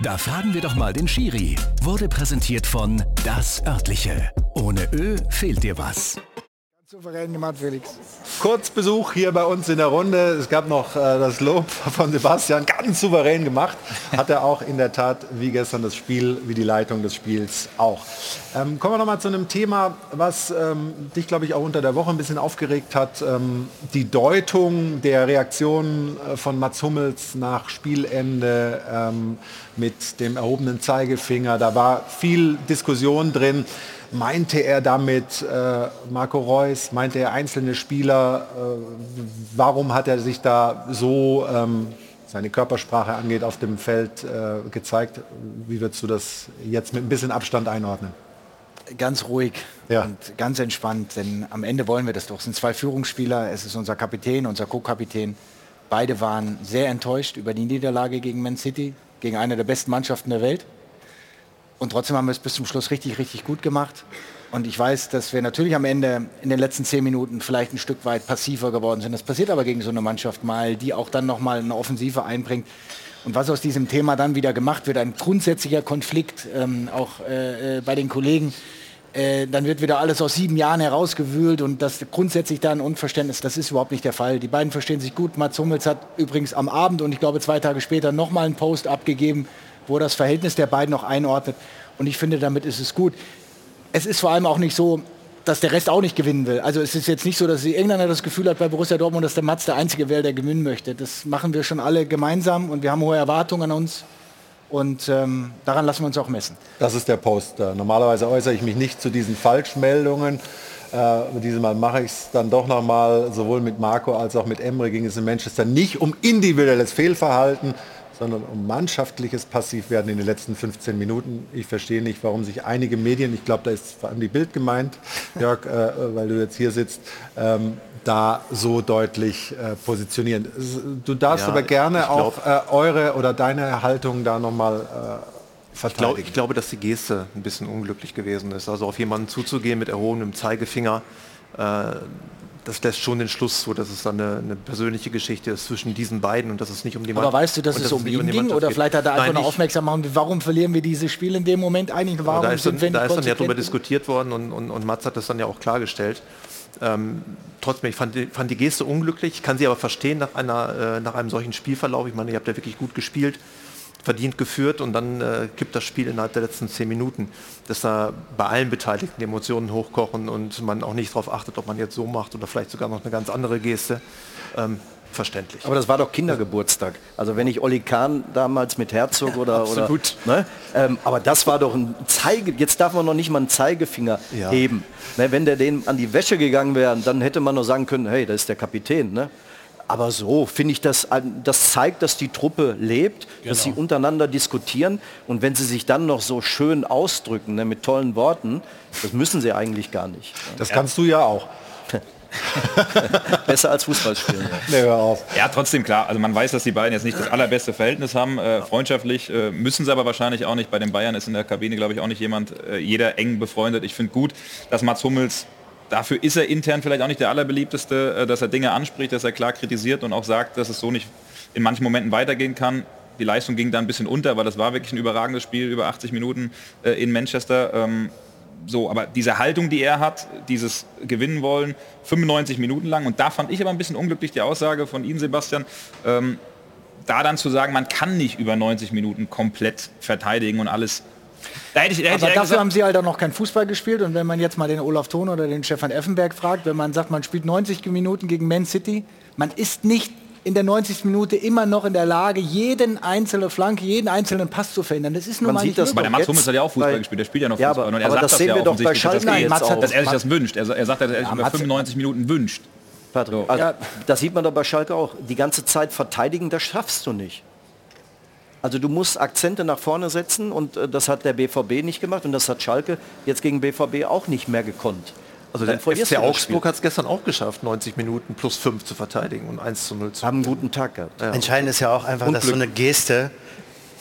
Da fragen wir doch mal den Schiri. Wurde präsentiert von Das Örtliche. Ohne Ö fehlt dir was. Souverän gemacht, Felix. Kurz Besuch hier bei uns in der Runde. Es gab noch äh, das Lob von Sebastian, ganz souverän gemacht. Hat er auch in der Tat, wie gestern das Spiel, wie die Leitung des Spiels auch. Ähm, kommen wir noch mal zu einem Thema, was ähm, dich, glaube ich, auch unter der Woche ein bisschen aufgeregt hat. Ähm, die Deutung der Reaktion äh, von Mats Hummels nach Spielende ähm, mit dem erhobenen Zeigefinger. Da war viel Diskussion drin. Meinte er damit äh, Marco Reus, meinte er einzelne Spieler? Äh, warum hat er sich da so, ähm, seine Körpersprache angeht, auf dem Feld äh, gezeigt? Wie würdest du das jetzt mit ein bisschen Abstand einordnen? Ganz ruhig ja. und ganz entspannt, denn am Ende wollen wir das doch. Es sind zwei Führungsspieler, es ist unser Kapitän, unser Co-Kapitän. Beide waren sehr enttäuscht über die Niederlage gegen Man City, gegen eine der besten Mannschaften der Welt. Und trotzdem haben wir es bis zum Schluss richtig, richtig gut gemacht. Und ich weiß, dass wir natürlich am Ende in den letzten zehn Minuten vielleicht ein Stück weit passiver geworden sind. Das passiert aber gegen so eine Mannschaft mal, die auch dann nochmal eine Offensive einbringt. Und was aus diesem Thema dann wieder gemacht wird, ein grundsätzlicher Konflikt, ähm, auch äh, äh bei den Kollegen, äh, dann wird wieder alles aus sieben Jahren herausgewühlt und das grundsätzlich da ein Unverständnis, das ist überhaupt nicht der Fall. Die beiden verstehen sich gut. Mats Hummels hat übrigens am Abend und ich glaube zwei Tage später nochmal einen Post abgegeben, wo das Verhältnis der beiden noch einordnet. Und ich finde, damit ist es gut. Es ist vor allem auch nicht so, dass der Rest auch nicht gewinnen will. Also es ist jetzt nicht so, dass Engländer das Gefühl hat bei Borussia Dortmund, dass der Mats der Einzige wäre, der gewinnen möchte. Das machen wir schon alle gemeinsam und wir haben hohe Erwartungen an uns. Und ähm, daran lassen wir uns auch messen. Das ist der Poster. Normalerweise äußere ich mich nicht zu diesen Falschmeldungen. Äh, dieses Mal mache ich es dann doch nochmal. Sowohl mit Marco als auch mit Emre ging es in Manchester nicht um individuelles Fehlverhalten, sondern um mannschaftliches Passivwerden in den letzten 15 Minuten. Ich verstehe nicht, warum sich einige Medien, ich glaube, da ist vor allem die Bild gemeint, Jörg, äh, weil du jetzt hier sitzt, ähm, da so deutlich äh, positionieren. Du darfst ja, aber gerne glaub, auch äh, eure oder deine Haltung da nochmal äh, verteidigen. Ich, glaub, ich glaube, dass die Geste ein bisschen unglücklich gewesen ist. Also auf jemanden zuzugehen mit erhobenem Zeigefinger, äh, das lässt schon den Schluss zu, dass es dann eine, eine, persönliche Geschichte ist zwischen diesen beiden und dass es nicht um die Mannschaft Aber weißt du, dass es um ihn ging? Oder vielleicht hat er einfach nur aufmerksam machen, warum verlieren wir dieses Spiel in dem Moment eigentlich? Warum da ist dann, da ist dann ja darüber diskutiert worden und, und, und Mats hat das dann ja auch klargestellt. Ähm, trotzdem, ich fand die, fand die, Geste unglücklich, ich kann sie aber verstehen nach, einer, äh, nach einem solchen Spielverlauf. Ich meine, ihr habt ja wirklich gut gespielt verdient geführt und dann äh, kippt das Spiel innerhalb der letzten zehn Minuten, dass da bei allen Beteiligten die Emotionen hochkochen und man auch nicht darauf achtet, ob man jetzt so macht oder vielleicht sogar noch eine ganz andere Geste. Ähm, verständlich. Aber das war doch Kindergeburtstag. Also wenn ich Olli Kahn damals mit Herzog oder... Absolut. Oder, ne? ähm, aber das war doch ein Zeige... Jetzt darf man noch nicht mal einen Zeigefinger ja. heben. Ne, wenn der den an die Wäsche gegangen wäre, dann hätte man noch sagen können, hey, das ist der Kapitän. Ne? Aber so finde ich, das, das zeigt, dass die Truppe lebt, genau. dass sie untereinander diskutieren. Und wenn sie sich dann noch so schön ausdrücken, ne, mit tollen Worten, das müssen sie eigentlich gar nicht. Das kannst du ja auch. Besser als Fußball spielen. Ja. Nee, auf. ja, trotzdem klar. Also man weiß, dass die beiden jetzt nicht das allerbeste Verhältnis haben. Äh, freundschaftlich äh, müssen sie aber wahrscheinlich auch nicht. Bei den Bayern ist in der Kabine, glaube ich, auch nicht jemand, äh, jeder eng befreundet. Ich finde gut, dass Mats Hummels dafür ist er intern vielleicht auch nicht der allerbeliebteste, äh, dass er Dinge anspricht, dass er klar kritisiert und auch sagt, dass es so nicht in manchen Momenten weitergehen kann. Die Leistung ging da ein bisschen unter, weil das war wirklich ein überragendes Spiel über 80 Minuten äh, in Manchester. Ähm, so, aber diese Haltung, die er hat, dieses Gewinnen wollen, 95 Minuten lang. Und da fand ich aber ein bisschen unglücklich die Aussage von Ihnen, Sebastian, ähm, da dann zu sagen, man kann nicht über 90 Minuten komplett verteidigen und alles. Da hätte ich, da hätte aber dafür gesagt, haben sie halt auch noch kein Fußball gespielt. Und wenn man jetzt mal den Olaf Thon oder den Stefan Effenberg fragt, wenn man sagt, man spielt 90 Minuten gegen Man City, man ist nicht in der 90. Minute immer noch in der Lage, jeden einzelne Flanke, jeden einzelnen Pass zu verhindern. Das ist nun Man mal nicht das Aber der Mats Hummels hat ja auch Fußball weil, gespielt, der spielt ja noch ja, Fußball. Aber, und er aber sagt das, das sehen ja wir doch bei Schalke dass, Nein, Mats hat, dass er sich das wünscht. Er, er sagt, dass er sich ja, über 95 Minuten wünscht. Patrick, also, ja. das sieht man doch bei Schalke auch. Die ganze Zeit verteidigen, das schaffst du nicht. Also du musst Akzente nach vorne setzen und äh, das hat der BVB nicht gemacht und das hat Schalke jetzt gegen BVB auch nicht mehr gekonnt. Also der FC Augsburg hat es gestern auch geschafft, 90 Minuten plus 5 zu verteidigen und 1 zu 0 zu Haben einen guten Tag gehabt. Ja. Entscheidend ist ja auch einfach, dass so eine Geste,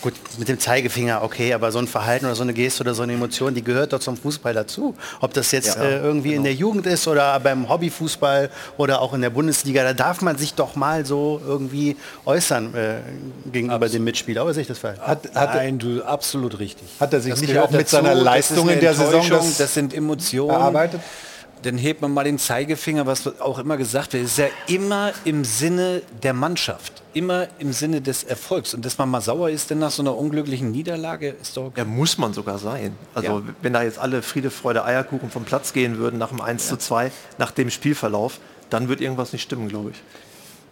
gut, mit dem Zeigefinger, okay, aber so ein Verhalten oder so eine Geste oder so eine Emotion, die gehört doch zum Fußball dazu. Ob das jetzt ja, äh, irgendwie genau. in der Jugend ist oder beim Hobbyfußball oder auch in der Bundesliga, da darf man sich doch mal so irgendwie äußern äh, gegenüber absolut. dem Mitspieler. Aber sehe ich das falsch? Hat, hat Nein, du absolut richtig. Hat er sich das nicht auch mit dazu, seiner Leistung in der Saison das, das sind Emotionen erarbeitet? Dann hebt man mal den Zeigefinger, was auch immer gesagt wird, ist ja immer im Sinne der Mannschaft, immer im Sinne des Erfolgs. Und dass man mal sauer ist denn nach so einer unglücklichen Niederlage, ist doch... Ja, muss man sogar sein. Also ja. wenn da jetzt alle Friede, Freude, Eierkuchen vom Platz gehen würden nach dem 1 ja. zu 2, nach dem Spielverlauf, dann wird irgendwas nicht stimmen, glaube ich.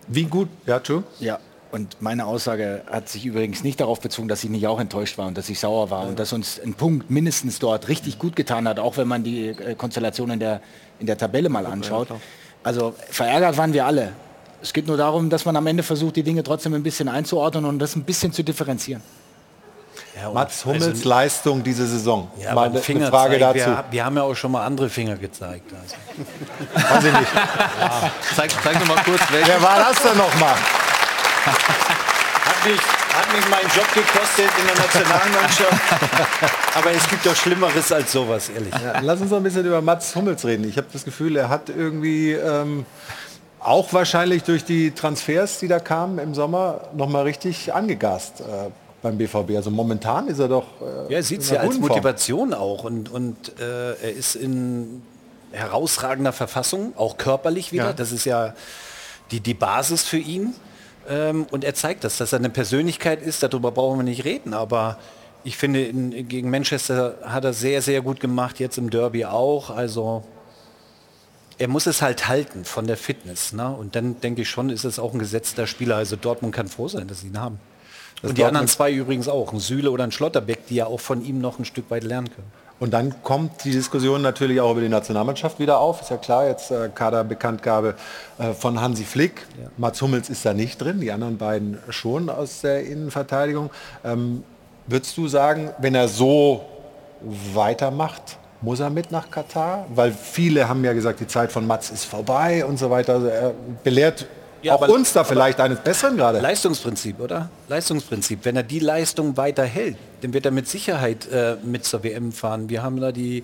Wie gut, ja? Ja, und meine Aussage hat sich übrigens nicht darauf bezogen, dass ich nicht auch enttäuscht war und dass ich sauer war ja. und dass uns ein Punkt mindestens dort richtig gut getan hat, auch wenn man die äh, Konstellation in der, in der Tabelle mal anschaut. Also verärgert waren wir alle. Es geht nur darum, dass man am Ende versucht, die Dinge trotzdem ein bisschen einzuordnen und das ein bisschen zu differenzieren. Ja, Mats Hummels also, Leistung diese Saison. Ja, mal eine Frage dazu. Wir, wir, haben ja auch schon mal andere Finger gezeigt. Also. Weiß ich nicht. Ja. Zeig, zeig noch mal kurz, welche. Wer war das denn noch mal? Hat, mich, hat mich meinen Job gekostet in der Nationalmannschaft. Aber es gibt doch Schlimmeres als sowas, ehrlich. Ja, lass uns noch ein bisschen über Mats Hummels reden. Ich habe das Gefühl, er hat irgendwie ähm, auch wahrscheinlich durch die Transfers, die da kamen im Sommer, noch mal richtig angegast. Äh, beim BVB. Also momentan ist er doch. Äh, ja, er sieht es ja als Motivation auch und, und äh, er ist in herausragender Verfassung, auch körperlich wieder. Ja. Das ist ja die, die Basis für ihn. Ähm, und er zeigt das, dass er eine Persönlichkeit ist, darüber brauchen wir nicht reden, aber ich finde, in, gegen Manchester hat er sehr, sehr gut gemacht, jetzt im Derby auch. Also er muss es halt halten von der Fitness. Ne? Und dann denke ich schon, ist es auch ein gesetzter Spieler. Also Dortmund kann froh sein, dass sie ihn haben. Das und die anderen zwei übrigens auch, ein Süle oder ein Schlotterbeck, die ja auch von ihm noch ein Stück weit lernen können. Und dann kommt die Diskussion natürlich auch über die Nationalmannschaft wieder auf. Ist ja klar, jetzt äh, Kaderbekanntgabe äh, von Hansi Flick. Ja. Mats Hummels ist da nicht drin, die anderen beiden schon aus der Innenverteidigung. Ähm, würdest du sagen, wenn er so weitermacht, muss er mit nach Katar? Weil viele haben ja gesagt, die Zeit von Mats ist vorbei und so weiter. Also er belehrt ja, auch uns da vielleicht eines Besseren gerade. Leistungsprinzip, oder? Leistungsprinzip. Wenn er die Leistung weiter hält, dann wird er mit Sicherheit äh, mit zur WM fahren. Wir haben da die,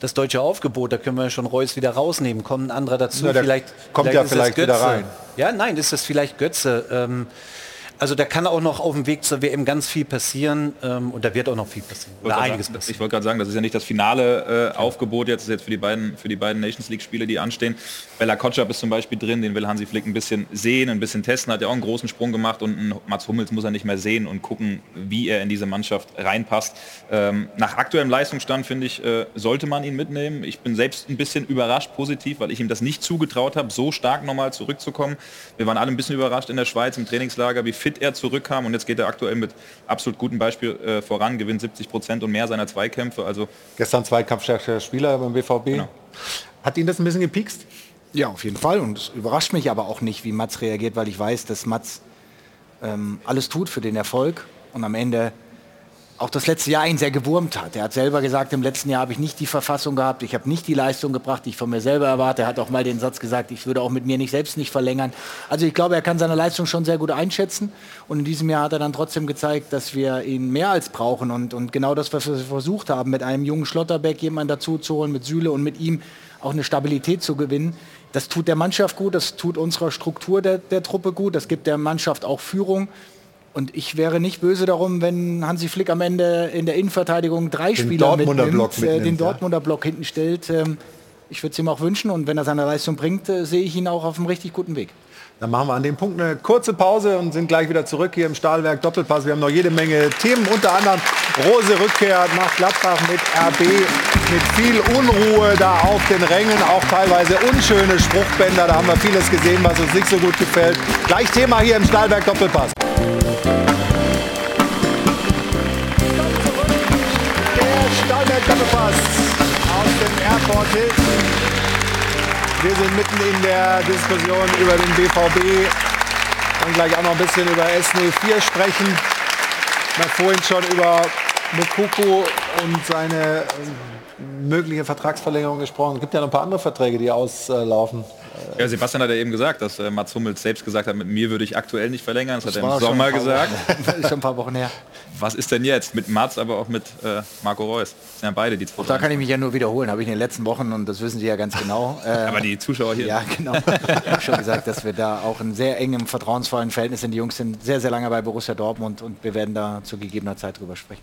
das deutsche Aufgebot, da können wir schon Reus wieder rausnehmen. Kommt ein anderer dazu, ja, vielleicht kommt vielleicht ja vielleicht wieder rein. Ja, nein, ist das vielleicht Götze. Ähm, also da kann auch noch auf dem Weg zur WM ganz viel passieren ähm, und da wird auch noch viel passieren. Oder einiges sagen, passieren. Ich wollte gerade sagen, das ist ja nicht das finale äh, Aufgebot jetzt, jetzt für die beiden für die beiden Nations League Spiele, die anstehen. Bella Kotschap ist zum Beispiel drin, den will Hansi Flick ein bisschen sehen, ein bisschen testen, hat ja auch einen großen Sprung gemacht und Mats Hummels muss er nicht mehr sehen und gucken, wie er in diese Mannschaft reinpasst. Ähm, nach aktuellem Leistungsstand finde ich, äh, sollte man ihn mitnehmen. Ich bin selbst ein bisschen überrascht positiv, weil ich ihm das nicht zugetraut habe, so stark nochmal zurückzukommen. Wir waren alle ein bisschen überrascht in der Schweiz im Trainingslager, wie fit fit er zurückkam und jetzt geht er aktuell mit absolut gutem Beispiel äh, voran, gewinnt 70 Prozent und mehr seiner Zweikämpfe. Also Gestern zweikampfstärkster Spieler beim BVB. Genau. Hat ihn das ein bisschen gepikst? Ja, auf jeden Fall. Und es überrascht mich aber auch nicht, wie Mats reagiert, weil ich weiß, dass Mats ähm, alles tut für den Erfolg und am Ende auch das letzte Jahr ihn sehr gewurmt hat. Er hat selber gesagt, im letzten Jahr habe ich nicht die Verfassung gehabt, ich habe nicht die Leistung gebracht, die ich von mir selber erwarte. Er hat auch mal den Satz gesagt, ich würde auch mit mir nicht selbst nicht verlängern. Also ich glaube, er kann seine Leistung schon sehr gut einschätzen. Und in diesem Jahr hat er dann trotzdem gezeigt, dass wir ihn mehr als brauchen. Und, und genau das, was wir versucht haben, mit einem jungen Schlotterbeck jemanden dazu zu holen, mit Süle und mit ihm auch eine Stabilität zu gewinnen. Das tut der Mannschaft gut, das tut unserer Struktur der, der Truppe gut, das gibt der Mannschaft auch Führung. Und ich wäre nicht böse darum, wenn Hansi Flick am Ende in der Innenverteidigung drei Den Spieler Dortmunder mitnimmt, Block äh, mitnimmt, den ja. Dortmunder Block hinten stellt. Ähm, ich würde es ihm auch wünschen und wenn er seine Leistung bringt, äh, sehe ich ihn auch auf einem richtig guten Weg. Dann machen wir an dem Punkt eine kurze Pause und sind gleich wieder zurück hier im Stahlwerk Doppelpass. Wir haben noch jede Menge Themen, unter anderem Rose Rückkehr nach Gladbach mit RB, mit viel Unruhe da auf den Rängen, auch teilweise unschöne Spruchbänder. Da haben wir vieles gesehen, was uns nicht so gut gefällt. Gleich Thema hier im Stahlwerk Doppelpass. Der Stahlwerk Doppelpass aus dem Airport Hilton. Wir sind mitten in der Diskussion über den BVB und gleich auch noch ein bisschen über S04 sprechen. Wir haben vorhin schon über Mokoko und seine ähm, mögliche Vertragsverlängerung gesprochen. Es gibt ja noch ein paar andere Verträge, die auslaufen. Ja, Sebastian hat ja eben gesagt, dass äh, Mats Hummels selbst gesagt hat, mit mir würde ich aktuell nicht verlängern. Das, hat er im Sommer gesagt. Ist schon ein paar Wochen her. Was ist denn jetzt? Mit Mats, aber auch mit äh, Marco Reus. Das sind ja beide die zwei. Da kann ich mich ja nur wiederholen, habe ich in den letzten Wochen und das wissen Sie ja ganz genau. Äh, Aber die Zuschauer hier. Ja, genau. Ich habe schon gesagt, dass wir da auch in sehr engem, vertrauensvollen Verhältnis sind. Die Jungs sind sehr, sehr lange bei Borussia Dortmund und wir werden da zu gegebener Zeit drüber sprechen.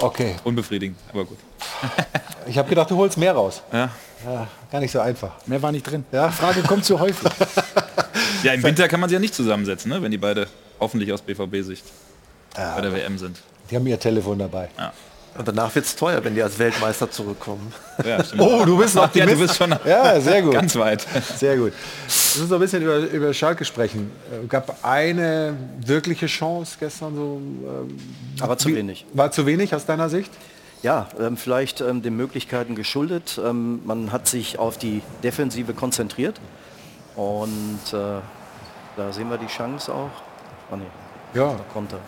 Okay. Unbefriedigend, aber gut. Ich habe gedacht, du holst mehr raus. Ja. Ja, gar nicht so einfach. Mehr war nicht drin. Ja. Die Frage kommt zu häufig. Ja, im Winter kann man sie ja nicht zusammensetzen, ne? wenn die beide hoffentlich aus BVB-Sicht bei der WM sind. Die haben ihr Telefon dabei. Ja. Und danach wird es teuer, wenn die als Weltmeister zurückkommen. Ja. Oh, du bist ein Ja, du bist schon ja, sehr gut. ganz weit. Sehr gut. Lass uns noch ein bisschen über, über Schalke sprechen. Äh, gab eine wirkliche Chance gestern so. Ähm, Aber zu wie- wenig. War zu wenig aus deiner Sicht? Ja, ähm, vielleicht ähm, den Möglichkeiten geschuldet. Ähm, man hat sich auf die Defensive konzentriert und äh, da sehen wir die Chance auch. Oh nee, Ja. da kommt er.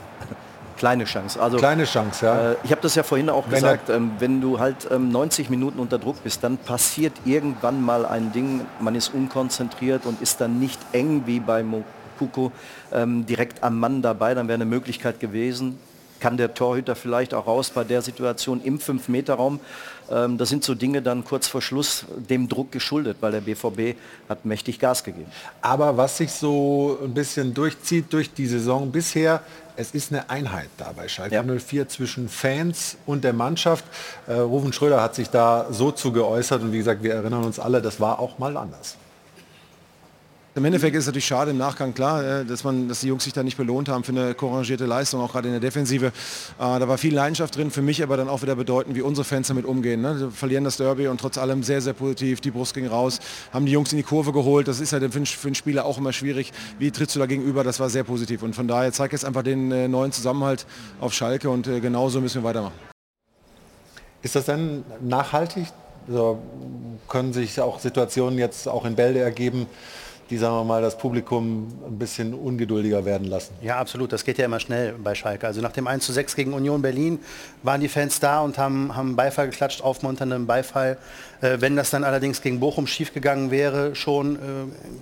Kleine Chance. Also, Kleine Chance, ja. äh, ich habe das ja vorhin auch Wenn gesagt, ähm, wenn du halt ähm, 90 Minuten unter Druck bist, dann passiert irgendwann mal ein Ding, man ist unkonzentriert und ist dann nicht eng wie bei Mokuko ähm, direkt am Mann dabei, dann wäre eine Möglichkeit gewesen. Kann der Torhüter vielleicht auch raus bei der Situation im 5-Meter-Raum? Ähm, das sind so Dinge dann kurz vor Schluss dem Druck geschuldet, weil der BVB hat mächtig Gas gegeben. Aber was sich so ein bisschen durchzieht durch die Saison bisher, es ist eine Einheit da bei Schalke Ja. 04 zwischen Fans und der Mannschaft. Äh, Rufen Schröder hat sich da so zu geäußert und wie gesagt, wir erinnern uns alle, das war auch mal anders. Im Endeffekt ist es natürlich schade im Nachgang klar, äh, dass, man, dass die Jungs sich da nicht belohnt haben für eine couragierte Leistung, auch gerade in der Defensive. Äh, Da war viel Leidenschaft drin, für mich aber dann auch wieder bedeutend, wie unsere Fans damit umgehen. Ne? Sie verlieren das Derby und trotz allem sehr, sehr positiv, die Brust ging raus, haben die Jungs in die Kurve geholt. Das ist ja für einen, Spieler auch immer schwierig. Wie trittst du da gegenüber? Das war sehr positiv. Und von daher zeigt es einfach den äh, neuen Zusammenhalt auf Schalke und genauso müssen wir weitermachen. Ist das denn nachhaltig? Also, können sich auch Situationen jetzt auch in Bälde ergeben, die, sagen wir mal, das Publikum ein bisschen ungeduldiger werden lassen? Ja, absolut. Das geht ja immer schnell bei Schalke. Also nach dem 1 zu 6 gegen Union Berlin waren die Fans da und haben, haben Beifall geklatscht, aufmunternden Beifall. Äh, wenn das dann allerdings gegen Bochum schiefgegangen wäre, schon äh,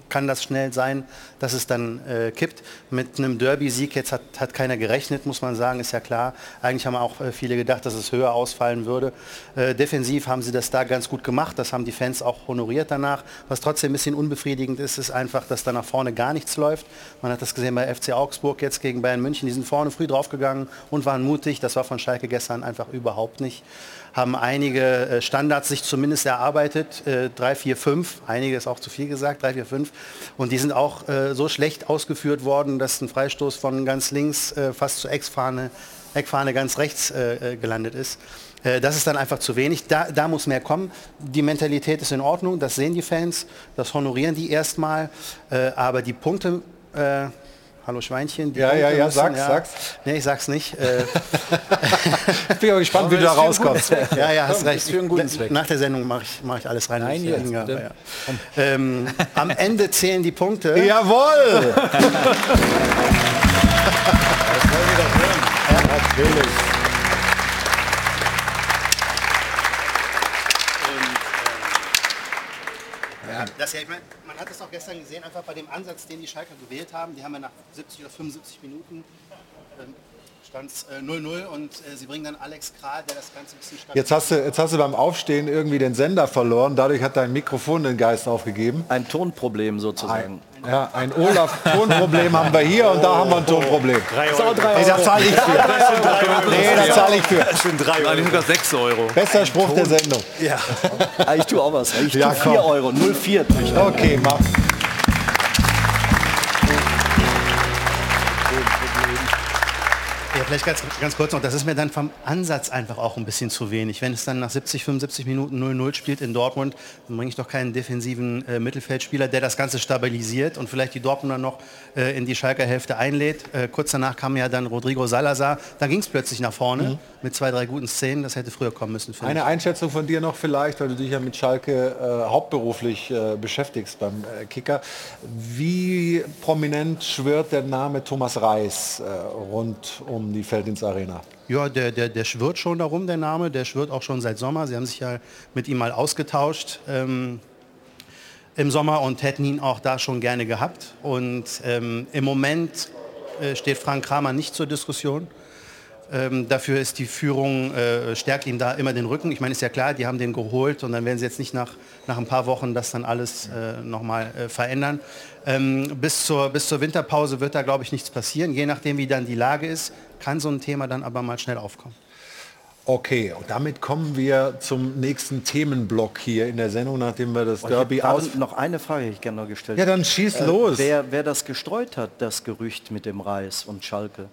kann das schnell sein, dass es dann äh, kippt. Mit einem Derby-Sieg jetzt hat, hat keiner gerechnet, muss man sagen, ist ja klar. Eigentlich haben auch viele gedacht, dass es höher ausfallen würde. Defensiv haben sie das da ganz gut gemacht. Das haben die Fans auch honoriert danach. Was trotzdem ein bisschen unbefriedigend ist, ist einfach, dass da nach vorne gar nichts läuft. Man hat das gesehen bei FC Augsburg jetzt gegen Bayern München. Die sind vorne früh draufgegangen und waren mutig. Das war von Schalke gestern einfach überhaupt nicht. Haben einige äh, Standards sich zumindest erarbeitet. Äh, 3, 4, 5. Einige ist auch zu viel gesagt. 3, 4, 5. Und die sind auch äh, so schlecht ausgeführt worden, dass ein Freistoß von ganz links äh, fast zur Eckfahne, Eckfahne ganz rechts gelandet ist. Das ist dann einfach zu wenig. Da, da muss mehr kommen. Die Mentalität ist in Ordnung, das sehen die Fans, das honorieren die erstmal. Aber die Punkte, hallo Schweinchen, die Ja, ja, ja, müssen, sag's, sag's. Nee, ich sag's nicht. Äh, Ich bin aber gespannt, wie du da rauskommst. ja, ja, hast recht. für einen guten Zweck. Nach der Sendung mache ich, mach ich alles rein. Nein, jetzt, ja, ja. Ähm, am Ende zählen die Punkte. Jawohl! Natürlich. Ja, das, ja, ich mein, man hat es auch gestern gesehen, einfach bei dem Ansatz, den die Schalker gewählt haben. Die haben ja nach 70 oder 75 Minuten stand 0-0 und äh, sie bringen dann Alex Kral, der das Ganze ein bisschen. Jetzt hast, du, jetzt hast du beim Aufstehen irgendwie den Sender verloren. Dadurch hat dein Mikrofon den Geist aufgegeben. Ein Tonproblem sozusagen. Ein, ja, ein Olaf-Tonproblem haben wir hier und da haben wir ein Tonproblem. Drei Euro. Nee, da zahle ich für. Nee, da zahle ich für. Das sind drei Euro. sogar sechs Euro. Bester Spruch der Sendung. Ja. Ah, ich tue auch was. Ich Ja, tue komm. 4 Euro. 0,4. tue ich. Okay, mach. Vielleicht ganz, ganz kurz noch, das ist mir dann vom Ansatz einfach auch ein bisschen zu wenig. Wenn es dann nach 70, 75 Minuten 0-0 spielt in Dortmund, dann bringe ich doch keinen defensiven äh, Mittelfeldspieler, der das Ganze stabilisiert und vielleicht die Dortmunder noch äh, in die Schalker Hälfte einlädt. Äh, kurz danach kam ja dann Rodrigo Salazar, da ging es plötzlich nach vorne Mhm. mit zwei, drei guten Szenen, das hätte früher kommen müssen. Eine ich. Einschätzung von dir noch vielleicht, weil du dich ja mit Schalke äh, hauptberuflich äh, beschäftigst beim äh, Kicker. Wie prominent schwirrt der Name Thomas Reis äh, rund um die Feldins Arena? Ja, der, der, der schwirrt schon darum, der Name. Der schwirrt auch schon seit Sommer. Sie haben sich ja mit ihm mal ausgetauscht ähm, im Sommer und hätten ihn auch da schon gerne gehabt. Und ähm, im Moment äh, steht Frank Kramer nicht zur Diskussion. Ähm, dafür ist die Führung, äh, stärkt ihm da immer den Rücken. Ich meine, ist ja klar, die haben den geholt und dann werden sie jetzt nicht nach, nach ein paar Wochen das dann alles äh, nochmal äh, verändern. Ähm, bis, zur, bis zur Winterpause wird da, glaube ich, nichts passieren. Je nachdem, wie dann die Lage ist, kann so ein Thema dann aber mal schnell aufkommen. Okay, und damit kommen wir zum nächsten Themenblock hier in der Sendung, nachdem wir das Oh, Derby aus... noch eine Frage, die ich gerne noch gestellt Ja, dann schieß Äh, los. Wer, wer das gestreut hat, das Gerücht mit dem Reis und Schalke?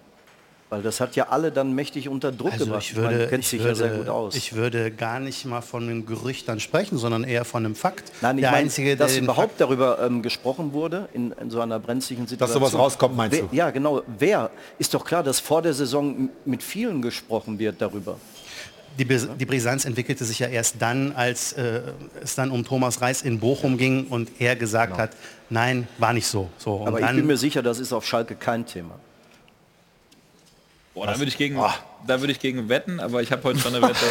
Weil das hat ja alle dann mächtig unter Druck Also gebracht. ich würde, du kennst ich, dich würde, ja sehr gut aus. ich würde gar nicht mal von einem Gerücht dann sprechen, sondern eher von einem Fakt. Nein, ich der meine, Einzige, dass überhaupt darüber ähm, gesprochen wurde, in, in so einer brenzlichen Situation. sowas rauskommt, meinst wer, du? Ja, genau. Wer? Ist doch klar, dass vor der Saison mit vielen gesprochen wird darüber. Die, die Brisanz entwickelte sich ja erst dann, als äh, es dann um Thomas Reis in Bochum ging und er gesagt hat, nein, war nicht so. so und Aber ich dann, bin mir sicher, das ist auf Schalke kein Thema. Boah, da würde ich, gegen, da würde ich gegen wetten, aber ich habe heute schon eine Wette.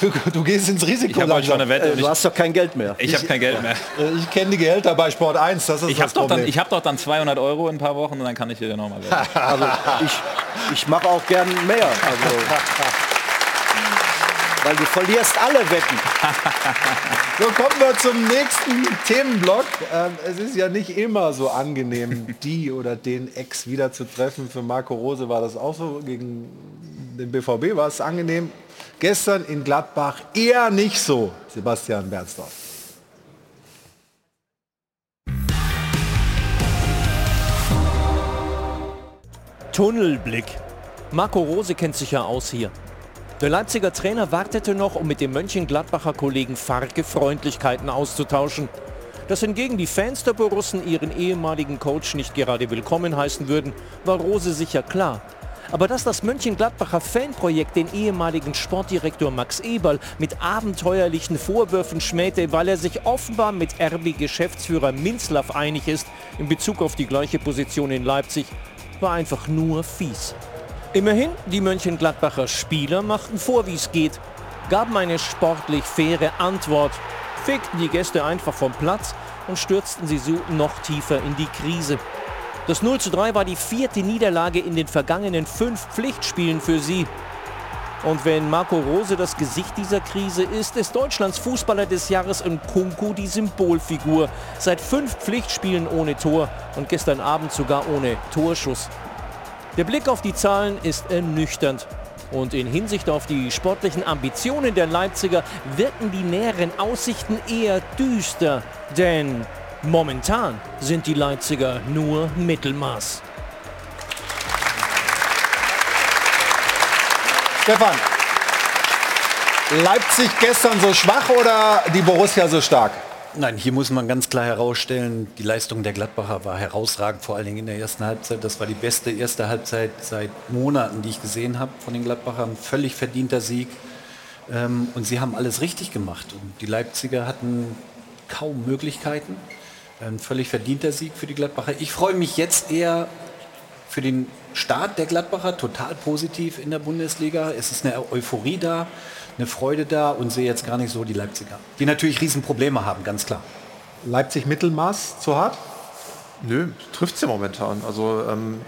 Du, du gehst ins Risiko. Ich habe heute schon eine Wette. Äh, und du ich, hast doch kein Geld mehr. ich habe kein Geld mehr. Äh, Ich kenne die Gehälter bei Sport 1, das ist Ich das habe doch, Problem. dann- ich hab doch dann 200 Euro in ein paar Wochen und dann kann ich wieder nochmal wetten. Also ich, ich mache auch gern mehr. Also, weil du verlierst alle Wetten. So kommen wir zum nächsten Themenblock. Ähm, es ist ja nicht immer so angenehm, die oder den Ex wieder zu treffen. Für Marco Rose war das auch so. Gegen den BVB war es angenehm. Gestern in Gladbach eher nicht so. Sebastian Bernsdorf. Tunnelblick. Marco Rose kennt sich ja aus hier. Der Leipziger Trainer wartete noch, um mit dem Mönchengladbacher Kollegen Farke Freundlichkeiten auszutauschen. Dass hingegen die Fans der Borussen ihren ehemaligen Coach nicht gerade willkommen heißen würden, war Rose sicher klar. Aber dass das Mönchengladbacher Fanprojekt den ehemaligen Sportdirektor Max Eberl mit abenteuerlichen Vorwürfen schmähte, weil er sich offenbar mit RB-Geschäftsführer Minzlaff einig ist in Bezug auf die gleiche Position in Leipzig, war einfach nur fies. Immerhin, die Mönchengladbacher Spieler machten vor, wie es geht, gaben eine sportlich faire Antwort, fegten die Gäste einfach vom Platz und stürzten sie so noch tiefer in die Krise. Das 0 zu 3 war die vierte Niederlage in den vergangenen fünf Pflichtspielen für sie. Und wenn Marco Rose das Gesicht dieser Krise ist, ist Deutschlands Fußballer des Jahres Nkunku die Symbolfigur. Seit fünf Pflichtspielen ohne Tor und gestern Abend sogar ohne Torschuss. Der Blick auf die Zahlen ist ernüchternd. Und in Hinsicht auf die sportlichen Ambitionen der Leipziger wirken die näheren Aussichten eher düster. Denn momentan sind die Leipziger nur Mittelmaß. Stefan, Leipzig gestern so schwach oder die Borussia so stark? Nein, hier muss man ganz klar herausstellen, die Leistung der Gladbacher war herausragend, vor allen Dingen in der ersten Halbzeit. Das war die beste erste Halbzeit seit Monaten, die ich gesehen habe von den Gladbachern. Völlig verdienter Sieg. Ähm, und sie haben alles richtig gemacht. Und die Leipziger hatten kaum Möglichkeiten. Ein völlig verdienter Sieg für die Gladbacher. Ich freue mich jetzt eher für den Start der Gladbacher total positiv in der Bundesliga. Es ist eine Euphorie da, eine Freude da und sehe jetzt gar nicht so die Leipziger, die natürlich Riesenprobleme haben, ganz klar. Leipzig Mittelmaß zu hart? Nö, trifft es ja momentan. Also ähm,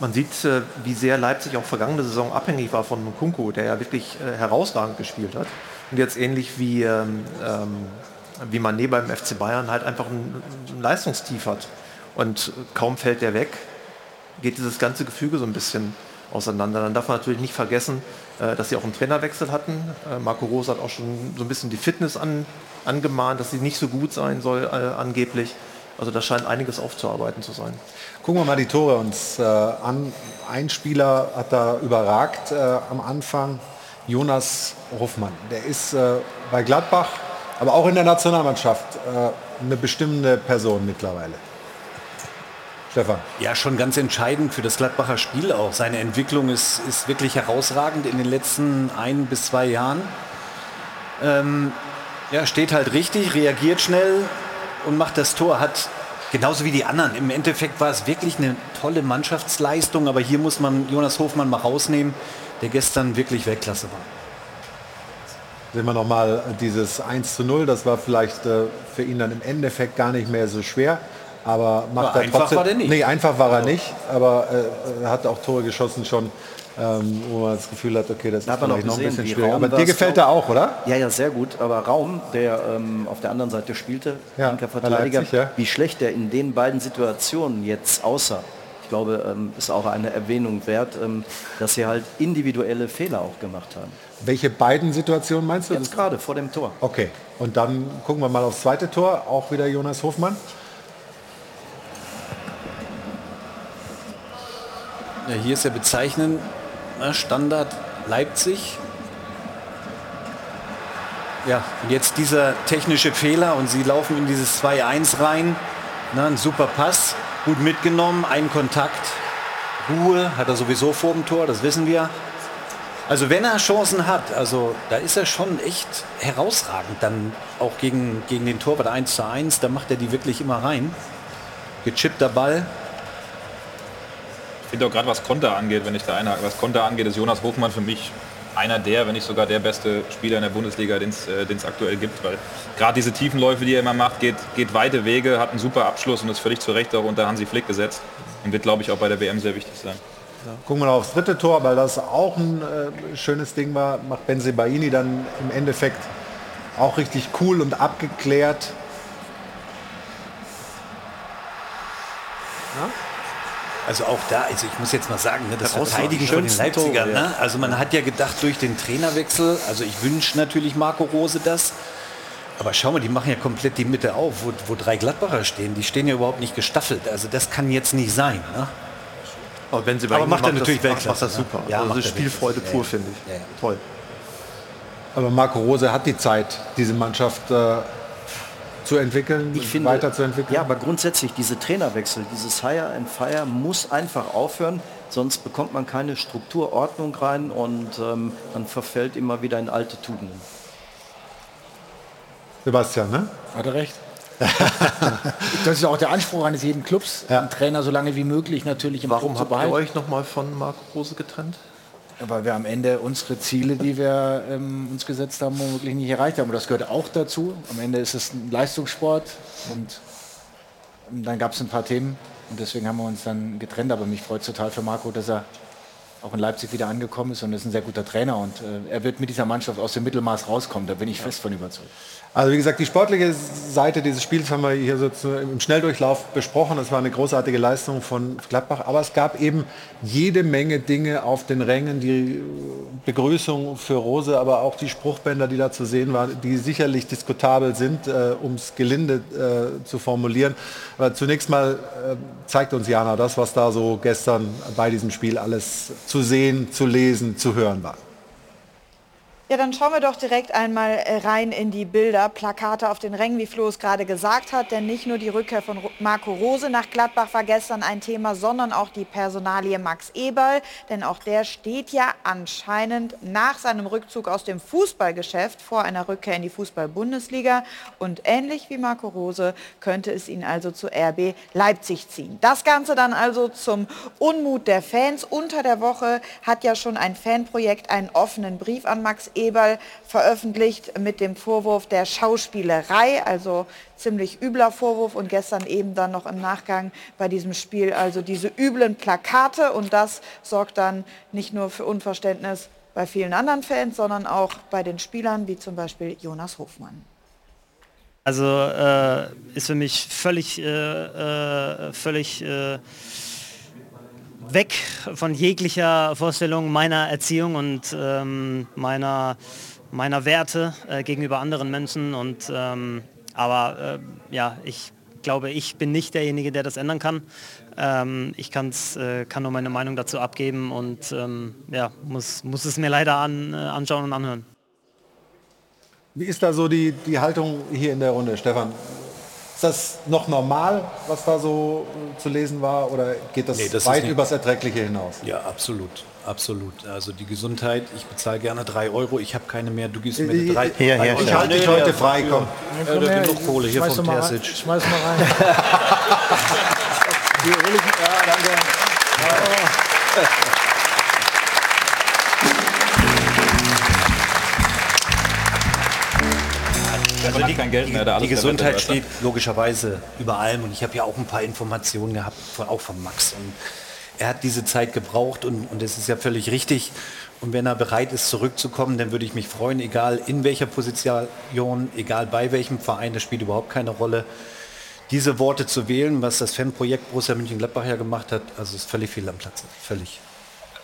Man sieht, äh, wie sehr Leipzig auch vergangene Saison abhängig war von Nkunku, der ja wirklich äh, herausragend gespielt hat. Und jetzt ähnlich wie, ähm, ähm, wie Mané beim FC Bayern halt einfach ein, ein Leistungstief hat. Und kaum fällt der weg, geht dieses ganze Gefüge so ein bisschen auseinander. Dann darf man natürlich nicht vergessen, dass sie auch einen Trainerwechsel hatten. Äh, Marco Rose hat auch schon so ein bisschen die Fitness an, angemahnt, dass sie nicht so gut sein soll äh, angeblich. Also da scheint einiges aufzuarbeiten zu sein. Gucken wir mal die Tore uns äh, an. Ein Spieler hat da überragt äh, am Anfang, Jonas Hoffmann. Der ist äh, bei Gladbach, aber auch in der Nationalmannschaft eine bestimmende Person mittlerweile. Stefan. Ja, schon ganz entscheidend für das Gladbacher Spiel auch. Seine Entwicklung ist, ist wirklich herausragend in den letzten ein bis zwei Jahren. Ähm, ja, steht halt richtig, reagiert schnell und macht das Tor. Hat genauso wie die anderen. Im Endeffekt war es wirklich eine tolle Mannschaftsleistung, aber hier muss man Jonas Hofmann mal rausnehmen, der gestern wirklich Weltklasse war. Sehen wir nochmal dieses 1 zu 0, das war vielleicht äh, für ihn dann im Endeffekt gar nicht mehr so schwer. Aber macht aber er einfach trotzdem. War der nicht. Nee, einfach war er nicht, aber äh, er hat auch Tore geschossen schon, ähm, wo man das Gefühl hat, okay, das Da ist vielleicht noch gesehen, ein bisschen wie schwierig. Aber dir gefällt er auch, oder? Ja, ja, sehr gut. Aber Raum, der ähm, auf der anderen Seite spielte, Ja, linker Verteidiger, Leipzig, ja. wie schlecht er in den beiden Situationen jetzt aussah. Ich glaube, ähm, ist auch eine Erwähnung wert, ähm, dass sie halt individuelle Fehler auch gemacht haben. Welche beiden Situationen meinst du? Jetzt gerade vor dem Tor. Okay, und dann gucken wir mal aufs zweite Tor, auch wieder Jonas Hofmann. Ja, hier ist ja bezeichnend, ne, Standard Leipzig. Ja, und jetzt dieser technische Fehler und sie laufen in dieses 2-1 rein. Na, ein super Pass, gut mitgenommen, ein Kontakt. Ruhe hat er sowieso vor dem Tor, das wissen wir. Also wenn er Chancen hat, also da ist er schon echt herausragend. Dann auch gegen, gegen den Torwart 1 zu 1, da macht er die wirklich immer rein. Gechippter Ball, finde auch gerade was Konter angeht, wenn ich da einhake, was Konter angeht, ist Jonas Hofmann für mich einer der, wenn nicht sogar der beste Spieler in der Bundesliga, den es äh, aktuell gibt, weil gerade diese Tiefenläufe, die er immer macht, geht, geht weite Wege, hat einen super Abschluss und ist völlig zu Recht auch unter Hansi Flick gesetzt und wird, glaube ich, auch bei der WM sehr wichtig sein. Gucken wir noch aufs dritte Tor, weil das auch ein äh, schönes Ding war. Macht Benzebaini dann im Endeffekt auch richtig cool und abgeklärt. Also auch da, also ich muss jetzt mal sagen, ne, das. Verteidigen von den Leipzigern. Ja. Ne? Also man hat ja gedacht durch den Trainerwechsel, also ich wünsche natürlich Marco Rose das, aber schau mal, die machen ja komplett die Mitte auf, wo, wo drei Gladbacher stehen. Die stehen ja überhaupt nicht gestaffelt. Also das kann jetzt nicht sein. Ne? Aber, wenn sie Aber macht er natürlich das, Weltklasse, macht das super. Ja, also macht das ist Spielfreude Weltklasse. pur, Ja, finde ich. ja, ja. Toll. Aber Marco Rose hat die Zeit, diese Mannschaft äh, zu entwickeln, Ich finde, weiterzuentwickeln. Ja, aber grundsätzlich, diese Trainerwechsel, dieses Hire and Fire muss einfach aufhören, sonst bekommt man keine Strukturordnung rein und ähm, man verfällt immer wieder in alte Tugenden. Sebastian, ne? Hat er recht. das ist auch der Anspruch eines jeden Clubs, einen Trainer so lange wie möglich natürlich im Warum Club zu habt ihr behalten. euch nochmal von Marco Rose getrennt? Weil wir am Ende unsere Ziele, die wir ähm, uns gesetzt haben, wirklich nicht erreicht haben. Und das gehört auch dazu. Am Ende ist es ein Leistungssport und dann gab es ein paar Themen und deswegen haben wir uns dann getrennt. Aber mich freut total für Marco, dass er auch in Leipzig wieder angekommen ist und ist ein sehr guter Trainer und äh, er wird mit dieser Mannschaft aus dem Mittelmaß rauskommen. Da bin ich fest von überzeugt. Also wie gesagt, die sportliche Seite dieses Spiels haben wir hier so im Schnelldurchlauf besprochen. Das war eine großartige Leistung von Gladbach. Aber es gab eben jede Menge Dinge auf den Rängen. Die Begrüßung für Rose, aber auch die Spruchbänder, die da zu sehen waren, die sicherlich diskutabel sind, äh, um es gelinde äh, zu formulieren. Aber zunächst mal äh, zeigt uns Jana das, was da so gestern bei diesem Spiel alles zu sehen, zu lesen, zu hören war. Ja, dann schauen wir doch direkt einmal äh, rein in die Bilder, Plakate auf den Rängen, wie Flo es gerade gesagt hat. Denn nicht nur die Rückkehr von Marco Rose nach Gladbach war gestern ein Thema, sondern auch die Personalie Max Eberl. Denn auch der steht ja anscheinend nach seinem Rückzug aus dem Fußballgeschäft vor einer Rückkehr in die Fußball-Bundesliga. Und ähnlich wie Marco Rose könnte es ihn also zu RB Leipzig ziehen. Das Ganze dann also zum Unmut der Fans. Unter der Woche hat ja schon ein Fanprojekt einen offenen Brief an Max Eberl veröffentlicht mit dem Vorwurf der Schauspielerei, also ziemlich übler Vorwurf. Und gestern eben dann noch im Nachgang bei diesem Spiel also diese üblen Plakate. Und das sorgt dann nicht nur für Unverständnis bei vielen anderen Fans, sondern auch bei den Spielern, wie zum Beispiel Jonas Hofmann. Also äh, ist für mich völlig, äh, äh, völlig äh, weg von jeglicher Vorstellung meiner Erziehung und ähm, meiner, meiner Werte äh, gegenüber anderen Menschen. Und, ähm, aber äh, ja, ich glaube, ich bin nicht derjenige, der das ändern kann. Ähm, ich kann's, äh, kann nur meine Meinung dazu abgeben und ähm, ja, muss, muss es mir leider an, äh, anschauen und anhören. Wie ist da so die, die Haltung hier in der Runde, Stefan? Ist das noch normal, was da so äh, zu lesen war, oder geht das, Nee, das weit übers Erträgliche hinaus? Ja, absolut. Absolut. Also die Gesundheit, ich bezahle gerne drei Euro, ich habe keine mehr, du gibst mir Ich- drei, Hier, drei hier, Euro. ich halte dich heute frei, komm. Ja, Komm her, genug Kohle hier schmeiß vom doch mal rein. Terzic. Schmeiß mal rein. Hier hol ich, ja, Also die, kein Geld mehr, da die alles Gesundheit der Wette, steht logischerweise über allem und ich habe ja auch ein paar Informationen gehabt, von, auch von Max. Und er hat diese Zeit gebraucht und, und es ist ja völlig richtig. Und wenn er bereit ist, zurückzukommen, dann würde ich mich freuen, egal in welcher Position, egal bei welchem Verein, das spielt überhaupt keine Rolle. Diese Worte zu wählen, was das Fanprojekt Borussia Mönchengladbach ja gemacht hat, also ist völlig fehl am Platze. Völlig.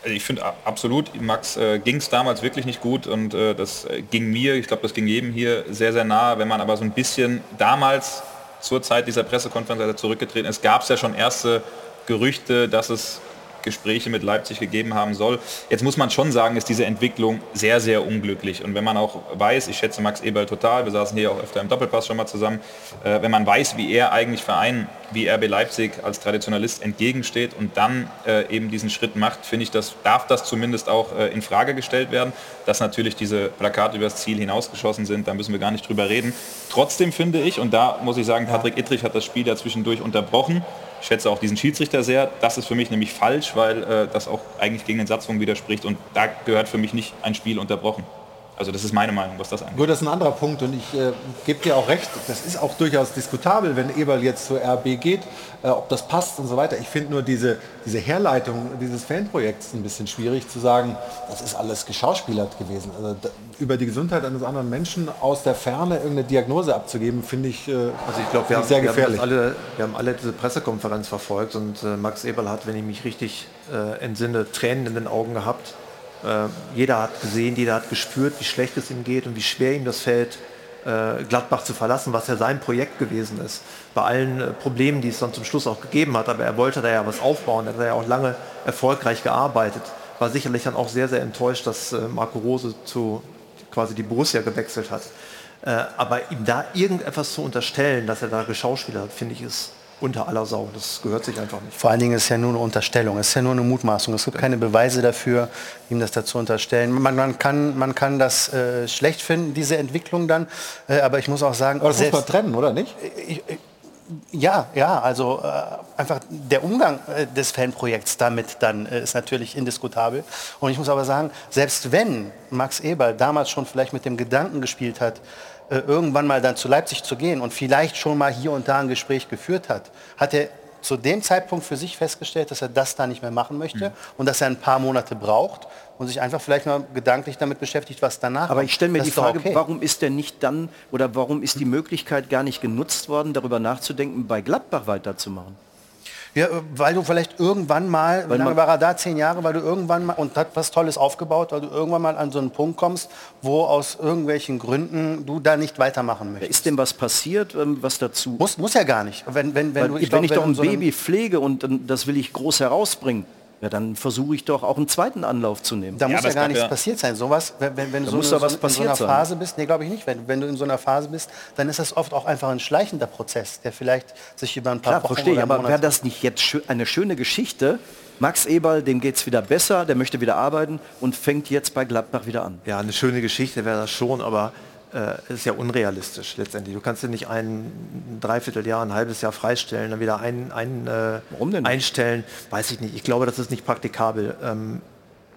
Also Ich finde absolut, Max äh, ging es damals wirklich nicht gut und äh, das äh, ging mir, ich glaube, das ging jedem hier sehr, sehr nahe. Wenn man aber so ein bisschen damals zur Zeit dieser Pressekonferenz, als er zurückgetreten ist, gab es ja schon erste Gerüchte, dass es Gespräche mit Leipzig gegeben haben soll. Jetzt muss man schon sagen, ist diese Entwicklung sehr, sehr unglücklich. Und wenn man auch weiß, ich schätze Max Eberl total, wir saßen hier auch öfter im Doppelpass schon mal zusammen, äh, wenn man weiß, wie er eigentlich Verein wie RB Leipzig als Traditionalist entgegensteht und dann äh, eben diesen Schritt macht, finde ich, das darf das zumindest auch äh, in Frage gestellt werden. Dass natürlich diese Plakate übers Ziel hinausgeschossen sind, da müssen wir gar nicht drüber reden. Trotzdem finde ich, und da muss ich sagen, Patrick Ittrich hat das Spiel ja zwischendurch unterbrochen. Ich schätze auch diesen Schiedsrichter sehr. Das ist für mich nämlich falsch, weil äh, das auch eigentlich gegen den Satzung widerspricht und da gehört für mich nicht ein Spiel unterbrochen. Also das ist meine Meinung, was das angeht. Gut, das ist ein anderer Punkt und ich äh, gebe dir auch recht, das ist auch durchaus diskutabel, wenn Eberl jetzt zur RB geht, äh, ob das passt und so weiter. Ich finde nur diese, diese Herleitung dieses Fanprojekts ein bisschen schwierig zu sagen, das ist alles geschauspielert gewesen. Also da, über die Gesundheit eines anderen Menschen aus der Ferne irgendeine Diagnose abzugeben, finde ich, äh, Also ich glaube, wir, haben- sehr wir, haben gefährlich. alle, wir haben alle diese Pressekonferenz verfolgt und äh, Max Eberl hat, wenn ich mich richtig äh, entsinne, Tränen in den Augen gehabt. Äh, jeder hat gesehen, jeder hat gespürt, wie schlecht es ihm geht und wie schwer ihm das fällt, äh, Gladbach zu verlassen, was ja sein Projekt gewesen ist. Bei allen äh, Problemen, die es dann zum Schluss auch gegeben hat, aber er wollte da ja was aufbauen, er hat da ja auch lange erfolgreich gearbeitet. War sicherlich dann auch sehr, sehr enttäuscht, dass Marco Rose zu quasi die Borussia gewechselt hat. Aber ihm da irgendetwas zu unterstellen, dass er da geschauspielert hat, finde ich, ist unter aller Sau. Das gehört sich einfach nicht. Vor allen Dingen ist es ja nur eine Unterstellung, es ist ja nur eine Mutmaßung. Es gibt keine Beweise dafür, ihm das dazu unterstellen. Man, man, kann, man kann das äh, schlecht finden, diese Entwicklung dann, äh, aber ich muss auch sagen, Aber das muss selbst- man trennen, oder nicht? Ich- ich- Ja, ja, also äh, einfach der Umgang äh, des Fanprojekts damit dann äh, ist natürlich indiskutabel. Und ich muss aber sagen, selbst wenn Max Eberl damals schon vielleicht mit dem Gedanken gespielt hat, äh, irgendwann mal dann zu Leipzig zu gehen und vielleicht schon mal hier und da ein Gespräch geführt hat, hat er zu dem Zeitpunkt für sich festgestellt, dass er das da nicht mehr machen möchte und dass er ein paar Monate braucht und sich einfach vielleicht mal gedanklich damit beschäftigt, was danach Aber ich stelle mir Das die Frage, okay. warum ist denn nicht dann oder warum ist die Möglichkeit gar nicht genutzt worden, darüber nachzudenken, bei Gladbach weiterzumachen? Ja, weil du vielleicht irgendwann mal, wie Weil lange man- war er da? Zehn Jahre, weil du irgendwann mal, und hat was Tolles aufgebaut, weil du irgendwann mal an so einen Punkt kommst, wo aus irgendwelchen Gründen du da nicht weitermachen möchtest. Ist denn was passiert, ähm, was dazu? Muss, muss ja gar nicht. Wenn, wenn, wenn Weil, du, wenn glaub, ich doch ein so Baby pflege und ähm, das will ich groß herausbringen, ja, dann versuche ich doch auch einen zweiten Anlauf zu nehmen. Da muss ja gar nichts passiert sein. Sowas, wenn, wenn, wenn Da du muss so, doch was so in so einer passiert sein. Phase bist, nee, glaube ich nicht. Wenn, wenn du in so einer Phase bist, dann ist das oft auch einfach ein schleichender Prozess, der vielleicht sich über ein paar Klar, Wochen verstehe oder aber wäre das nicht jetzt schö eine schöne Geschichte? Max Eberl, dem geht es wieder besser, der möchte wieder arbeiten und fängt jetzt bei Gladbach wieder an. Ja, eine schöne Geschichte wäre das schon, aber äh, ist ja unrealistisch letztendlich. Du kannst ja nicht ein Dreivierteljahr, ein halbes Jahr freistellen, dann wieder ein, ein, äh, einstellen. Weiß ich nicht. Ich glaube, das ist nicht praktikabel. Ähm,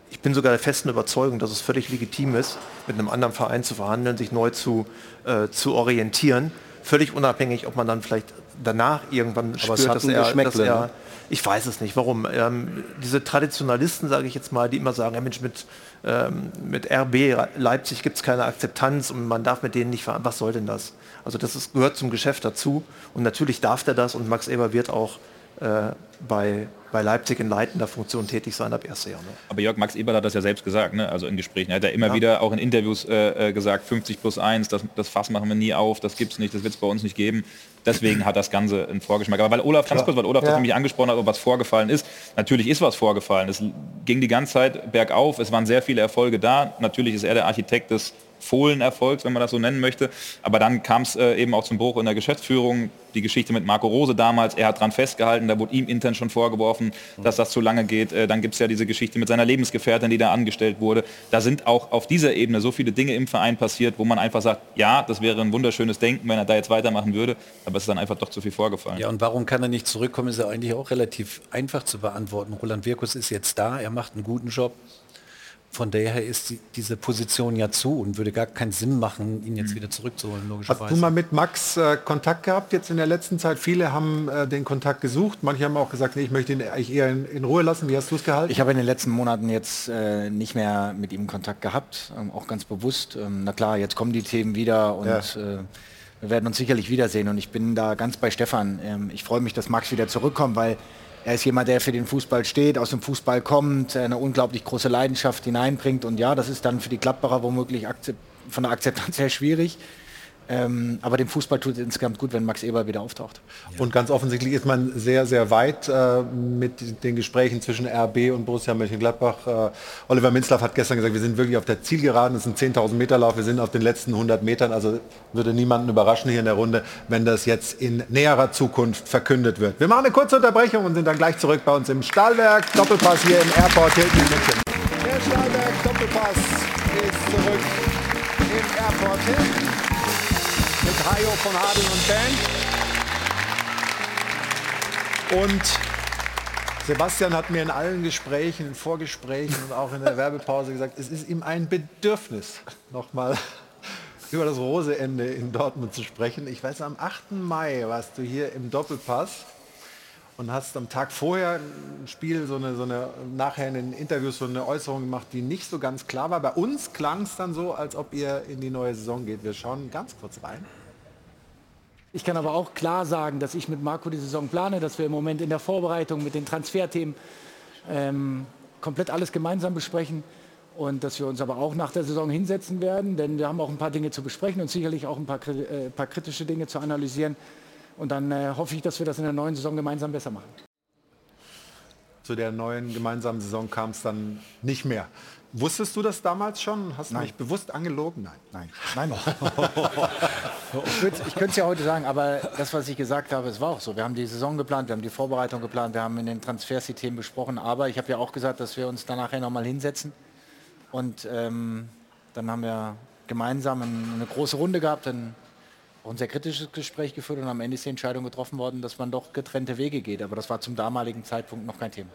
ich bin sogar der festen Überzeugung, dass es völlig legitim ist, mit einem anderen Verein zu verhandeln, sich neu zu, äh, zu orientieren. Völlig unabhängig, ob man dann vielleicht danach irgendwann Aber spürt, dass ein er, dass Geschmäckle, er ne? ich weiß es nicht, warum. Ähm, diese Traditionalisten, sage ich jetzt mal, die immer sagen, ja Mensch, mit, ähm, mit RB Leipzig gibt es keine Akzeptanz und man darf mit denen nicht verhandeln. Was soll denn das? Also das ist, gehört zum Geschäft dazu und natürlich darf der das und Max Eber wird auch äh, bei, bei Leipzig in leitender Funktion tätig sein ab 1. Januar. Aber Jörg Max Eberl hat das ja selbst gesagt, ne? also in Gesprächen. Er hat ja immer Ja. wieder auch in Interviews äh, äh, gesagt, 50 plus 1, das, das Fass machen wir nie auf, das gibt's nicht, das wird es bei uns nicht geben. Deswegen hat das Ganze einen Vorgeschmack. Aber weil Olaf, ganz kurz, weil Olaf Ja. das nämlich angesprochen hat, ob was vorgefallen ist. Natürlich ist was vorgefallen. Es ging die ganze Zeit bergauf, es waren sehr viele Erfolge da. Natürlich ist er der Architekt des Fohlen-Erfolgs, wenn man das so nennen möchte. Aber dann kam es äh, eben auch zum Bruch in der Geschäftsführung. Die Geschichte mit Marco Rose damals, er hat dran festgehalten, da wurde ihm intern schon vorgeworfen, dass das zu lange geht. Äh, dann gibt es ja diese Geschichte mit seiner Lebensgefährtin, die da angestellt wurde. Da sind auch auf dieser Ebene so viele Dinge im Verein passiert, wo man einfach sagt, ja, das wäre ein wunderschönes Denken, wenn er da jetzt weitermachen würde. Aber es ist dann einfach doch zu viel vorgefallen. Ja, und warum kann er nicht zurückkommen, ist ja eigentlich auch relativ einfach zu beantworten. Roland Wirkus ist jetzt da, er macht einen guten Job. Von daher ist die, diese Position ja zu und würde gar keinen Sinn machen, ihn jetzt wieder zurückzuholen, Hast logischerweise. du mal mit Max äh, Kontakt gehabt jetzt in der letzten Zeit? Viele haben äh, den Kontakt gesucht. Manche haben auch gesagt, nee, ich möchte ihn eigentlich eher in, in Ruhe lassen. Wie hast du es gehalten? Ich habe in den letzten Monaten jetzt äh, nicht mehr mit ihm Kontakt gehabt, ähm, auch ganz bewusst. Ähm, na klar, jetzt kommen die Themen wieder und Ja. äh, wir werden uns sicherlich wiedersehen. Und ich bin da ganz bei Stefan. Ähm, ich freue mich, dass Max wieder zurückkommt, weil er ist jemand, der für den Fußball steht, aus dem Fußball kommt, eine unglaublich große Leidenschaft hineinbringt. Und ja, das ist dann für die Gladbacher womöglich von der Akzeptanz her schwierig. Ähm, aber dem Fußball tut es insgesamt gut, wenn Max Eber wieder auftaucht. Und ganz offensichtlich ist man sehr, sehr weit äh, mit den Gesprächen zwischen RB und Borussia Mönchengladbach. Äh, Oliver Minzlaff hat gestern gesagt, wir sind wirklich auf der Zielgeraden. Es ist ein 10.000 Meter Lauf. Wir sind auf den letzten 100 Metern. Also würde niemanden überraschen hier in der Runde, wenn das jetzt in näherer Zukunft verkündet wird. Wir machen eine kurze Unterbrechung und sind dann gleich zurück bei uns im Stahlwerk. Doppelpass hier im Airport Hilton in München. Der Stahlwerk Doppelpass ist zurück im Airport Hilton mit Hajo von Hadeln und Band. Und Sebastian hat mir in allen Gesprächen, in Vorgesprächen und auch in der Werbepause gesagt, es ist ihm ein Bedürfnis, nochmal über das Roseende in Dortmund zu sprechen. Ich weiß, am 8. Mai warst du hier im Doppelpass und hast am Tag vorher ein Spiel, so eine, so eine nachher in den Interviews so eine Äußerung gemacht, die nicht so ganz klar war. Bei uns klang es dann so, als ob ihr in die neue Saison geht. Wir schauen ganz kurz rein. Ich kann aber auch klar sagen, dass ich mit Marco die Saison plane, dass wir im Moment in der Vorbereitung mit den Transferthemen ähm, komplett alles gemeinsam besprechen und dass wir uns aber auch nach der Saison hinsetzen werden, denn wir haben auch ein paar Dinge zu besprechen und sicherlich auch ein paar, äh, paar kritische Dinge zu analysieren. Und dann äh, hoffe ich, dass wir das in der neuen Saison gemeinsam besser machen. Zu der neuen gemeinsamen Saison kam es dann nicht mehr. Wusstest du das damals schon? Hast du mich bewusst angelogen? Nein. Nein. Nein. ich könnte ich könnte es ja heute sagen, aber das, was ich gesagt habe, es war auch so. Wir haben die Saison geplant, wir haben die Vorbereitung geplant, wir haben in den Transfersystemen besprochen, aber ich habe ja auch gesagt, dass wir uns dann nachher nochmal hinsetzen und ähm, dann haben wir gemeinsam ein, eine große Runde gehabt, auch ein sehr kritisches Gespräch geführt und am Ende ist die Entscheidung getroffen worden, dass man doch getrennte Wege geht. Aber das war zum damaligen Zeitpunkt noch kein Thema.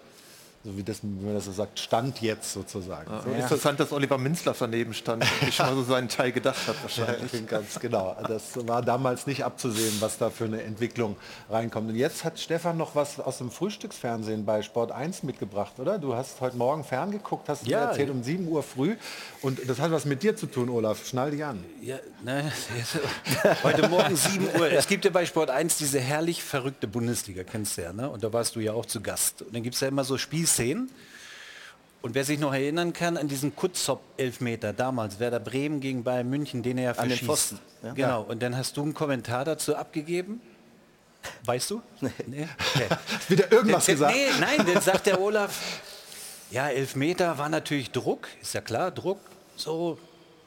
So wie das, wenn man das so sagt, Stand jetzt sozusagen. So interessant, dass Oliver Minzlaff daneben stand und schon mal so seinen Teil gedacht hat wahrscheinlich. Ja, ganz genau. Das war damals nicht abzusehen, was da für eine Entwicklung reinkommt. Und jetzt hat Stefan noch was aus dem Frühstücksfernsehen bei Sport 1 mitgebracht, oder? Du hast heute Morgen ferngeguckt, hast du Ja, mir erzählt ja. um 7 Uhr früh. Und das hat was mit dir zu tun, Olaf. Schnall dich an. Ja, ne, heute Morgen 7 Uhr. Es gibt ja bei Sport 1 diese herrlich verrückte Bundesliga, kennst du ja, ne? Und da warst du ja auch zu Gast. Und dann gibt es ja immer so Spielszenen. Und wer sich noch erinnern kann an diesen Kutzop-Elfmeter damals, Werder Bremen gegen Bayern München, den er ja An den verschießt. Pfosten, ja. Genau. Und dann hast du einen Kommentar dazu abgegeben. Weißt du? Nee. Okay. Wieder irgendwas Den- den- gesagt? Nee, nein, dann sagt der Olaf, ja, Elfmeter war natürlich Druck, ist ja klar, Druck. So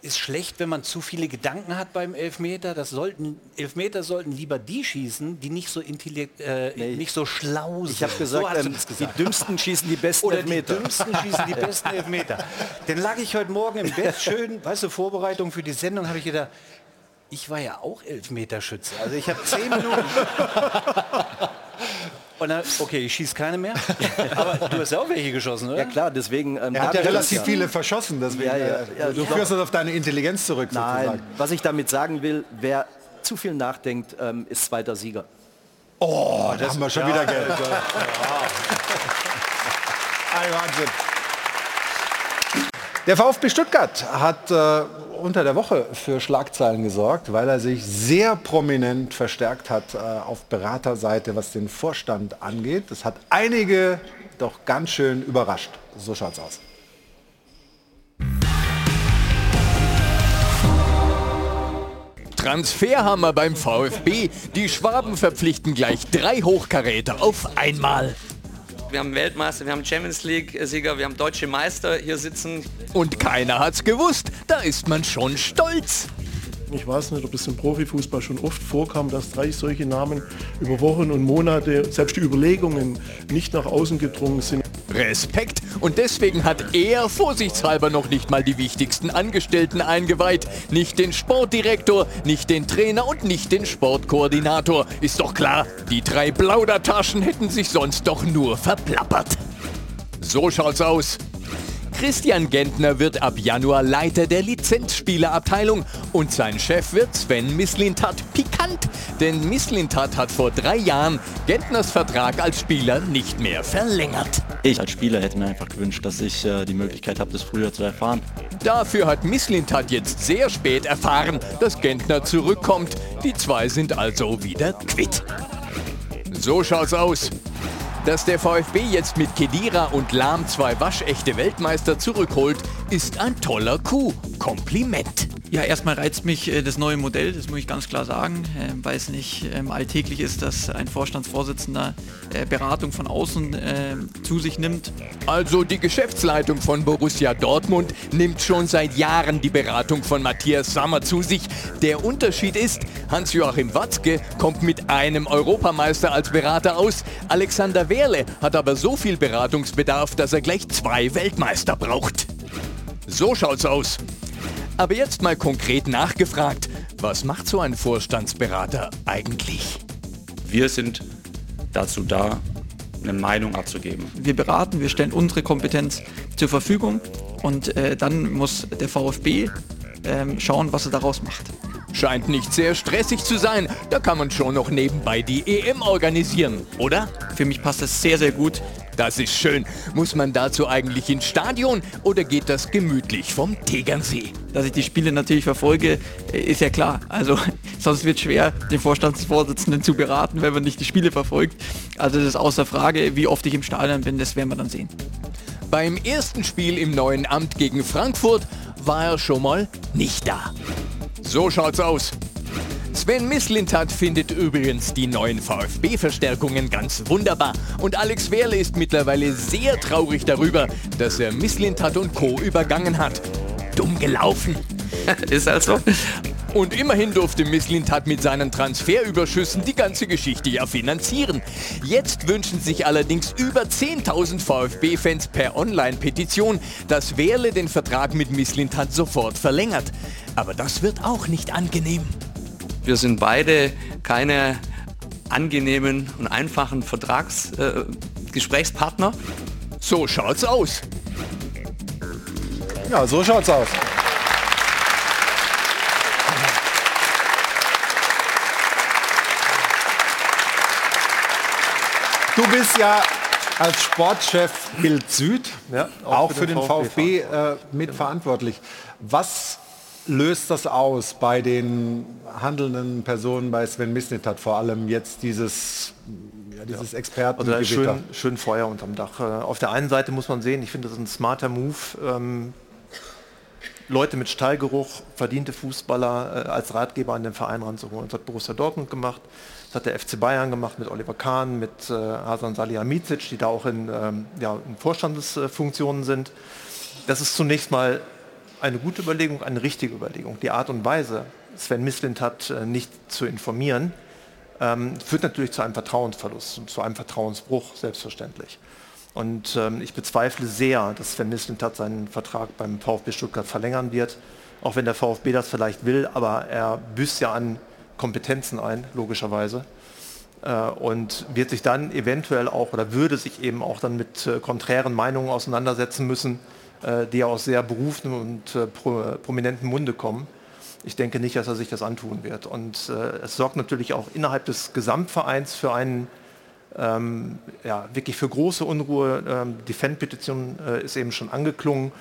ist schlecht, wenn man zu viele Gedanken hat beim Elfmeter. Das sollten, Elfmeter sollten lieber die schießen, die nicht so intellekt, äh, nicht so schlau sind. Ich habe gesagt, so ähm, das die gesagt. Dümmsten schießen die besten Oder Elfmeter. die Dümmsten schießen die besten Elfmeter. Dann lag ich heute Morgen im Bett, schön, weißt du, Vorbereitung für die Sendung, habe ich gedacht, ich war ja auch Elfmeterschütze. Also ich habe zehn Minuten, Oh, na, okay, ich schieße keine mehr. Aber du hast ja auch welche geschossen, oder? Ja klar, deswegen. Ähm, Er hat ja relativ das viele verschossen, deswegen. Ja, ja, äh, ja, du führst das auf deine Intelligenz zurück, Nein, sozusagen. was ich damit sagen will, wer zu viel nachdenkt, ähm, ist zweiter Sieger. Oh, da haben wir schon wieder Geld. Ein Wahnsinn. Der VfB Stuttgart hat äh, unter der Woche für Schlagzeilen gesorgt, weil er sich sehr prominent verstärkt hat äh, auf Beraterseite, was den Vorstand angeht. Das hat einige doch ganz schön überrascht. So schaut's aus. Transferhammer beim VfB. Die Schwaben verpflichten gleich drei Hochkaräter auf einmal. Wir haben Weltmeister, wir haben Champions League-Sieger, wir haben deutsche Meister hier sitzen. Und keiner hat's gewusst. Da ist man schon stolz. Ich weiß nicht, ob es im Profifußball schon oft vorkam, dass drei solche Namen über Wochen und Monate, selbst die Überlegungen, nicht nach außen gedrungen sind. Respekt. Und deswegen hat er vorsichtshalber noch nicht mal die wichtigsten Angestellten eingeweiht. Nicht den Sportdirektor, nicht den Trainer und nicht den Sportkoordinator. Ist doch klar, die drei Plaudertaschen hätten sich sonst doch nur verplappert. So schaut's aus. Christian Gentner wird ab Januar Leiter der Lizenzspielerabteilung und sein Chef wird Sven Mislintat. Pikant, denn Mislintat hat vor drei Jahren Gentners Vertrag als Spieler nicht mehr verlängert. Ich als Spieler hätte mir einfach gewünscht, dass ich äh, die Möglichkeit habe, das früher zu erfahren. Dafür hat Mislintat jetzt sehr spät erfahren, dass Gentner zurückkommt. Die zwei sind also wieder quitt. So schaut's aus. Dass der VfB jetzt mit Kedira und Lahm zwei waschechte Weltmeister zurückholt, ist ein toller Coup. Kompliment. Ja, erstmal reizt mich äh, das neue Modell, das muss ich ganz klar sagen, äh, weil es nicht ähm, alltäglich ist, dass ein Vorstandsvorsitzender äh, Beratung von außen äh, zu sich nimmt. Also die Geschäftsleitung von Borussia Dortmund nimmt schon seit Jahren die Beratung von Matthias Sammer zu sich. Der Unterschied ist, Hans-Joachim Watzke kommt mit einem Europameister als Berater aus. Alexander Werle hat aber so viel Beratungsbedarf, dass er gleich zwei Weltmeister braucht. So schaut's aus. Aber jetzt mal konkret nachgefragt, was macht so ein Vorstandsberater eigentlich? Wir sind dazu da, eine Meinung abzugeben. Wir beraten, wir stellen unsere Kompetenz zur Verfügung und äh, dann muss der VfB ähm, schauen, was er daraus macht. Scheint nicht sehr stressig zu sein. Da kann man schon noch nebenbei die EM organisieren, oder? Für mich passt das sehr, sehr gut. Das ist schön. Muss man dazu eigentlich ins Stadion oder geht das gemütlich vom Tegernsee? Dass ich die Spiele natürlich verfolge, ist ja klar. Also sonst wird es schwer, den Vorstandsvorsitzenden zu beraten, wenn man nicht die Spiele verfolgt. Also das ist außer Frage, wie oft ich im Stadion bin, das werden wir dann sehen. Beim ersten Spiel im neuen Amt gegen Frankfurt war er schon mal nicht da. So schaut's aus. Sven Mislintat findet übrigens die neuen VfB-Verstärkungen ganz wunderbar. Und Alex Werle ist mittlerweile sehr traurig darüber, dass er Mislintat und Co. übergangen hat. Dumm gelaufen. ist also. Und immerhin durfte Mislintat mit seinen Transferüberschüssen die ganze Geschichte ja finanzieren. Jetzt wünschen sich allerdings über 10.000 VfB-Fans per Online-Petition, dass Werle den Vertrag mit Mislintat sofort verlängert. Aber das wird auch nicht angenehm. Wir sind beide keine angenehmen und einfachen Vertragsgesprächspartner. Äh, so schaut's aus. Ja, so schaut's aus. Du bist ja als Sportchef Bild Süd, ja, auch, auch, für, den, den VfB, VfB äh, mitverantwortlich. Was löst das aus bei den handelnden Personen, bei Sven Misnitat vor allem jetzt dieses, ja, dieses ja. Experten? Also schön, schön Feuer unterm Dach. Äh, auf der einen Seite muss man sehen, ich finde das ein smarter Move. Ähm, Leute mit Stallgeruch, verdiente Fußballer äh, als Ratgeber an den Verein ranzuholen. Das hat Borussia Dortmund gemacht, das hat der FC Bayern gemacht mit Oliver Kahn, mit äh, Hasan Salihamidzic, die da auch in, ähm, ja, in Vorstandsfunktionen sind. Das ist zunächst mal eine gute Überlegung, eine richtige Überlegung. Die Art und Weise, Sven Mislint hat, äh, nicht zu informieren, ähm, führt natürlich zu einem Vertrauensverlust zu einem Vertrauensbruch, selbstverständlich. Und ähm, ich bezweifle sehr, dass Sven Mislintat seinen Vertrag beim VfB Stuttgart verlängern wird, auch wenn der VfB das vielleicht will, aber er büßt ja an Kompetenzen ein, logischerweise. äh, und wird sich dann eventuell auch oder würde sich eben auch dann mit äh, konträren Meinungen auseinandersetzen müssen, äh, die aus sehr berufenen und pro, prominenten Munde kommen. Ich denke nicht, dass er sich das antun wird. Und es sorgt natürlich auch innerhalb des Gesamtvereins für einen ähm, ja, wirklich für große Unruhe. Ähm, die Fanpetition äh, ist eben schon angeklungen.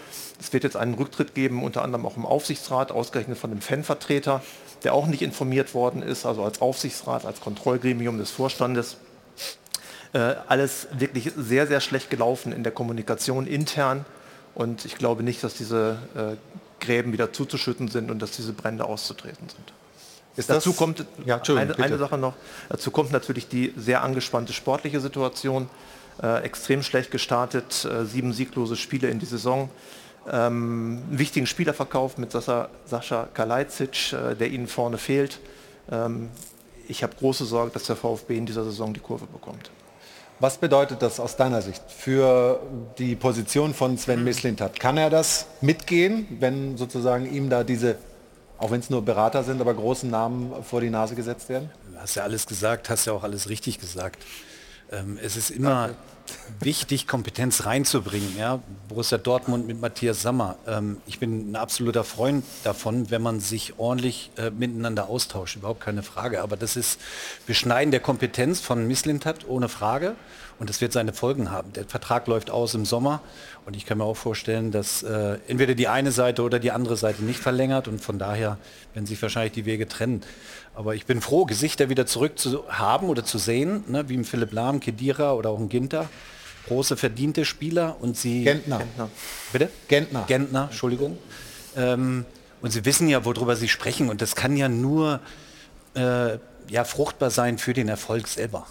Es wird jetzt einen Rücktritt geben, unter anderem auch im Aufsichtsrat, ausgerechnet von dem Fanvertreter, der auch nicht informiert worden ist, also als Aufsichtsrat, als Kontrollgremium des Vorstandes. Äh, alles wirklich sehr, sehr schlecht gelaufen in der Kommunikation intern. Und ich glaube nicht, dass diese äh, Gräben wieder zuzuschütten sind und dass diese Brände auszutreten sind. Ist dazu das- kommt Ja, eine, eine. Sache noch. Dazu kommt natürlich die sehr angespannte sportliche Situation. Äh, extrem schlecht gestartet, äh, sieben sieglose Spiele in die Saison. Ähm, einen wichtigen Spieler verkauft mit Sascha, Sascha Kalajdzic, äh, der ihnen vorne fehlt. Ähm, ich habe große Sorge, dass der VfB in dieser Saison die Kurve bekommt. Was bedeutet das aus deiner Sicht für die Position von Sven Mislintat? Kann er das mitgehen, wenn sozusagen ihm da diese, auch wenn es nur Berater sind, aber großen Namen vor die Nase gesetzt werden? Du hast ja alles gesagt, hast ja auch alles richtig gesagt. Ähm, es ist immer wichtig, Kompetenz reinzubringen. Ja? Borussia Dortmund mit Matthias Sammer. Ähm, ich bin ein absoluter Freund davon, wenn man sich ordentlich äh, miteinander austauscht. Überhaupt keine Frage. Aber das ist Beschneiden der Kompetenz von Misslintat, ohne Frage. Und das wird seine Folgen haben. Der Vertrag läuft aus im Sommer. Und ich kann mir auch vorstellen, dass äh, entweder die eine Seite oder die andere Seite nicht verlängert. Und von daher werden sich wahrscheinlich die Wege trennen. Aber ich bin froh, Gesichter wieder zurück zu haben oder zu sehen, ne, wie im Philipp Lahm, Kedira oder auch ein Ginter. Große verdiente Spieler und sie... Gentner. Bitte? Gentner. Gentner, Entschuldigung. Ähm, und sie wissen ja, worüber sie sprechen. Und das kann ja nur äh, ja, fruchtbar sein für den Erfolg selber.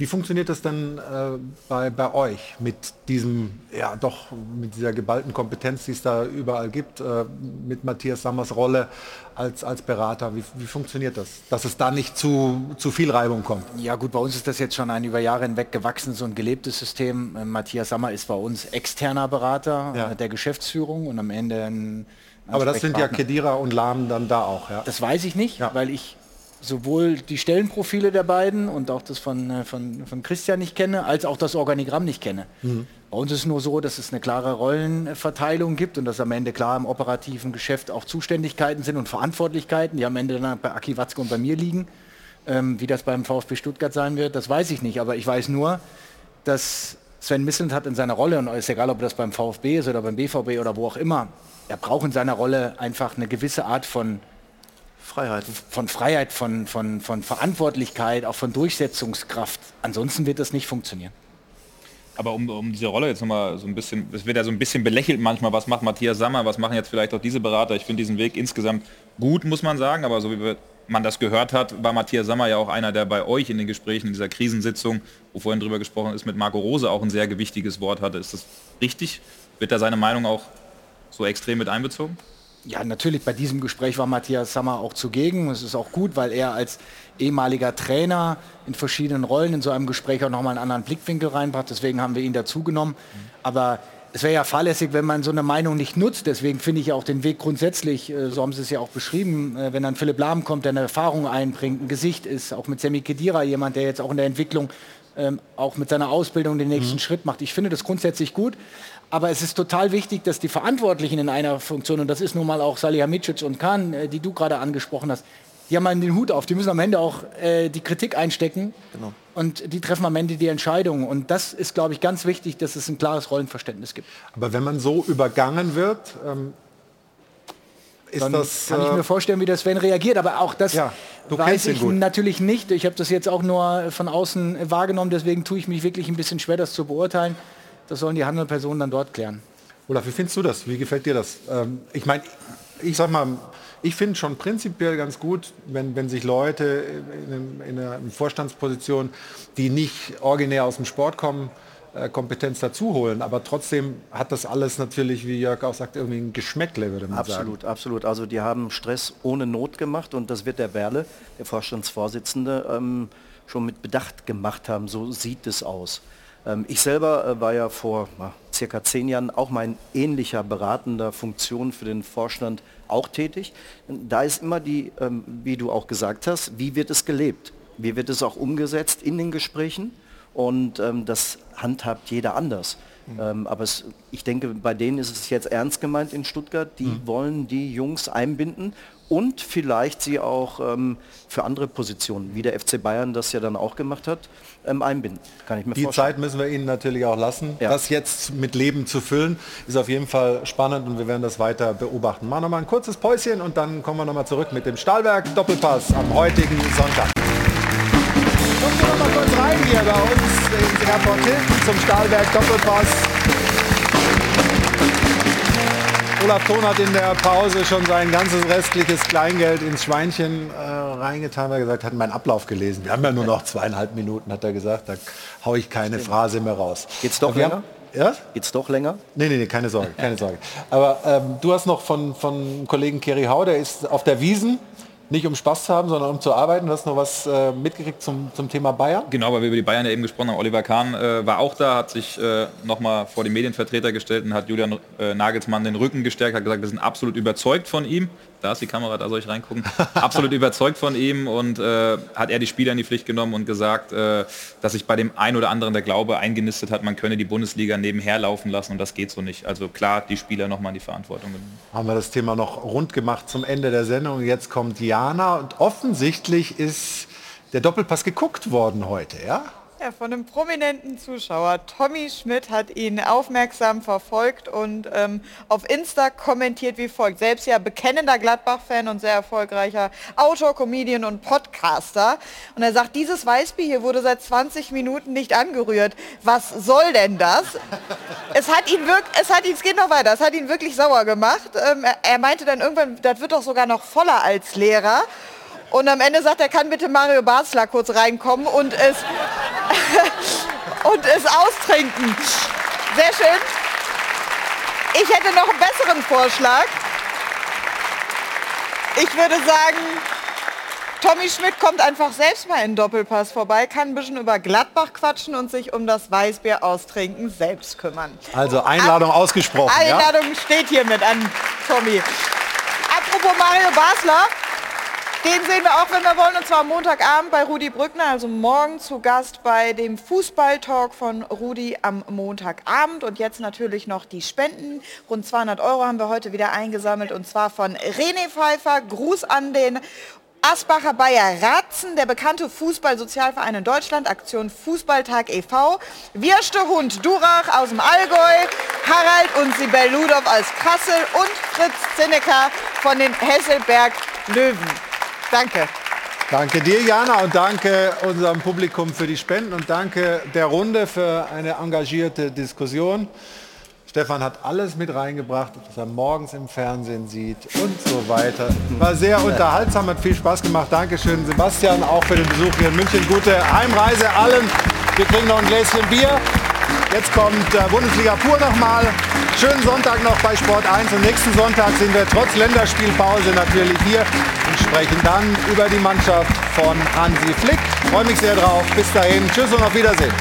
Wie funktioniert das denn äh, bei, bei euch mit diesem, ja doch, mit dieser geballten Kompetenz, die es da überall gibt, äh, mit Matthias Sammers Rolle als, als Berater? Wie, wie funktioniert das? Dass es da nicht zu, zu viel Reibung kommt? Ja gut, bei uns ist das jetzt schon ein über Jahre hinweg gewachsenes und gelebtes System. Äh, Matthias Sammer ist bei uns externer Berater Ja. äh, der Geschäftsführung und am Ende ein Aber das sind ja. Kedira und Lahm dann da auch, ja? Das weiß ich nicht, weil ich sowohl die Stellenprofile der beiden und auch das von, äh, von, von Christian nicht kenne, als auch das Organigramm nicht kenne. Mhm. Bei uns ist es nur so, dass es eine klare Rollenverteilung gibt und dass am Ende klar im operativen Geschäft auch Zuständigkeiten sind und Verantwortlichkeiten, die am Ende dann bei Aki Watzke und bei mir liegen. Ähm, wie das beim VfB Stuttgart sein wird, das weiß ich nicht. Aber ich weiß nur, dass Sven Misselt hat in seiner Rolle, und es ist egal, ob das beim VfB ist oder beim BVB oder wo auch immer, er braucht in seiner Rolle einfach eine gewisse Art von Freiheiten. Von Freiheit, von, von, von Verantwortlichkeit, auch von Durchsetzungskraft. Ansonsten wird das nicht funktionieren. Aber um, um diese Rolle jetzt nochmal so ein bisschen, es wird ja so ein bisschen belächelt manchmal, was macht Matthias Sammer, was machen jetzt vielleicht auch diese Berater. Ich finde diesen Weg insgesamt gut, muss man sagen, aber so wie man das gehört hat, war Matthias Sammer ja auch einer, der bei euch in den Gesprächen, in dieser Krisensitzung, wo vorhin drüber gesprochen ist, mit Marco Rose auch ein sehr gewichtiges Wort hatte. Ist das richtig? Wird da seine Meinung auch so extrem mit einbezogen? Ja, natürlich, bei diesem Gespräch war Matthias Sammer auch zugegen. Es ist auch gut, weil er als ehemaliger Trainer in verschiedenen Rollen in so einem Gespräch auch nochmal einen anderen Blickwinkel reinbracht. Deswegen haben wir ihn dazugenommen. Aber es wäre ja fahrlässig, wenn man so eine Meinung nicht nutzt. Deswegen finde ich ja auch den Weg grundsätzlich, äh, so haben Sie es ja auch beschrieben, äh, wenn dann Philipp Lahm kommt, der eine Erfahrung einbringt, ein Gesicht ist, auch mit Semi Kedira jemand, der jetzt auch in der Entwicklung ähm, auch mit seiner Ausbildung den nächsten Schritt macht. Ich finde das grundsätzlich gut. Aber es ist total wichtig, dass die Verantwortlichen in einer Funktion, und das ist nun mal auch Salihamidzic und Kahn, äh, die du gerade angesprochen hast, die haben einen den Hut auf, die müssen am Ende auch äh, die Kritik einstecken Genau. und die treffen am Ende die Entscheidungen. Und das ist, glaube ich, ganz wichtig, dass es ein klares Rollenverständnis gibt. Aber wenn man so übergangen wird, ähm, ist Dann das... kann ich äh, mir vorstellen, wie das Sven reagiert. Aber auch das du weiß ich natürlich nicht. Ich habe das jetzt auch nur von außen wahrgenommen, deswegen tue ich mich wirklich ein bisschen schwer, das zu beurteilen. Das sollen die handelnden Personen dann dort klären. Olaf, wie findest du das? Wie gefällt dir das? Ähm, ich meine, ich sag mal, ich finde schon prinzipiell ganz gut, wenn, wenn sich Leute in, in einer Vorstandsposition, die nicht originär aus dem Sport kommen, äh, Kompetenz dazu holen. Aber trotzdem hat das alles natürlich, wie Jörg auch sagt, irgendwie ein Geschmäckle, würde man Absolut, sagen. absolut. Also die haben Stress ohne Not gemacht und das wird der Werle, der Vorstandsvorsitzende, ähm, schon mit Bedacht gemacht haben. So sieht es aus. Ähm, ich selber äh, war ja vor circa zehn Jahren auch mal in ähnlicher beratender Funktion für den Vorstand auch tätig. Da ist immer die, ähm, wie du auch gesagt hast, wie wird es gelebt? Wie wird es auch umgesetzt in den Gesprächen? Und ähm, das handhabt jeder anders. Ähm, aber es, ich denke, bei denen ist es jetzt ernst gemeint in Stuttgart. Die Mhm. wollen die Jungs einbinden und vielleicht sie auch ähm, für andere Positionen, wie der FC Bayern das ja dann auch gemacht hat, ähm, einbinden. Kann ich mir Die vorstellen. Zeit müssen wir Ihnen natürlich auch lassen. Das jetzt mit Leben zu füllen, ist auf jeden Fall spannend und wir werden das weiter beobachten. Machen wir mal ein kurzes Päuschen und dann kommen wir nochmal zurück mit dem Stahlwerk Doppelpass am heutigen Sonntag. Kommen wir noch mal kurz rein hier bei uns ins Airport Hilton zum Stahlwerk Doppelpass. Olaf Thon hat in der Pause schon sein ganzes restliches Kleingeld ins Schweinchen äh, reingetan, weil er gesagt hat, meinen Ablauf gelesen. Wir haben ja nur noch zweieinhalb Minuten, hat er gesagt. Da haue ich keine Phrase mehr raus. Geht's doch Wir länger? Ja? Geht's doch länger? Nee, nee, nee, keine Sorge, keine Sorge. Aber ähm, du hast noch von, von Kollegen Kerry Hau, der ist auf der Wiesen, nicht um Spaß zu haben, sondern um zu arbeiten. Du hast noch was äh, mitgekriegt zum, zum Thema Bayern? Genau, weil wir über die Bayern ja eben gesprochen haben. Oliver Kahn äh, war auch da, hat sich äh, nochmal vor die Medienvertreter gestellt und hat Julian äh, Nagelsmann den Rücken gestärkt, hat gesagt, wir sind absolut überzeugt von ihm. Da ist die Kamera, da soll ich reingucken. absolut überzeugt von ihm und äh, hat er die Spieler in die Pflicht genommen und gesagt, äh, dass sich bei dem einen oder anderen der Glaube eingenistet hat, man könne die Bundesliga nebenher laufen lassen und das geht so nicht. Also klar, die Spieler nochmal in die Verantwortung genommen. Haben wir das Thema noch rund gemacht zum Ende der Sendung. Jetzt kommt Jana und offensichtlich ist der Doppelpass geguckt worden heute, ja? Ja, von einem prominenten Zuschauer. Tommy Schmidt hat ihn aufmerksam verfolgt und ähm, auf Insta kommentiert wie folgt. Selbst ja bekennender Gladbach-Fan und sehr erfolgreicher Autor, Comedian und Podcaster. Und er sagt, dieses Weißbier hier wurde seit 20 Minuten nicht angerührt. Was soll denn das? es hat ihn wirklich, es hat ihn, es geht noch weiter, es hat ihn wirklich sauer gemacht. Ähm, er, er meinte dann irgendwann, das wird doch sogar noch voller als Lehrer. Und am Ende sagt er, kann bitte Mario Basler kurz reinkommen und es, und es austrinken. Sehr schön. Ich hätte noch einen besseren Vorschlag. Ich würde sagen, Tommy Schmidt kommt einfach selbst mal in den Doppelpass vorbei, kann ein bisschen über Gladbach quatschen und sich um das Weißbier austrinken selbst kümmern. Also Einladung ausgesprochen, ja? Einladung steht hiermit an Tommy. Apropos Mario Basler, den sehen wir auch, wenn wir wollen, und zwar am Montagabend bei Rudi Brückner, also morgen zu Gast bei dem Fußballtalk von Rudi am Montagabend. Und jetzt natürlich noch die Spenden. Rund 200 Euro haben wir heute wieder eingesammelt und zwar von René Pfeiffer. Gruß an den Asbacher Bayer Ratzen, der bekannte Fußballsozialverein in Deutschland, Aktion Fußballtag e.V., Wirste Hund Durach aus dem Allgäu, Harald und Sibel Ludolf aus Kassel und Fritz Zinnecker von den Hesselberg Löwen. Danke. Danke dir, Jana, und danke unserem Publikum für die Spenden und danke der Runde für eine engagierte Diskussion. Stefan hat alles mit reingebracht, was er morgens im Fernsehen sieht und so weiter. War sehr unterhaltsam, hat viel Spaß gemacht. Dankeschön, Sebastian, auch für den Besuch hier in München. Gute Heimreise allen. Wir kriegen noch ein Gläschen Bier. Jetzt kommt äh, Bundesliga pur nochmal. Schönen Sonntag noch bei Sport 1 und nächsten Sonntag sind wir trotz Länderspielpause natürlich hier und sprechen dann über die Mannschaft von Hansi Flick. Freue mich sehr drauf. Bis dahin. Tschüss und auf Wiedersehen.